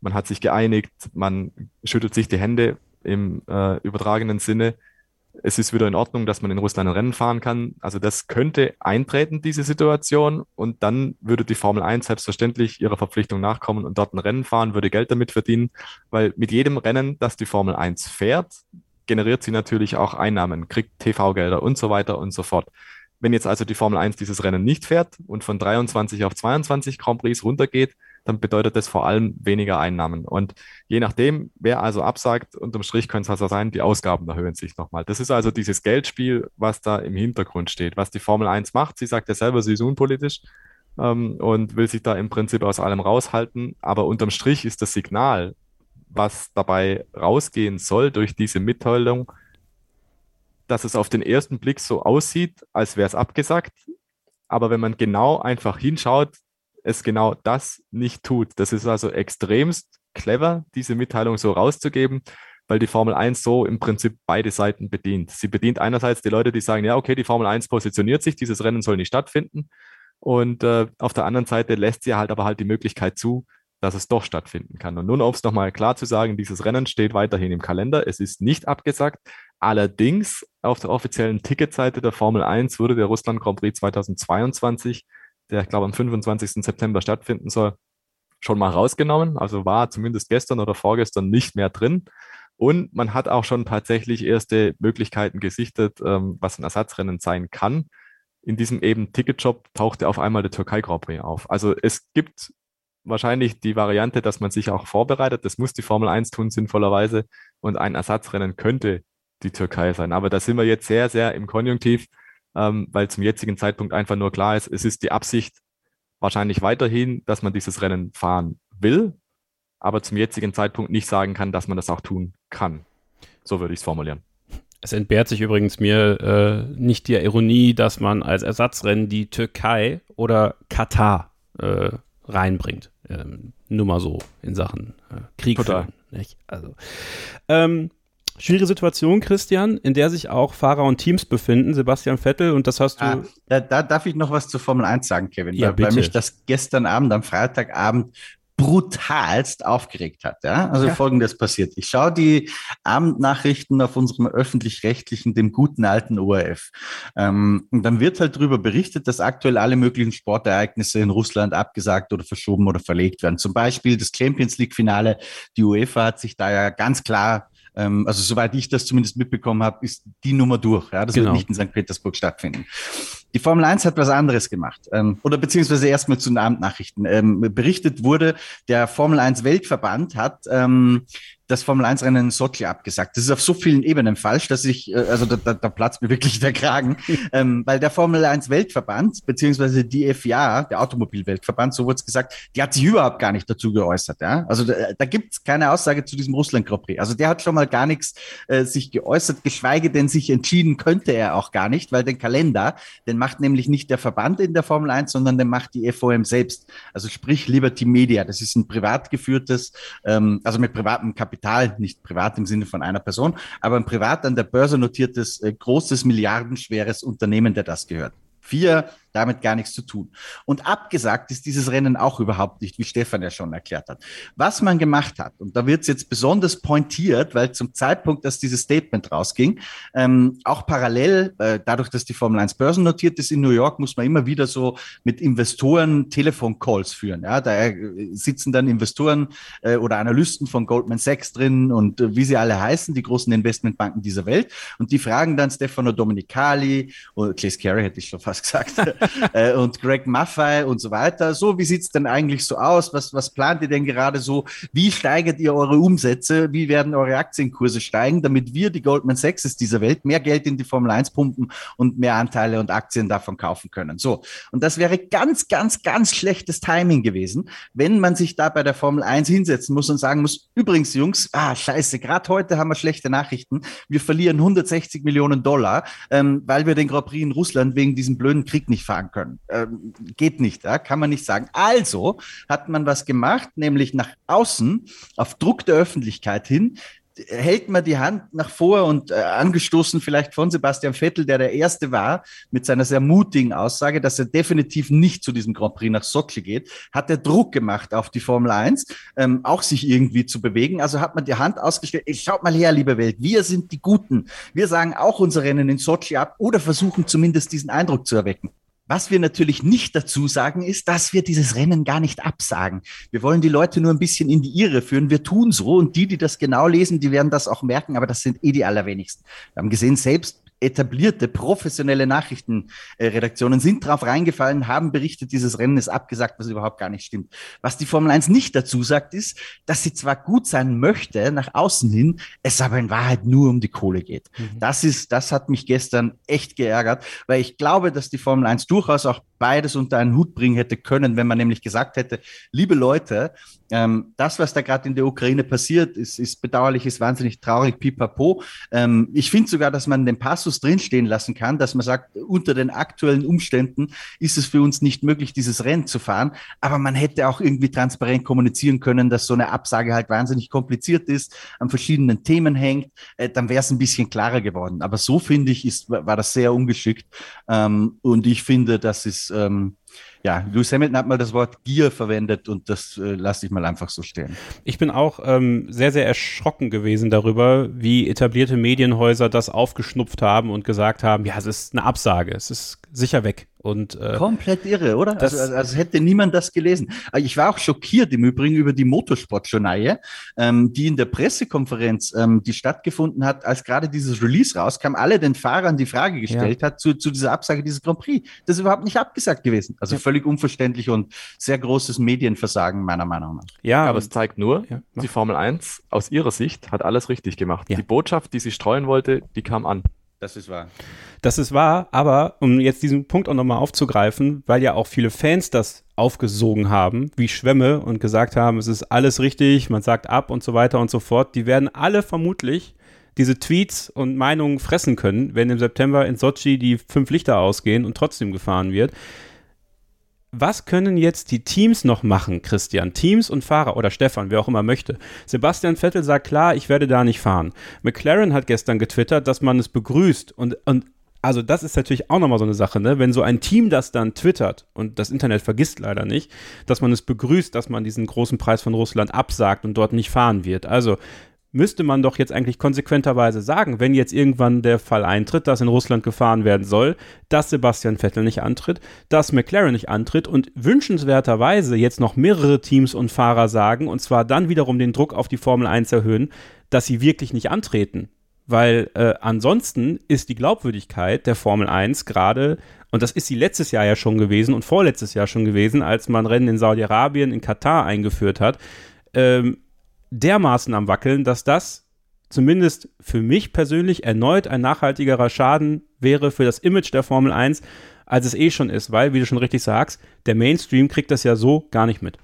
man hat sich geeinigt, man schüttelt sich die Hände im äh, übertragenen Sinne, es ist wieder in Ordnung, dass man in Russland ein Rennen fahren kann. Also das könnte eintreten, diese Situation. Und dann würde die Formel 1 selbstverständlich ihrer Verpflichtung nachkommen und dort ein Rennen fahren, würde Geld damit verdienen, weil mit jedem Rennen, das die Formel 1 fährt, generiert sie natürlich auch Einnahmen, kriegt TV-Gelder und so weiter und so fort. Wenn jetzt also die Formel 1 dieses Rennen nicht fährt und von 23 auf 22 Grand Prix runtergeht, dann bedeutet das vor allem weniger Einnahmen. Und je nachdem, wer also absagt, unterm Strich könnte es also sein, die Ausgaben erhöhen sich nochmal. Das ist also dieses Geldspiel, was da im Hintergrund steht. Was die Formel 1 macht, sie sagt ja selber, sie ist unpolitisch ähm, und will sich da im Prinzip aus allem raushalten. Aber unterm Strich ist das Signal, was dabei rausgehen soll durch diese Mitteilung, dass es auf den ersten Blick so aussieht, als wäre es abgesagt. Aber wenn man genau einfach hinschaut, es genau das nicht tut. Das ist also extremst clever, diese Mitteilung so rauszugeben, weil die Formel 1 so im Prinzip beide Seiten bedient. Sie bedient einerseits die Leute, die sagen, ja, okay, die Formel 1 positioniert sich, dieses Rennen soll nicht stattfinden. Und äh, auf der anderen Seite lässt sie halt aber halt die Möglichkeit zu, dass es doch stattfinden kann. Und nun, um es nochmal klar zu sagen, dieses Rennen steht weiterhin im Kalender. Es ist nicht abgesagt. Allerdings auf der offiziellen Ticketseite der Formel 1 wurde der Russland Grand Prix 2022 der ich glaube am 25. September stattfinden soll, schon mal rausgenommen. Also war zumindest gestern oder vorgestern nicht mehr drin. Und man hat auch schon tatsächlich erste Möglichkeiten gesichtet, ähm, was ein Ersatzrennen sein kann. In diesem eben Ticketshop tauchte auf einmal der Türkei Grand Prix auf. Also es gibt wahrscheinlich die Variante, dass man sich auch vorbereitet. Das muss die Formel 1 tun, sinnvollerweise. Und ein Ersatzrennen könnte die Türkei sein. Aber da sind wir jetzt sehr, sehr im Konjunktiv. Ähm, weil zum jetzigen Zeitpunkt einfach nur klar ist, es ist die Absicht wahrscheinlich weiterhin, dass man dieses Rennen fahren will, aber zum jetzigen Zeitpunkt nicht sagen kann, dass man das auch tun kann. So würde ich es formulieren. Es entbehrt sich übrigens mir äh, nicht der Ironie, dass man als Ersatzrennen die Türkei oder Katar äh, reinbringt. Ähm, nur mal so in Sachen äh, Krieg. Total. nicht? Also, ähm, schwierige Situation, Christian, in der sich auch Fahrer und Teams befinden. Sebastian Vettel, und das hast du. Ah, da, da darf ich noch was zur Formel 1 sagen, Kevin, Ja, weil, weil mich das gestern Abend, am Freitagabend, brutalst aufgeregt hat. Ja? Also Ja. folgendes passiert. Ich schaue die Abendnachrichten auf unserem öffentlich-rechtlichen, dem guten alten ORF. Ähm, und dann wird halt darüber berichtet, dass aktuell alle möglichen Sportereignisse in Russland abgesagt oder verschoben oder verlegt werden. Zum Beispiel das Champions League-Finale. Die UEFA hat sich da ja ganz klar ähm, also soweit ich das zumindest mitbekommen habe, ist die Nummer durch. Ja, das Genau. wird nicht in St. Petersburg stattfinden. Die Formel 1 hat was anderes gemacht. Ähm, oder beziehungsweise erstmal zu den Abendnachrichten. Ähm, berichtet wurde, der Formel 1 Weltverband hat ähm, das Formel 1 Rennen in Sochi abgesagt. Das ist auf so vielen Ebenen falsch, dass ich, äh, also da, da, da platzt mir wirklich der Kragen, ähm, weil der Formel 1 Weltverband, beziehungsweise die FIA, der Automobilweltverband, so wurde es gesagt, die hat sich überhaupt gar nicht dazu geäußert. Ja? Also da, da gibt es keine Aussage zu diesem Russland Grand Prix. Also der hat schon mal gar nichts äh, sich geäußert, geschweige denn sich entschieden könnte er auch gar nicht, weil den Kalender, den macht nämlich nicht der Verband in der Formel 1, sondern den macht die FOM selbst. Also sprich Liberty Media. Das ist ein privat geführtes, ähm, also mit privatem Kapital, nicht privat im Sinne von einer Person, aber ein privat an der Börse notiertes, äh, großes, milliardenschweres Unternehmen, der das gehört. Vier, damit gar nichts zu tun. Und abgesagt ist dieses Rennen auch überhaupt nicht, wie Stefan ja schon erklärt hat. Was man gemacht hat, und da wird es jetzt besonders pointiert, weil zum Zeitpunkt, dass dieses Statement rausging, ähm, auch parallel, äh, dadurch, dass die Formel 1 börsennotiert ist in New York, muss man immer wieder so mit Investoren Telefoncalls führen. Ja, da äh, sitzen dann Investoren äh, oder Analysten von Goldman Sachs drin und äh, wie sie alle heißen, die großen Investmentbanken dieser Welt. Und die fragen dann Stefano Domenicali oder Claes Carey hätte ich schon fast gesagt äh, und Greg Maffei und so weiter. So, wie sieht's denn eigentlich so aus? Was, was plant ihr denn gerade so? Wie steigert ihr eure Umsätze? Wie werden eure Aktienkurse steigen, damit wir, die Goldman Sachs dieser Welt, mehr Geld in die Formel 1 pumpen und mehr Anteile und Aktien davon kaufen können? So. Und das wäre ganz, ganz, ganz schlechtes Timing gewesen, wenn man sich da bei der Formel 1 hinsetzen muss und sagen muss, übrigens, Jungs, ah, scheiße, gerade heute haben wir schlechte Nachrichten. Wir verlieren 160 Millionen Dollar, ähm, weil wir den Grand Prix in Russland wegen diesem blöden Krieg nicht fahren können. Ähm, geht nicht, ja? kann man nicht sagen. Also hat man was gemacht, nämlich nach außen, auf Druck der Öffentlichkeit hin, hält man die Hand nach vor und äh, angestoßen vielleicht von Sebastian Vettel, der der Erste war, mit seiner sehr mutigen Aussage, dass er definitiv nicht zu diesem Grand Prix nach Sochi geht, hat er Druck gemacht auf die Formel 1, ähm, auch sich irgendwie zu bewegen. Also hat man die Hand ausgestellt, "Ey, schaut mal her, liebe Welt, wir sind die Guten. Wir sagen auch unser Rennen in Sochi ab oder versuchen zumindest diesen Eindruck zu erwecken. Was wir natürlich nicht dazu sagen, ist, dass wir dieses Rennen gar nicht absagen. Wir wollen die Leute nur ein bisschen in die Irre führen. Wir tun so und die, die das genau lesen, die werden das auch merken, aber das sind eh die allerwenigsten. Wir haben gesehen, selbst etablierte, professionelle Nachrichtenredaktionen sind drauf reingefallen, haben berichtet, dieses Rennen ist abgesagt, was überhaupt gar nicht stimmt. Was die Formel 1 nicht dazu sagt, ist, dass sie zwar gut sein möchte, nach außen hin, es aber in Wahrheit nur um die Kohle geht. Das ist, das hat mich gestern echt geärgert, weil ich glaube, dass die Formel 1 durchaus auch beides unter einen Hut bringen hätte können, wenn man nämlich gesagt hätte, liebe Leute, ähm, das, was da gerade in der Ukraine passiert, ist, ist bedauerlich, ist wahnsinnig traurig, pipapo. Ähm, ich finde sogar, dass man den Passus drinstehen lassen kann, dass man sagt, unter den aktuellen Umständen ist es für uns nicht möglich, dieses Rennen zu fahren. Aber man hätte auch irgendwie transparent kommunizieren können, dass so eine Absage halt wahnsinnig kompliziert ist, an verschiedenen Themen hängt. Äh, dann wäre es ein bisschen klarer geworden. Aber so finde ich, ist, war das sehr ungeschickt. Ähm, und ich finde, das ist, ähm, ja, Lewis Hamilton hat mal das Wort Gier verwendet und das äh, lasse ich mal einfach so stehen. Ich bin auch ähm, sehr, sehr erschrocken gewesen darüber, wie etablierte Medienhäuser das aufgeschnupft haben und gesagt haben, ja, es ist eine Absage, es ist sicher weg. Und äh, Komplett irre, oder? das- also, also, hätte niemand das gelesen. Ich war auch schockiert im Übrigen über die Motorsportjournaille, ähm, die in der Pressekonferenz, ähm, die stattgefunden hat, als gerade dieses Release rauskam, alle den Fahrern die Frage gestellt hat zu, zu dieser Absage dieses Grand Prix. Das ist überhaupt nicht abgesagt gewesen. Also völlig unverständlich und sehr großes Medienversagen meiner Meinung nach. ja, Aber es zeigt nur, Ja, die Formel 1 aus ihrer Sicht hat alles richtig gemacht. Ja. Die Botschaft, die sie streuen wollte, die kam an. Das ist wahr. Das ist wahr, aber um jetzt diesen Punkt auch nochmal aufzugreifen, weil ja auch viele Fans das aufgesogen haben, wie Schwämme und gesagt haben, es ist alles richtig, man sagt ab und so weiter und so fort, die werden alle vermutlich diese Tweets und Meinungen fressen können, wenn im September in Sochi die fünf Lichter ausgehen und trotzdem gefahren wird. Was können jetzt die Teams noch machen, Christian? Teams und Fahrer oder Stefan, wer auch immer möchte. Sebastian Vettel sagt klar, ich werde da nicht fahren. McLaren hat gestern getwittert, dass man es begrüßt und, und also das ist natürlich auch nochmal so eine Sache, ne? Wenn so ein Team das dann twittert und das Internet vergisst leider nicht, dass man es begrüßt, dass man diesen großen Preis von Russland absagt und dort nicht fahren wird. Also müsste man doch jetzt eigentlich konsequenterweise sagen, wenn jetzt irgendwann der Fall eintritt, dass in Russland gefahren werden soll, dass Sebastian Vettel nicht antritt, dass McLaren nicht antritt und wünschenswerterweise jetzt noch mehrere Teams und Fahrer sagen, und zwar dann wiederum den Druck auf die Formel 1 erhöhen, dass sie wirklich nicht antreten. Weil äh, ansonsten ist die Glaubwürdigkeit der Formel 1 gerade, und das ist sie letztes Jahr ja schon gewesen und vorletztes Jahr schon gewesen, als man Rennen in Saudi-Arabien, in Katar eingeführt hat, ähm, dermaßen am Wackeln, dass das zumindest für mich persönlich erneut ein nachhaltigerer Schaden wäre für das Image der Formel 1, als es eh schon ist, weil, wie du schon richtig sagst, der Mainstream kriegt das ja so gar nicht mit.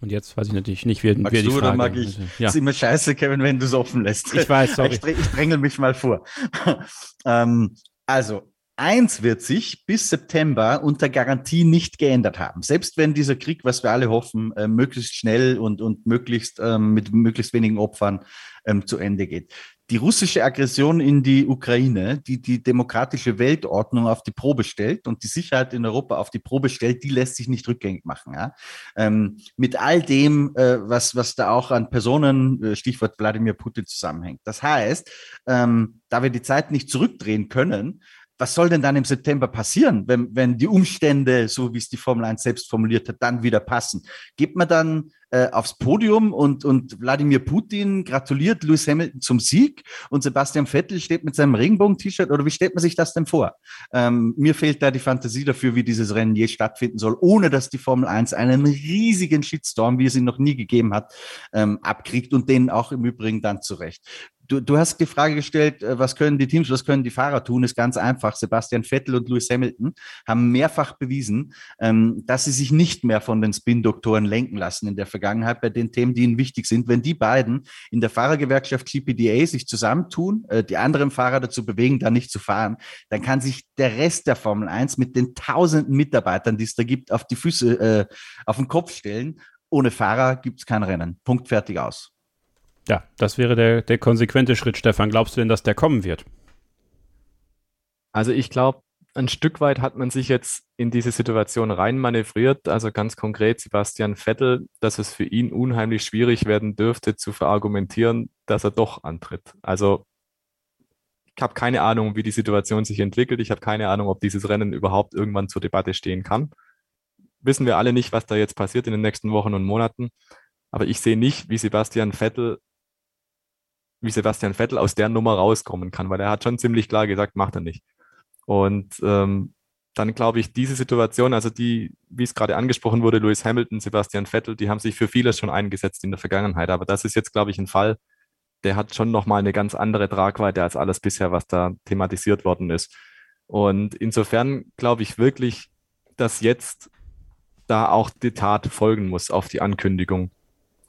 Und jetzt weiß ich natürlich nicht, wer, Magst wer die du Frage oder mag ich? Ja. Ist immer scheiße, Kevin, wenn du es offen lässt. Ich weiß, sorry. Ich, ich drängel mich mal vor. ähm, also, eins wird sich bis September unter Garantie nicht geändert haben. Selbst wenn dieser Krieg, was wir alle hoffen, äh, möglichst schnell und, und möglichst ähm, mit möglichst wenigen Opfern ähm, zu Ende geht. Die russische Aggression in die Ukraine, die die demokratische Weltordnung auf die Probe stellt und die Sicherheit in Europa auf die Probe stellt, die lässt sich nicht rückgängig machen. Ja? Ähm, mit all dem, äh, was, was da auch an Personen, äh, Stichwort Wladimir Putin, zusammenhängt. Das heißt, ähm, da wir die Zeit nicht zurückdrehen können, was soll denn dann im September passieren, wenn, wenn die Umstände, so wie es die Formel 1 selbst formuliert hat, dann wieder passen? Geht man dann äh, aufs Podium und, und Wladimir Putin gratuliert Lewis Hamilton zum Sieg und Sebastian Vettel steht mit seinem Regenbogen-T-Shirt oder wie stellt man sich das denn vor? Ähm, mir fehlt da die Fantasie dafür, wie dieses Rennen je stattfinden soll, ohne dass die Formel 1 einen riesigen Shitstorm, wie es ihn noch nie gegeben hat, ähm, abkriegt und den auch im Übrigen dann zurecht. Du, du hast die Frage gestellt, äh, was können die Teams, was können die Fahrer tun? Ist ganz einfach. Sebastian Vettel und Lewis Hamilton haben mehrfach bewiesen, ähm, dass sie sich nicht mehr von den Spin-Doktoren lenken lassen in der Vergangenheit bei den Themen, die ihnen wichtig sind. Wenn die beiden in der Fahrergewerkschaft GPDA sich zusammentun, äh, die anderen Fahrer dazu bewegen, da nicht zu fahren, dann kann sich der Rest der Formel 1 mit den tausenden Mitarbeitern, die es da gibt, auf die Füße, äh, auf den Kopf stellen. Ohne Fahrer gibt es kein Rennen. Punkt fertig aus. Ja, das wäre der, der konsequente Schritt, Stefan. Glaubst du denn, dass der kommen wird? Also ich glaube, ein Stück weit hat man sich jetzt in diese Situation reinmanövriert. Also ganz konkret Sebastian Vettel, dass es für ihn unheimlich schwierig werden dürfte, zu verargumentieren, dass er doch antritt. Also ich habe keine Ahnung, wie die Situation sich entwickelt. Ich habe keine Ahnung, ob dieses Rennen überhaupt irgendwann zur Debatte stehen kann. Wissen wir alle nicht, was da jetzt passiert in den nächsten Wochen und Monaten. Aber ich sehe nicht, wie Sebastian Vettel wie Sebastian Vettel aus der Nummer rauskommen kann, weil er hat schon ziemlich klar gesagt, macht er nicht. Und ähm, dann glaube ich, diese Situation, also die, wie es gerade angesprochen wurde, Lewis Hamilton, Sebastian Vettel, die haben sich für vieles schon eingesetzt in der Vergangenheit. Aber das ist jetzt, glaube ich, ein Fall, der hat schon nochmal eine ganz andere Tragweite als alles bisher, was da thematisiert worden ist. Und insofern glaube ich wirklich, dass jetzt da auch die Tat folgen muss auf die Ankündigung.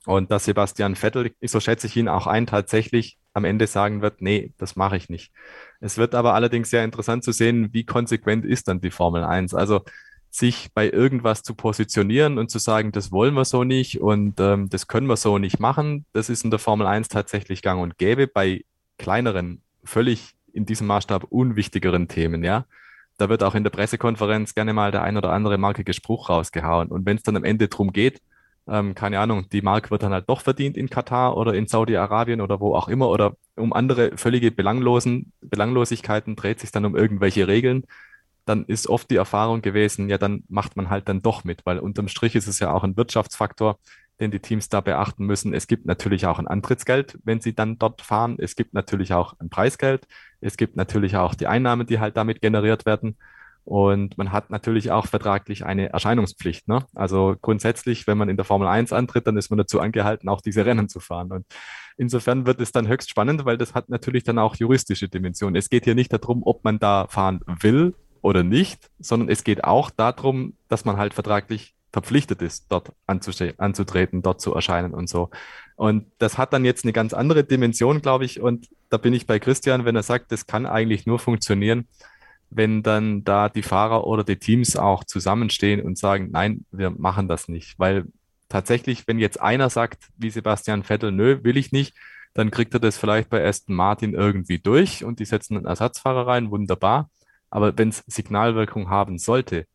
Und dass Sebastian Vettel, so schätze ich ihn auch ein, tatsächlich am Ende sagen wird, nee, das mache ich nicht. Es wird aber allerdings sehr interessant zu sehen, wie konsequent ist dann die Formel 1. Also sich bei irgendwas zu positionieren und zu sagen, das wollen wir so nicht und ähm, das können wir so nicht machen, das ist in der Formel 1 tatsächlich gang und gäbe. Bei kleineren, völlig in diesem Maßstab unwichtigeren Themen, ja. Da wird auch in der Pressekonferenz gerne mal der ein oder andere markige Spruch rausgehauen. Und wenn es dann am Ende drum geht, ähm, keine Ahnung, die Mark wird dann halt doch verdient in Katar oder in Saudi-Arabien oder wo auch immer oder um andere völlige Belanglosen, Belanglosigkeiten dreht sich dann um irgendwelche Regeln, dann ist oft die Erfahrung gewesen, ja, dann macht man halt dann doch mit, weil unterm Strich ist es ja auch ein Wirtschaftsfaktor, den die Teams da beachten müssen. Es gibt natürlich auch ein Antrittsgeld, wenn sie dann dort fahren. Es gibt natürlich auch ein Preisgeld. Es gibt natürlich auch die Einnahmen, die halt damit generiert werden. Und man hat natürlich auch vertraglich eine Erscheinungspflicht. Ne? Also grundsätzlich, wenn man in der Formel 1 antritt, dann ist man dazu angehalten, auch diese Rennen zu fahren. Und insofern wird es dann höchst spannend, weil das hat natürlich dann auch juristische Dimensionen. Es geht hier nicht darum, ob man da fahren will oder nicht, sondern es geht auch darum, dass man halt vertraglich verpflichtet ist, dort anzutreten, dort zu erscheinen und so. Und das hat dann jetzt eine ganz andere Dimension, glaube ich. Und da bin ich bei Christian, wenn er sagt, das kann eigentlich nur funktionieren, wenn dann da die Fahrer oder die Teams auch zusammenstehen und sagen, nein, wir machen das nicht. Weil tatsächlich, wenn jetzt einer sagt, wie Sebastian Vettel, nö, will ich nicht, dann kriegt er das vielleicht bei Aston Martin irgendwie durch und die setzen einen Ersatzfahrer rein, wunderbar. Aber wenn es Signalwirkung haben sollte,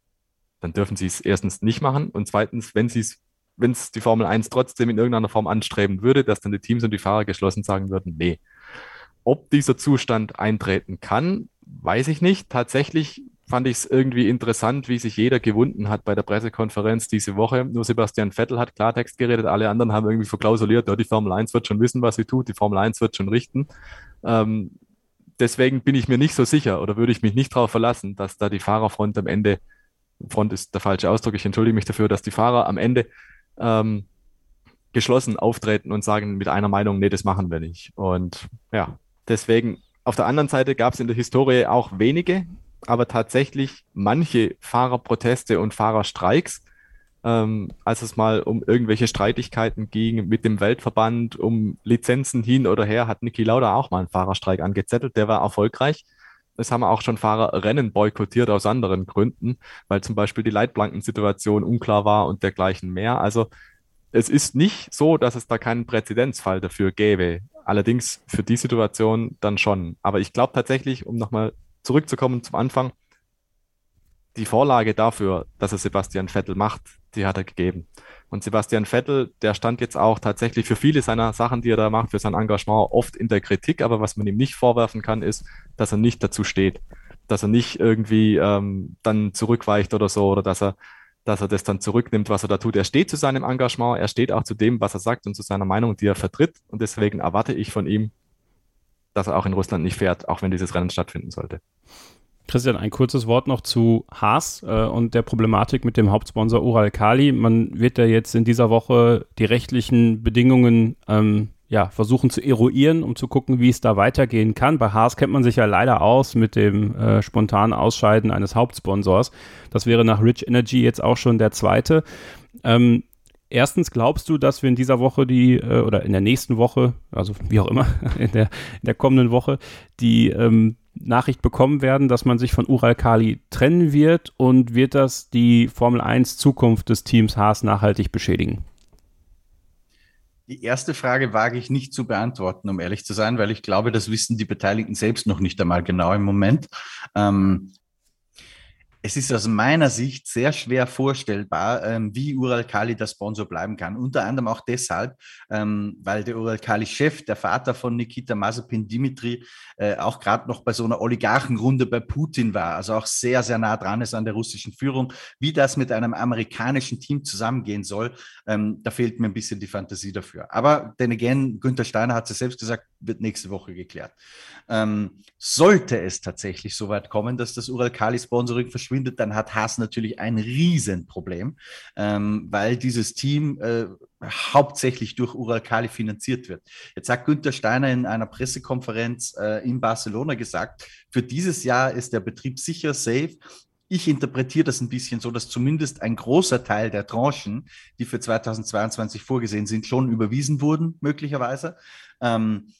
dann dürfen sie es erstens nicht machen und zweitens, wenn sie es wenn es die Formel 1 trotzdem in irgendeiner Form anstreben würde, dass dann die Teams und die Fahrer geschlossen sagen würden, nee. Ob dieser Zustand eintreten kann, weiß ich nicht. Tatsächlich fand ich es irgendwie interessant, wie sich jeder gewunden hat bei der Pressekonferenz diese Woche. Nur Sebastian Vettel hat Klartext geredet, alle anderen haben irgendwie verklausuliert, ja, die Formel 1 wird schon wissen, was sie tut, die Formel 1 wird schon richten. Ähm, deswegen bin ich mir nicht so sicher oder würde ich mich nicht darauf verlassen, dass da die Fahrerfront am Ende, Front ist der falsche Ausdruck, ich entschuldige mich dafür, dass die Fahrer am Ende ähm, geschlossen auftreten und sagen mit einer Meinung, nee, das machen wir nicht. Und ja, deswegen auf der anderen Seite gab es in der Historie auch wenige, aber tatsächlich manche Fahrerproteste und Fahrerstreiks, ähm, als es mal um irgendwelche Streitigkeiten ging mit dem Weltverband, um Lizenzen hin oder her, hat Niki Lauda auch mal einen Fahrerstreik angezettelt. Der war erfolgreich. Es haben auch schon Fahrer Rennen boykottiert aus anderen Gründen, weil zum Beispiel die Leitplankensituation unklar war und dergleichen mehr. Also es ist nicht so, dass es da keinen Präzedenzfall dafür gäbe. Allerdings für die Situation dann schon. Aber ich glaube tatsächlich, um nochmal zurückzukommen zum Anfang, die Vorlage dafür, dass er Sebastian Vettel macht, die hat er gegeben. Und Sebastian Vettel, der stand jetzt auch tatsächlich für viele seiner Sachen, die er da macht, für sein Engagement oft in der Kritik. Aber was man ihm nicht vorwerfen kann, ist, dass er nicht dazu steht. Dass er nicht irgendwie ähm, dann zurückweicht oder so oder dass er dass er das dann zurücknimmt, was er da tut. Er steht zu seinem Engagement, er steht auch zu dem, was er sagt und zu seiner Meinung, die er vertritt. Und deswegen erwarte ich von ihm, dass er auch in Russland nicht fährt, auch wenn dieses Rennen stattfinden sollte. Christian, ein kurzes Wort noch zu Haas äh, und der Problematik mit dem Hauptsponsor Ural Kali. Man wird ja jetzt in dieser Woche die rechtlichen Bedingungen ähm, ja, versuchen zu eruieren, um zu gucken, wie es da weitergehen kann. Bei Haas kennt man sich ja leider aus mit dem äh, spontanen Ausscheiden eines Hauptsponsors. Das wäre nach Rich Energy jetzt auch schon der zweite. Ähm, erstens, glaubst du, dass wir in dieser Woche die, äh, oder in der nächsten Woche, also wie auch immer, in der, in der kommenden Woche, die ähm, Nachricht bekommen werden, dass man sich von Ural Kali trennen wird und wird das die Formel 1 Zukunft des Teams Haas nachhaltig beschädigen? Die erste Frage wage ich nicht zu beantworten, um ehrlich zu sein, weil ich glaube, das wissen die Beteiligten selbst noch nicht einmal genau im Moment. Ähm, es ist aus meiner Sicht sehr schwer vorstellbar, ähm, wie Ural Kali der Sponsor bleiben kann. Unter anderem auch deshalb, ähm, weil der Ural Kali-Chef, der Vater von Nikita Mazepin Dimitri, äh, auch gerade noch bei so einer Oligarchenrunde bei Putin war, also auch sehr, sehr nah dran ist an der russischen Führung. Wie das mit einem amerikanischen Team zusammengehen soll, ähm, da fehlt mir ein bisschen die Fantasie dafür. Aber denn again, Günther Steiner hat es selbst gesagt, wird nächste Woche geklärt. Ähm, sollte es tatsächlich so weit kommen, dass das Ural Kali-Sponsoring verschwindet, dann hat Haas natürlich ein Riesenproblem, ähm, weil dieses Team äh, hauptsächlich durch Ural Kali finanziert wird. Jetzt hat Günther Steiner in einer Pressekonferenz äh, in Barcelona gesagt, für dieses Jahr ist der Betrieb sicher safe. Ich interpretiere das ein bisschen so, dass zumindest ein großer Teil der Tranchen, die für 2022 vorgesehen sind, schon überwiesen wurden, möglicherweise. Ähm,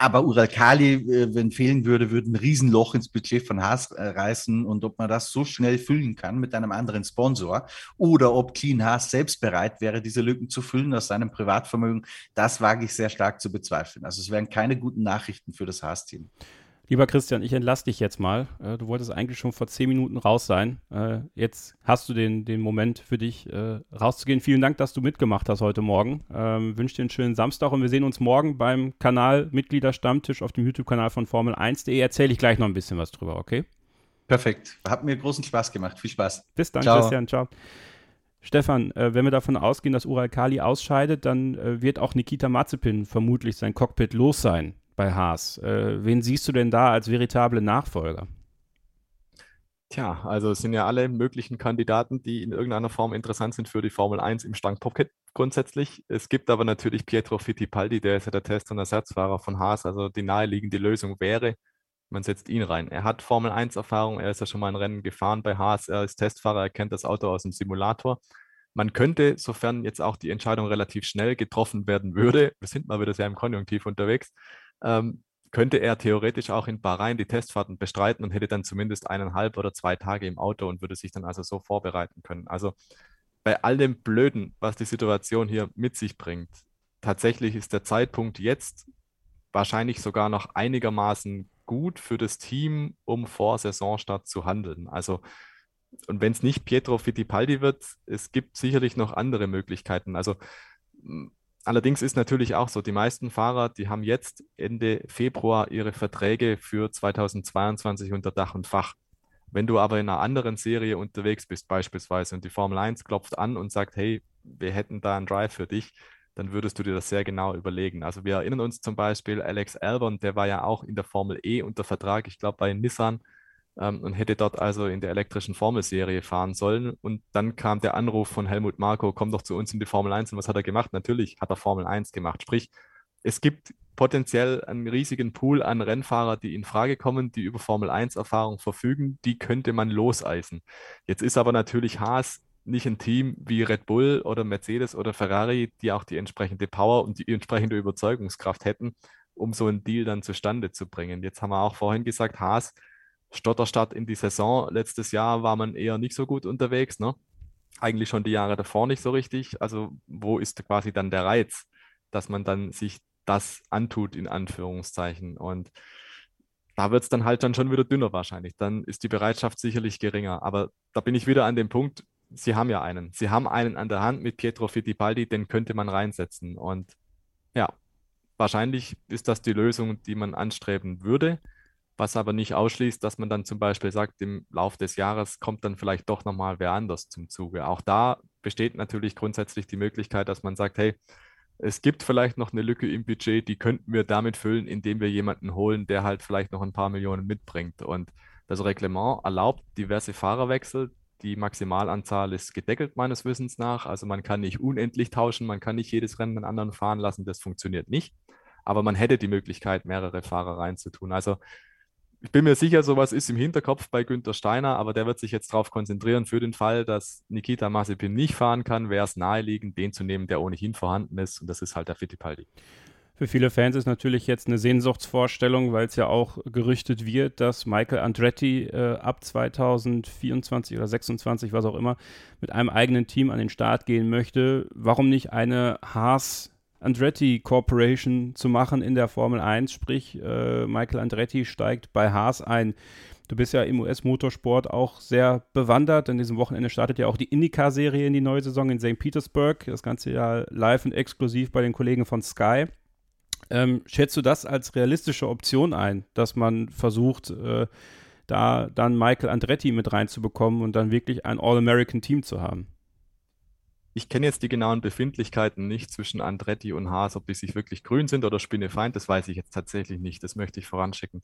aber Ural Kali, äh, wenn fehlen würde, würde ein Riesenloch ins Budget von Haas äh, reißen. Und ob man das so schnell füllen kann mit einem anderen Sponsor oder ob Clean Haas selbst bereit wäre, diese Lücken zu füllen aus seinem Privatvermögen, das wage ich sehr stark zu bezweifeln. Also es wären keine guten Nachrichten für das Haas-Team. Lieber Christian, ich entlasse dich jetzt mal. Äh, du wolltest eigentlich schon vor zehn Minuten raus sein. Äh, jetzt hast du den, den Moment für dich, äh, rauszugehen. Vielen Dank, dass du mitgemacht hast heute Morgen. Ähm, wünsche dir einen schönen Samstag und wir sehen uns morgen beim Kanal Mitgliederstammtisch auf dem YouTube-Kanal von Formel1.de. Erzähle ich gleich noch ein bisschen was drüber, okay? Perfekt. Hat mir großen Spaß gemacht. Viel Spaß. Bis dann, ciao. Christian. Ciao. Stefan, äh, wenn wir davon ausgehen, dass Ural Kali ausscheidet, dann äh, wird auch Nikita Mazepin vermutlich sein Cockpit los sein bei Haas. Äh, wen siehst du denn da als veritable Nachfolger? Tja, also es sind ja alle möglichen Kandidaten, die in irgendeiner Form interessant sind für die Formel 1 im Stangpocket grundsätzlich. Es gibt aber natürlich Pietro Fittipaldi, der ist ja der Test- und Ersatzfahrer von Haas. Also die naheliegende Lösung wäre, man setzt ihn rein. Er hat Formel 1-Erfahrung, er ist ja schon mal ein Rennen gefahren bei Haas, er ist Testfahrer, er kennt das Auto aus dem Simulator. Man könnte, sofern jetzt auch die Entscheidung relativ schnell getroffen werden würde, wir sind mal wieder sehr im Konjunktiv unterwegs, ähm, könnte er theoretisch auch in Bahrain die Testfahrten bestreiten und hätte dann zumindest eineinhalb oder zwei Tage im Auto und würde sich dann also so vorbereiten können. Also bei all dem Blöden, was die Situation hier mit sich bringt, tatsächlich ist der Zeitpunkt jetzt wahrscheinlich sogar noch einigermaßen gut für das Team, um vor Saisonstart zu handeln. Also und wenn es nicht Pietro Fittipaldi wird, es gibt sicherlich noch andere Möglichkeiten. Also Allerdings ist natürlich auch so, die meisten Fahrer, die haben jetzt Ende Februar ihre Verträge für 2022 unter Dach und Fach. Wenn du aber in einer anderen Serie unterwegs bist beispielsweise und die Formel 1 klopft an und sagt, hey, wir hätten da einen Drive für dich, dann würdest du dir das sehr genau überlegen. Also wir erinnern uns zum Beispiel Alex Albon, der war ja auch in der Formel E unter Vertrag, ich glaube bei Nissan ähm, und hätte dort also in der elektrischen Formelserie fahren sollen. Und dann kam der Anruf von Helmut Marko, komm doch zu uns in die Formel 1. Und was hat er gemacht? Natürlich hat er Formel 1 gemacht. Sprich, es gibt potenziell einen riesigen Pool an Rennfahrer, die in Frage kommen, die über Formel 1 Erfahrung verfügen, die könnte man loseisen. Jetzt ist aber natürlich Haas nicht ein Team wie Red Bull oder Mercedes oder Ferrari, die auch die entsprechende Power und die entsprechende Überzeugungskraft hätten, um so einen Deal dann zustande zu bringen. Jetzt haben wir auch vorhin gesagt, Haas Stotterstadt in die Saison. Letztes Jahr war man eher nicht so gut unterwegs, ne? Eigentlich schon die Jahre davor nicht so richtig. Also, wo ist quasi dann der Reiz, dass man dann sich das antut, in Anführungszeichen? Und da wird es dann halt dann schon wieder dünner wahrscheinlich. Dann ist die Bereitschaft sicherlich geringer. Aber da bin ich wieder an dem Punkt, Sie haben ja einen. Sie haben einen an der Hand mit Pietro Fittipaldi, den könnte man reinsetzen. Und ja, wahrscheinlich ist das die Lösung, die man anstreben würde was aber nicht ausschließt, dass man dann zum Beispiel sagt, im Laufe des Jahres kommt dann vielleicht doch nochmal wer anders zum Zuge. Auch da besteht natürlich grundsätzlich die Möglichkeit, dass man sagt, hey, es gibt vielleicht noch eine Lücke im Budget, die könnten wir damit füllen, indem wir jemanden holen, der halt vielleicht noch ein paar Millionen mitbringt. Und das Reglement erlaubt diverse Fahrerwechsel. Die Maximalanzahl ist gedeckelt meines Wissens nach. Also man kann nicht unendlich tauschen, man kann nicht jedes Rennen einen anderen fahren lassen, das funktioniert nicht. Aber man hätte die Möglichkeit, mehrere Fahrer reinzutun. Also ich bin mir sicher, sowas ist im Hinterkopf bei Günther Steiner, aber der wird sich jetzt darauf konzentrieren, für den Fall, dass Nikita Mazepin nicht fahren kann, wäre es naheliegend, den zu nehmen, der ohnehin vorhanden ist. Und das ist halt der Fittipaldi. Für viele Fans ist natürlich jetzt eine Sehnsuchtsvorstellung, weil es ja auch gerüchtet wird, dass Michael Andretti äh, ab 2024 oder 2026, was auch immer, mit einem eigenen Team an den Start gehen möchte. Warum nicht eine Haas Andretti Corporation zu machen in der Formel 1, sprich äh, Michael Andretti steigt bei Haas ein. Du bist ja im US-Motorsport auch sehr bewandert. An diesem Wochenende startet ja auch die IndyCar-Serie in die neue Saison in St. Petersburg. Das Ganze ja live und exklusiv bei den Kollegen von Sky. Ähm, schätzt du das als realistische Option ein, dass man versucht, äh, da dann Michael Andretti mit reinzubekommen und dann wirklich ein All-American-Team zu haben? Ich kenne jetzt die genauen Befindlichkeiten nicht zwischen Andretti und Haas, ob die sich wirklich grün sind oder Spinnefeind, das weiß ich jetzt tatsächlich nicht. Das möchte ich voranschicken.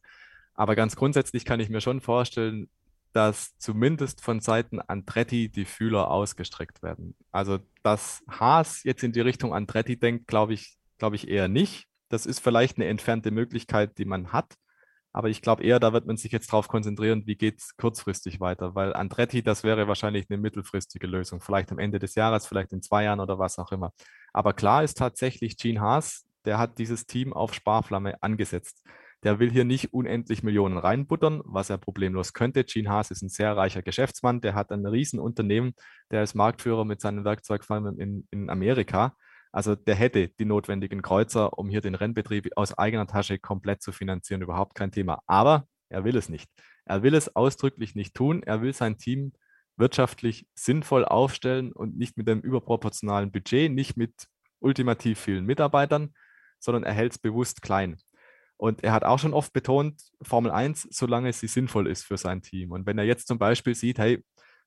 Aber ganz grundsätzlich kann ich mir schon vorstellen, dass zumindest von Seiten Andretti die Fühler ausgestreckt werden. Also, dass Haas jetzt in die Richtung Andretti denkt, glaube ich, glaube ich eher nicht. Das ist vielleicht eine entfernte Möglichkeit, die man hat. Aber ich glaube eher, da wird man sich jetzt darauf konzentrieren, wie geht es kurzfristig weiter. Weil Andretti, das wäre wahrscheinlich eine mittelfristige Lösung. Vielleicht am Ende des Jahres, vielleicht in zwei Jahren oder was auch immer. Aber klar ist tatsächlich, Gene Haas, der hat dieses Team auf Sparflamme angesetzt. Der will hier nicht unendlich Millionen reinbuttern, was er problemlos könnte. Gene Haas ist ein sehr reicher Geschäftsmann, der hat ein Riesenunternehmen, der ist Marktführer mit seinen Werkzeugfirmen in, in Amerika. Also der hätte die notwendigen Kreuzer, um hier den Rennbetrieb aus eigener Tasche komplett zu finanzieren, überhaupt kein Thema. Aber er will es nicht. Er will es ausdrücklich nicht tun. Er will sein Team wirtschaftlich sinnvoll aufstellen und nicht mit einem überproportionalen Budget, nicht mit ultimativ vielen Mitarbeitern, sondern er hält es bewusst klein. Und er hat auch schon oft betont, Formel 1, solange sie sinnvoll ist für sein Team. Und wenn er jetzt zum Beispiel sieht, hey,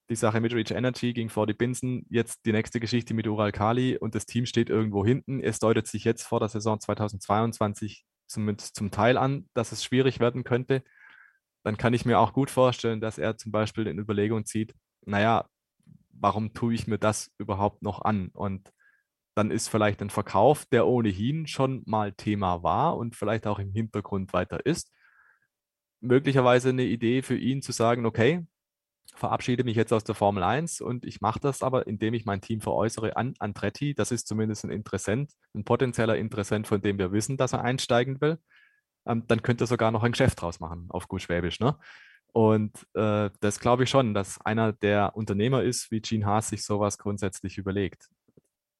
die Sache mit Reach Energy ging vor die Binsen. Jetzt die nächste Geschichte mit Ural Kali und das Team steht irgendwo hinten. Es deutet sich jetzt vor der Saison 2022 zumindest zum Teil an, dass es schwierig werden könnte. dann kann ich mir auch gut vorstellen, dass er zum Beispiel in Überlegung zieht, naja, warum tue ich mir das überhaupt noch an? Und dann ist vielleicht ein Verkauf, der ohnehin schon mal Thema war und vielleicht auch im Hintergrund weiter ist, möglicherweise eine Idee für ihn zu sagen, okay, verabschiede mich jetzt aus der Formel 1 und ich mache das aber, indem ich mein Team veräußere an Andretti. Das ist zumindest ein Interessent, ein potenzieller Interessent, von dem wir wissen, dass er einsteigen will. Ähm, dann könnte er sogar noch ein Geschäft draus machen, auf gut Schwäbisch. Ne? Und äh, das glaube ich schon, dass einer der Unternehmer ist, wie Gene Haas sich sowas grundsätzlich überlegt.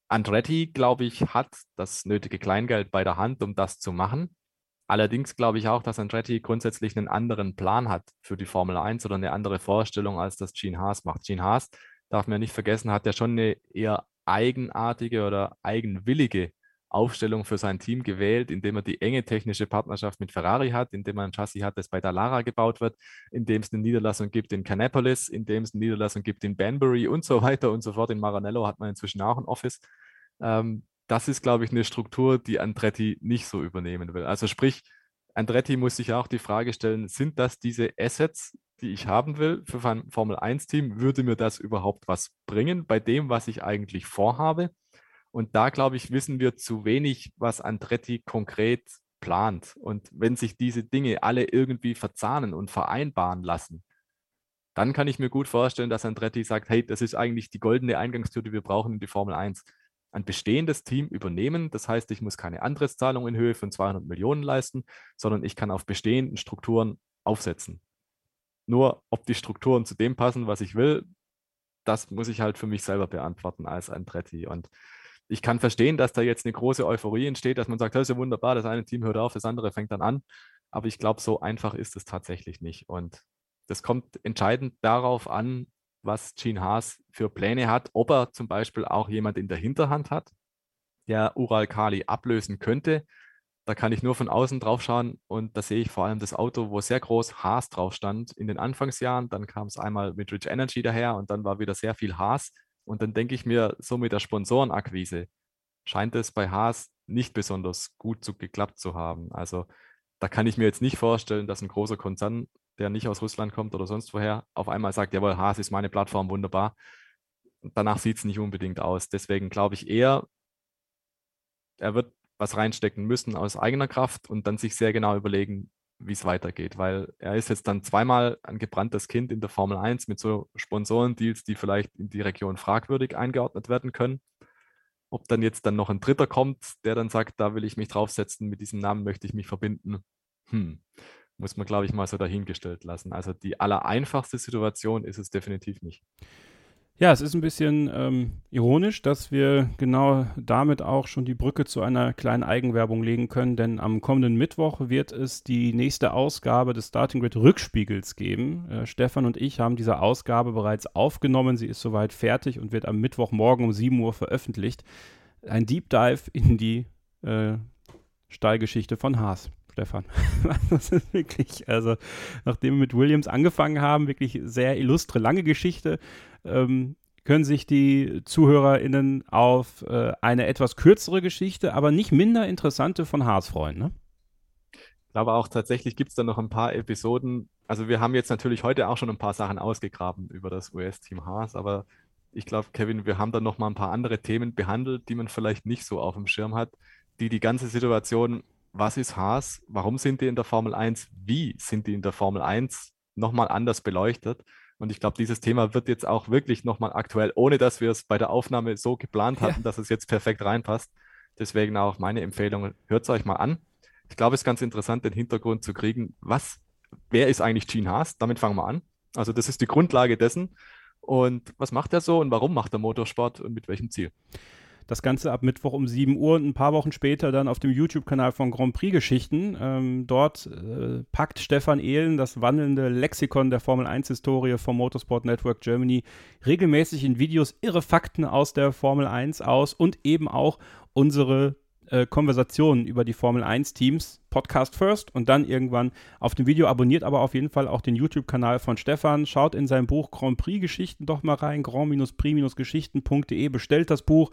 Andretti, glaube ich, hat das nötige Kleingeld bei der Hand, um das zu machen. Allerdings glaube ich auch, dass Andretti grundsätzlich einen anderen Plan hat für die Formel 1 oder eine andere Vorstellung, als das Gene Haas macht. Gene Haas, darf man ja nicht vergessen, hat ja schon eine eher eigenartige oder eigenwillige Aufstellung für sein Team gewählt, indem er die enge technische Partnerschaft mit Ferrari hat, indem er ein Chassis hat, das bei Dallara gebaut wird, indem es eine Niederlassung gibt in Canapolis, indem es eine Niederlassung gibt in Banbury und so weiter und so fort. In Maranello hat man inzwischen auch ein Office. Ähm, das ist, glaube ich, eine Struktur, die Andretti nicht so übernehmen will. Also sprich, Andretti muss sich auch die Frage stellen, sind das diese Assets, die ich haben will für ein Formel 1-Team? Würde mir das überhaupt was bringen bei dem, was ich eigentlich vorhabe? Und da, glaube ich, wissen wir zu wenig, was Andretti konkret plant. Und wenn sich diese Dinge alle irgendwie verzahnen und vereinbaren lassen, dann kann ich mir gut vorstellen, dass Andretti sagt, hey, das ist eigentlich die goldene Eingangstür, die wir brauchen in die Formel 1 ein bestehendes Team übernehmen. Das heißt, ich muss keine Antrittszahlung in Höhe von 200 Millionen leisten, sondern ich kann auf bestehenden Strukturen aufsetzen. Nur, ob die Strukturen zu dem passen, was ich will, das muss ich halt für mich selber beantworten als Andretti. Und ich kann verstehen, dass da jetzt eine große Euphorie entsteht, dass man sagt, das ist ja wunderbar, das eine Team hört auf, das andere fängt dann an. Aber ich glaube, so einfach ist es tatsächlich nicht. Und das kommt entscheidend darauf an, was Gene Haas für Pläne hat, ob er zum Beispiel auch jemand in der Hinterhand hat, der Ural Kali ablösen könnte. Da kann ich nur von außen drauf schauen und da sehe ich vor allem das Auto, wo sehr groß Haas drauf stand in den Anfangsjahren. Dann kam es einmal mit Rich Energy daher und dann war wieder sehr viel Haas. Und dann denke ich mir, so mit der Sponsorenakquise scheint es bei Haas nicht besonders gut zu, geklappt zu haben. Also da kann ich mir jetzt nicht vorstellen, dass ein großer Konzern der nicht aus Russland kommt oder sonst woher, auf einmal sagt, jawohl, Haas ist meine Plattform, wunderbar. Danach sieht es nicht unbedingt aus. Deswegen glaube ich eher, er wird was reinstecken müssen aus eigener Kraft und dann sich sehr genau überlegen, wie es weitergeht, weil er ist jetzt dann zweimal ein gebranntes Kind in der Formel 1 mit so Sponsorendeals, die vielleicht in die Region fragwürdig eingeordnet werden können. Ob dann jetzt dann noch ein Dritter kommt, der dann sagt, da will ich mich draufsetzen, mit diesem Namen möchte ich mich verbinden. Hm muss man, glaube ich, mal so dahingestellt lassen. Also die allereinfachste Situation ist es definitiv nicht. Ja, es ist ein bisschen ähm, ironisch, dass wir genau damit auch schon die Brücke zu einer kleinen Eigenwerbung legen können, denn am kommenden Mittwoch wird es die nächste Ausgabe des Starting Grid Rückspiegels geben. Äh, Stefan und ich haben diese Ausgabe bereits aufgenommen, sie ist soweit fertig und wird am Mittwochmorgen um 7 Uhr veröffentlicht. Ein Deep Dive in die äh, Stallgeschichte von Haas. Stefan. das ist wirklich, also nachdem wir mit Williams angefangen haben, wirklich sehr illustre, lange Geschichte, ähm, können sich die ZuhörerInnen auf äh, eine etwas kürzere Geschichte, aber nicht minder interessante von Haas freuen, ne? Ich glaube auch tatsächlich gibt es da noch ein paar Episoden. Also wir haben jetzt natürlich heute auch schon ein paar Sachen ausgegraben über das US-Team Haas, aber ich glaube, Kevin, wir haben da noch mal ein paar andere Themen behandelt, die man vielleicht nicht so auf dem Schirm hat, die die ganze Situation was ist Haas, warum sind die in der Formel 1, wie sind die in der Formel 1 nochmal anders beleuchtet. Und ich glaube, dieses Thema wird jetzt auch wirklich nochmal aktuell, ohne dass wir es bei der Aufnahme so geplant hatten, ja. dass es jetzt perfekt reinpasst. Deswegen auch meine Empfehlung, hört es euch mal an. Ich glaube, es ist ganz interessant, den Hintergrund zu kriegen, was, wer ist eigentlich Gene Haas? Damit fangen wir an. Also das ist die Grundlage dessen. Und was macht er so und warum macht er Motorsport und mit welchem Ziel? Das Ganze ab Mittwoch um 7 Uhr und ein paar Wochen später dann auf dem YouTube-Kanal von Grand Prix Geschichten. Ähm, dort äh, packt Stefan Ehlen das wandelnde Lexikon der Formel 1-Historie vom Motorsport Network Germany regelmäßig in Videos irre Fakten aus der Formel 1 aus und eben auch unsere äh, Konversationen über die Formel 1 Teams. Podcast first und dann irgendwann auf dem Video. Abonniert aber auf jeden Fall auch den YouTube-Kanal von Stefan. Schaut in sein Buch Grand Prix Geschichten doch mal rein. Grand-Prix-Geschichten.de. Bestellt das Buch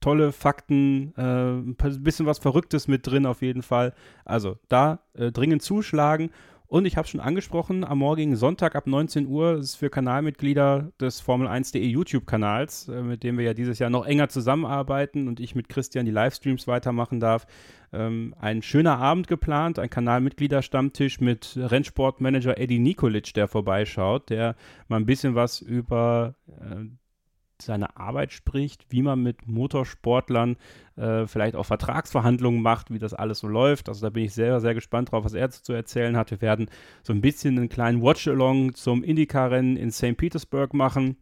tolle Fakten, äh, ein bisschen was Verrücktes mit drin auf jeden Fall. Also da äh, dringend zuschlagen. Und ich habe schon angesprochen, am morgigen Sonntag ab 19 Uhr ist für Kanalmitglieder des Formel1.de YouTube-Kanals, äh, mit dem wir ja dieses Jahr noch enger zusammenarbeiten und ich mit Christian die Livestreams weitermachen darf, ähm, ein schöner Abend geplant, ein Kanalmitgliederstammtisch mit Rennsportmanager Eddie Nikolic, der vorbeischaut, der mal ein bisschen was über äh, seine Arbeit spricht, wie man mit Motorsportlern äh, vielleicht auch Vertragsverhandlungen macht, wie das alles so läuft. Also da bin ich sehr, sehr gespannt drauf, was er zu erzählen hat. Wir werden so ein bisschen einen kleinen Watch-Along zum IndyCar-Rennen in St. Petersburg machen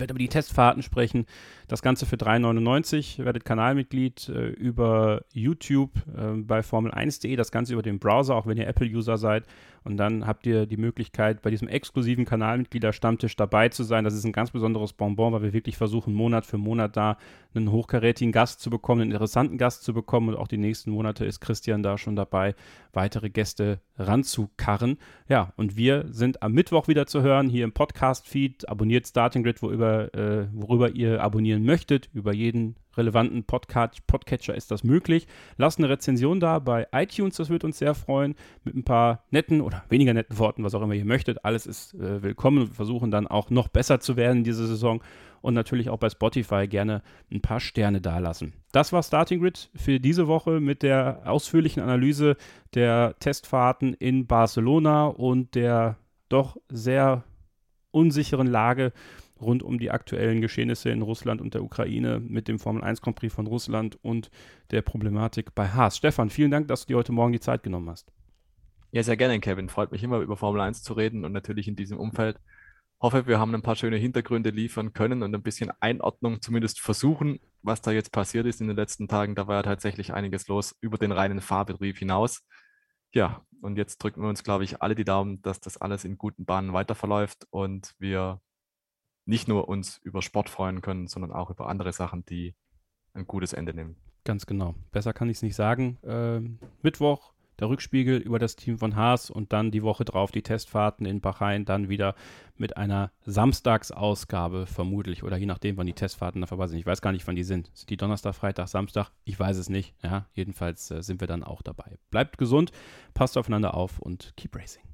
werde über die Testfahrten sprechen. Das Ganze für 3,99. Werdet Kanalmitglied äh, über YouTube äh, bei Formel1.de. Das Ganze über den Browser, auch wenn ihr Apple-User seid. Und dann habt ihr die Möglichkeit, bei diesem exklusiven Kanalmitglieder-Stammtisch dabei zu sein. Das ist ein ganz besonderes Bonbon, weil wir wirklich versuchen, Monat für Monat da einen hochkarätigen Gast zu bekommen, einen interessanten Gast zu bekommen. Und auch die nächsten Monate ist Christian da schon dabei, weitere Gäste ranzukarren. Ja, und wir sind am Mittwoch wieder zu hören, hier im Podcast-Feed. Abonniert Starting Grid, worüber, äh, worüber ihr abonnieren möchtet. Über jeden relevanten Podcast, Podcatcher ist das möglich. Lasst eine Rezension da bei iTunes, das würde uns sehr freuen, mit ein paar netten oder weniger netten Worten, was auch immer ihr möchtet. Alles ist äh, willkommen. Wir versuchen dann auch noch besser zu werden in dieser Saison und natürlich auch bei Spotify gerne ein paar Sterne dalassen. Das war Starting Grid für diese Woche mit der ausführlichen Analyse der Testfahrten in Barcelona und der doch sehr unsicheren Lage rund um die aktuellen Geschehnisse in Russland und der Ukraine mit dem Formel 1 Grand Prix von Russland und der Problematik bei Haas. Stefan, vielen Dank, dass du dir heute Morgen die Zeit genommen hast. Ja, sehr gerne, Kevin. Freut mich immer, über Formel 1 zu reden und natürlich in diesem Umfeld. Hoffe, wir haben ein paar schöne Hintergründe liefern können und ein bisschen Einordnung zumindest versuchen, was da jetzt passiert ist in den letzten Tagen. Da war ja tatsächlich einiges los über den reinen Fahrbetrieb hinaus. Ja, und jetzt drücken wir uns, glaube ich, alle die Daumen, dass das alles in guten Bahnen weiterverläuft und wir nicht nur uns über Sport freuen können, sondern auch über andere Sachen, die ein gutes Ende nehmen. Ganz genau. Besser kann ich es nicht sagen. Ähm, Mittwoch der Rückspiegel über das Team von Haas und dann die Woche drauf die Testfahrten in Bahrain, dann wieder mit einer Samstagsausgabe vermutlich oder je nachdem, wann die Testfahrten da vorbei sind. Ich weiß gar nicht, wann die sind. Sind die Donnerstag, Freitag, Samstag? Ich weiß es nicht. Ja, jedenfalls äh, sind wir dann auch dabei. Bleibt gesund, passt aufeinander auf und keep racing.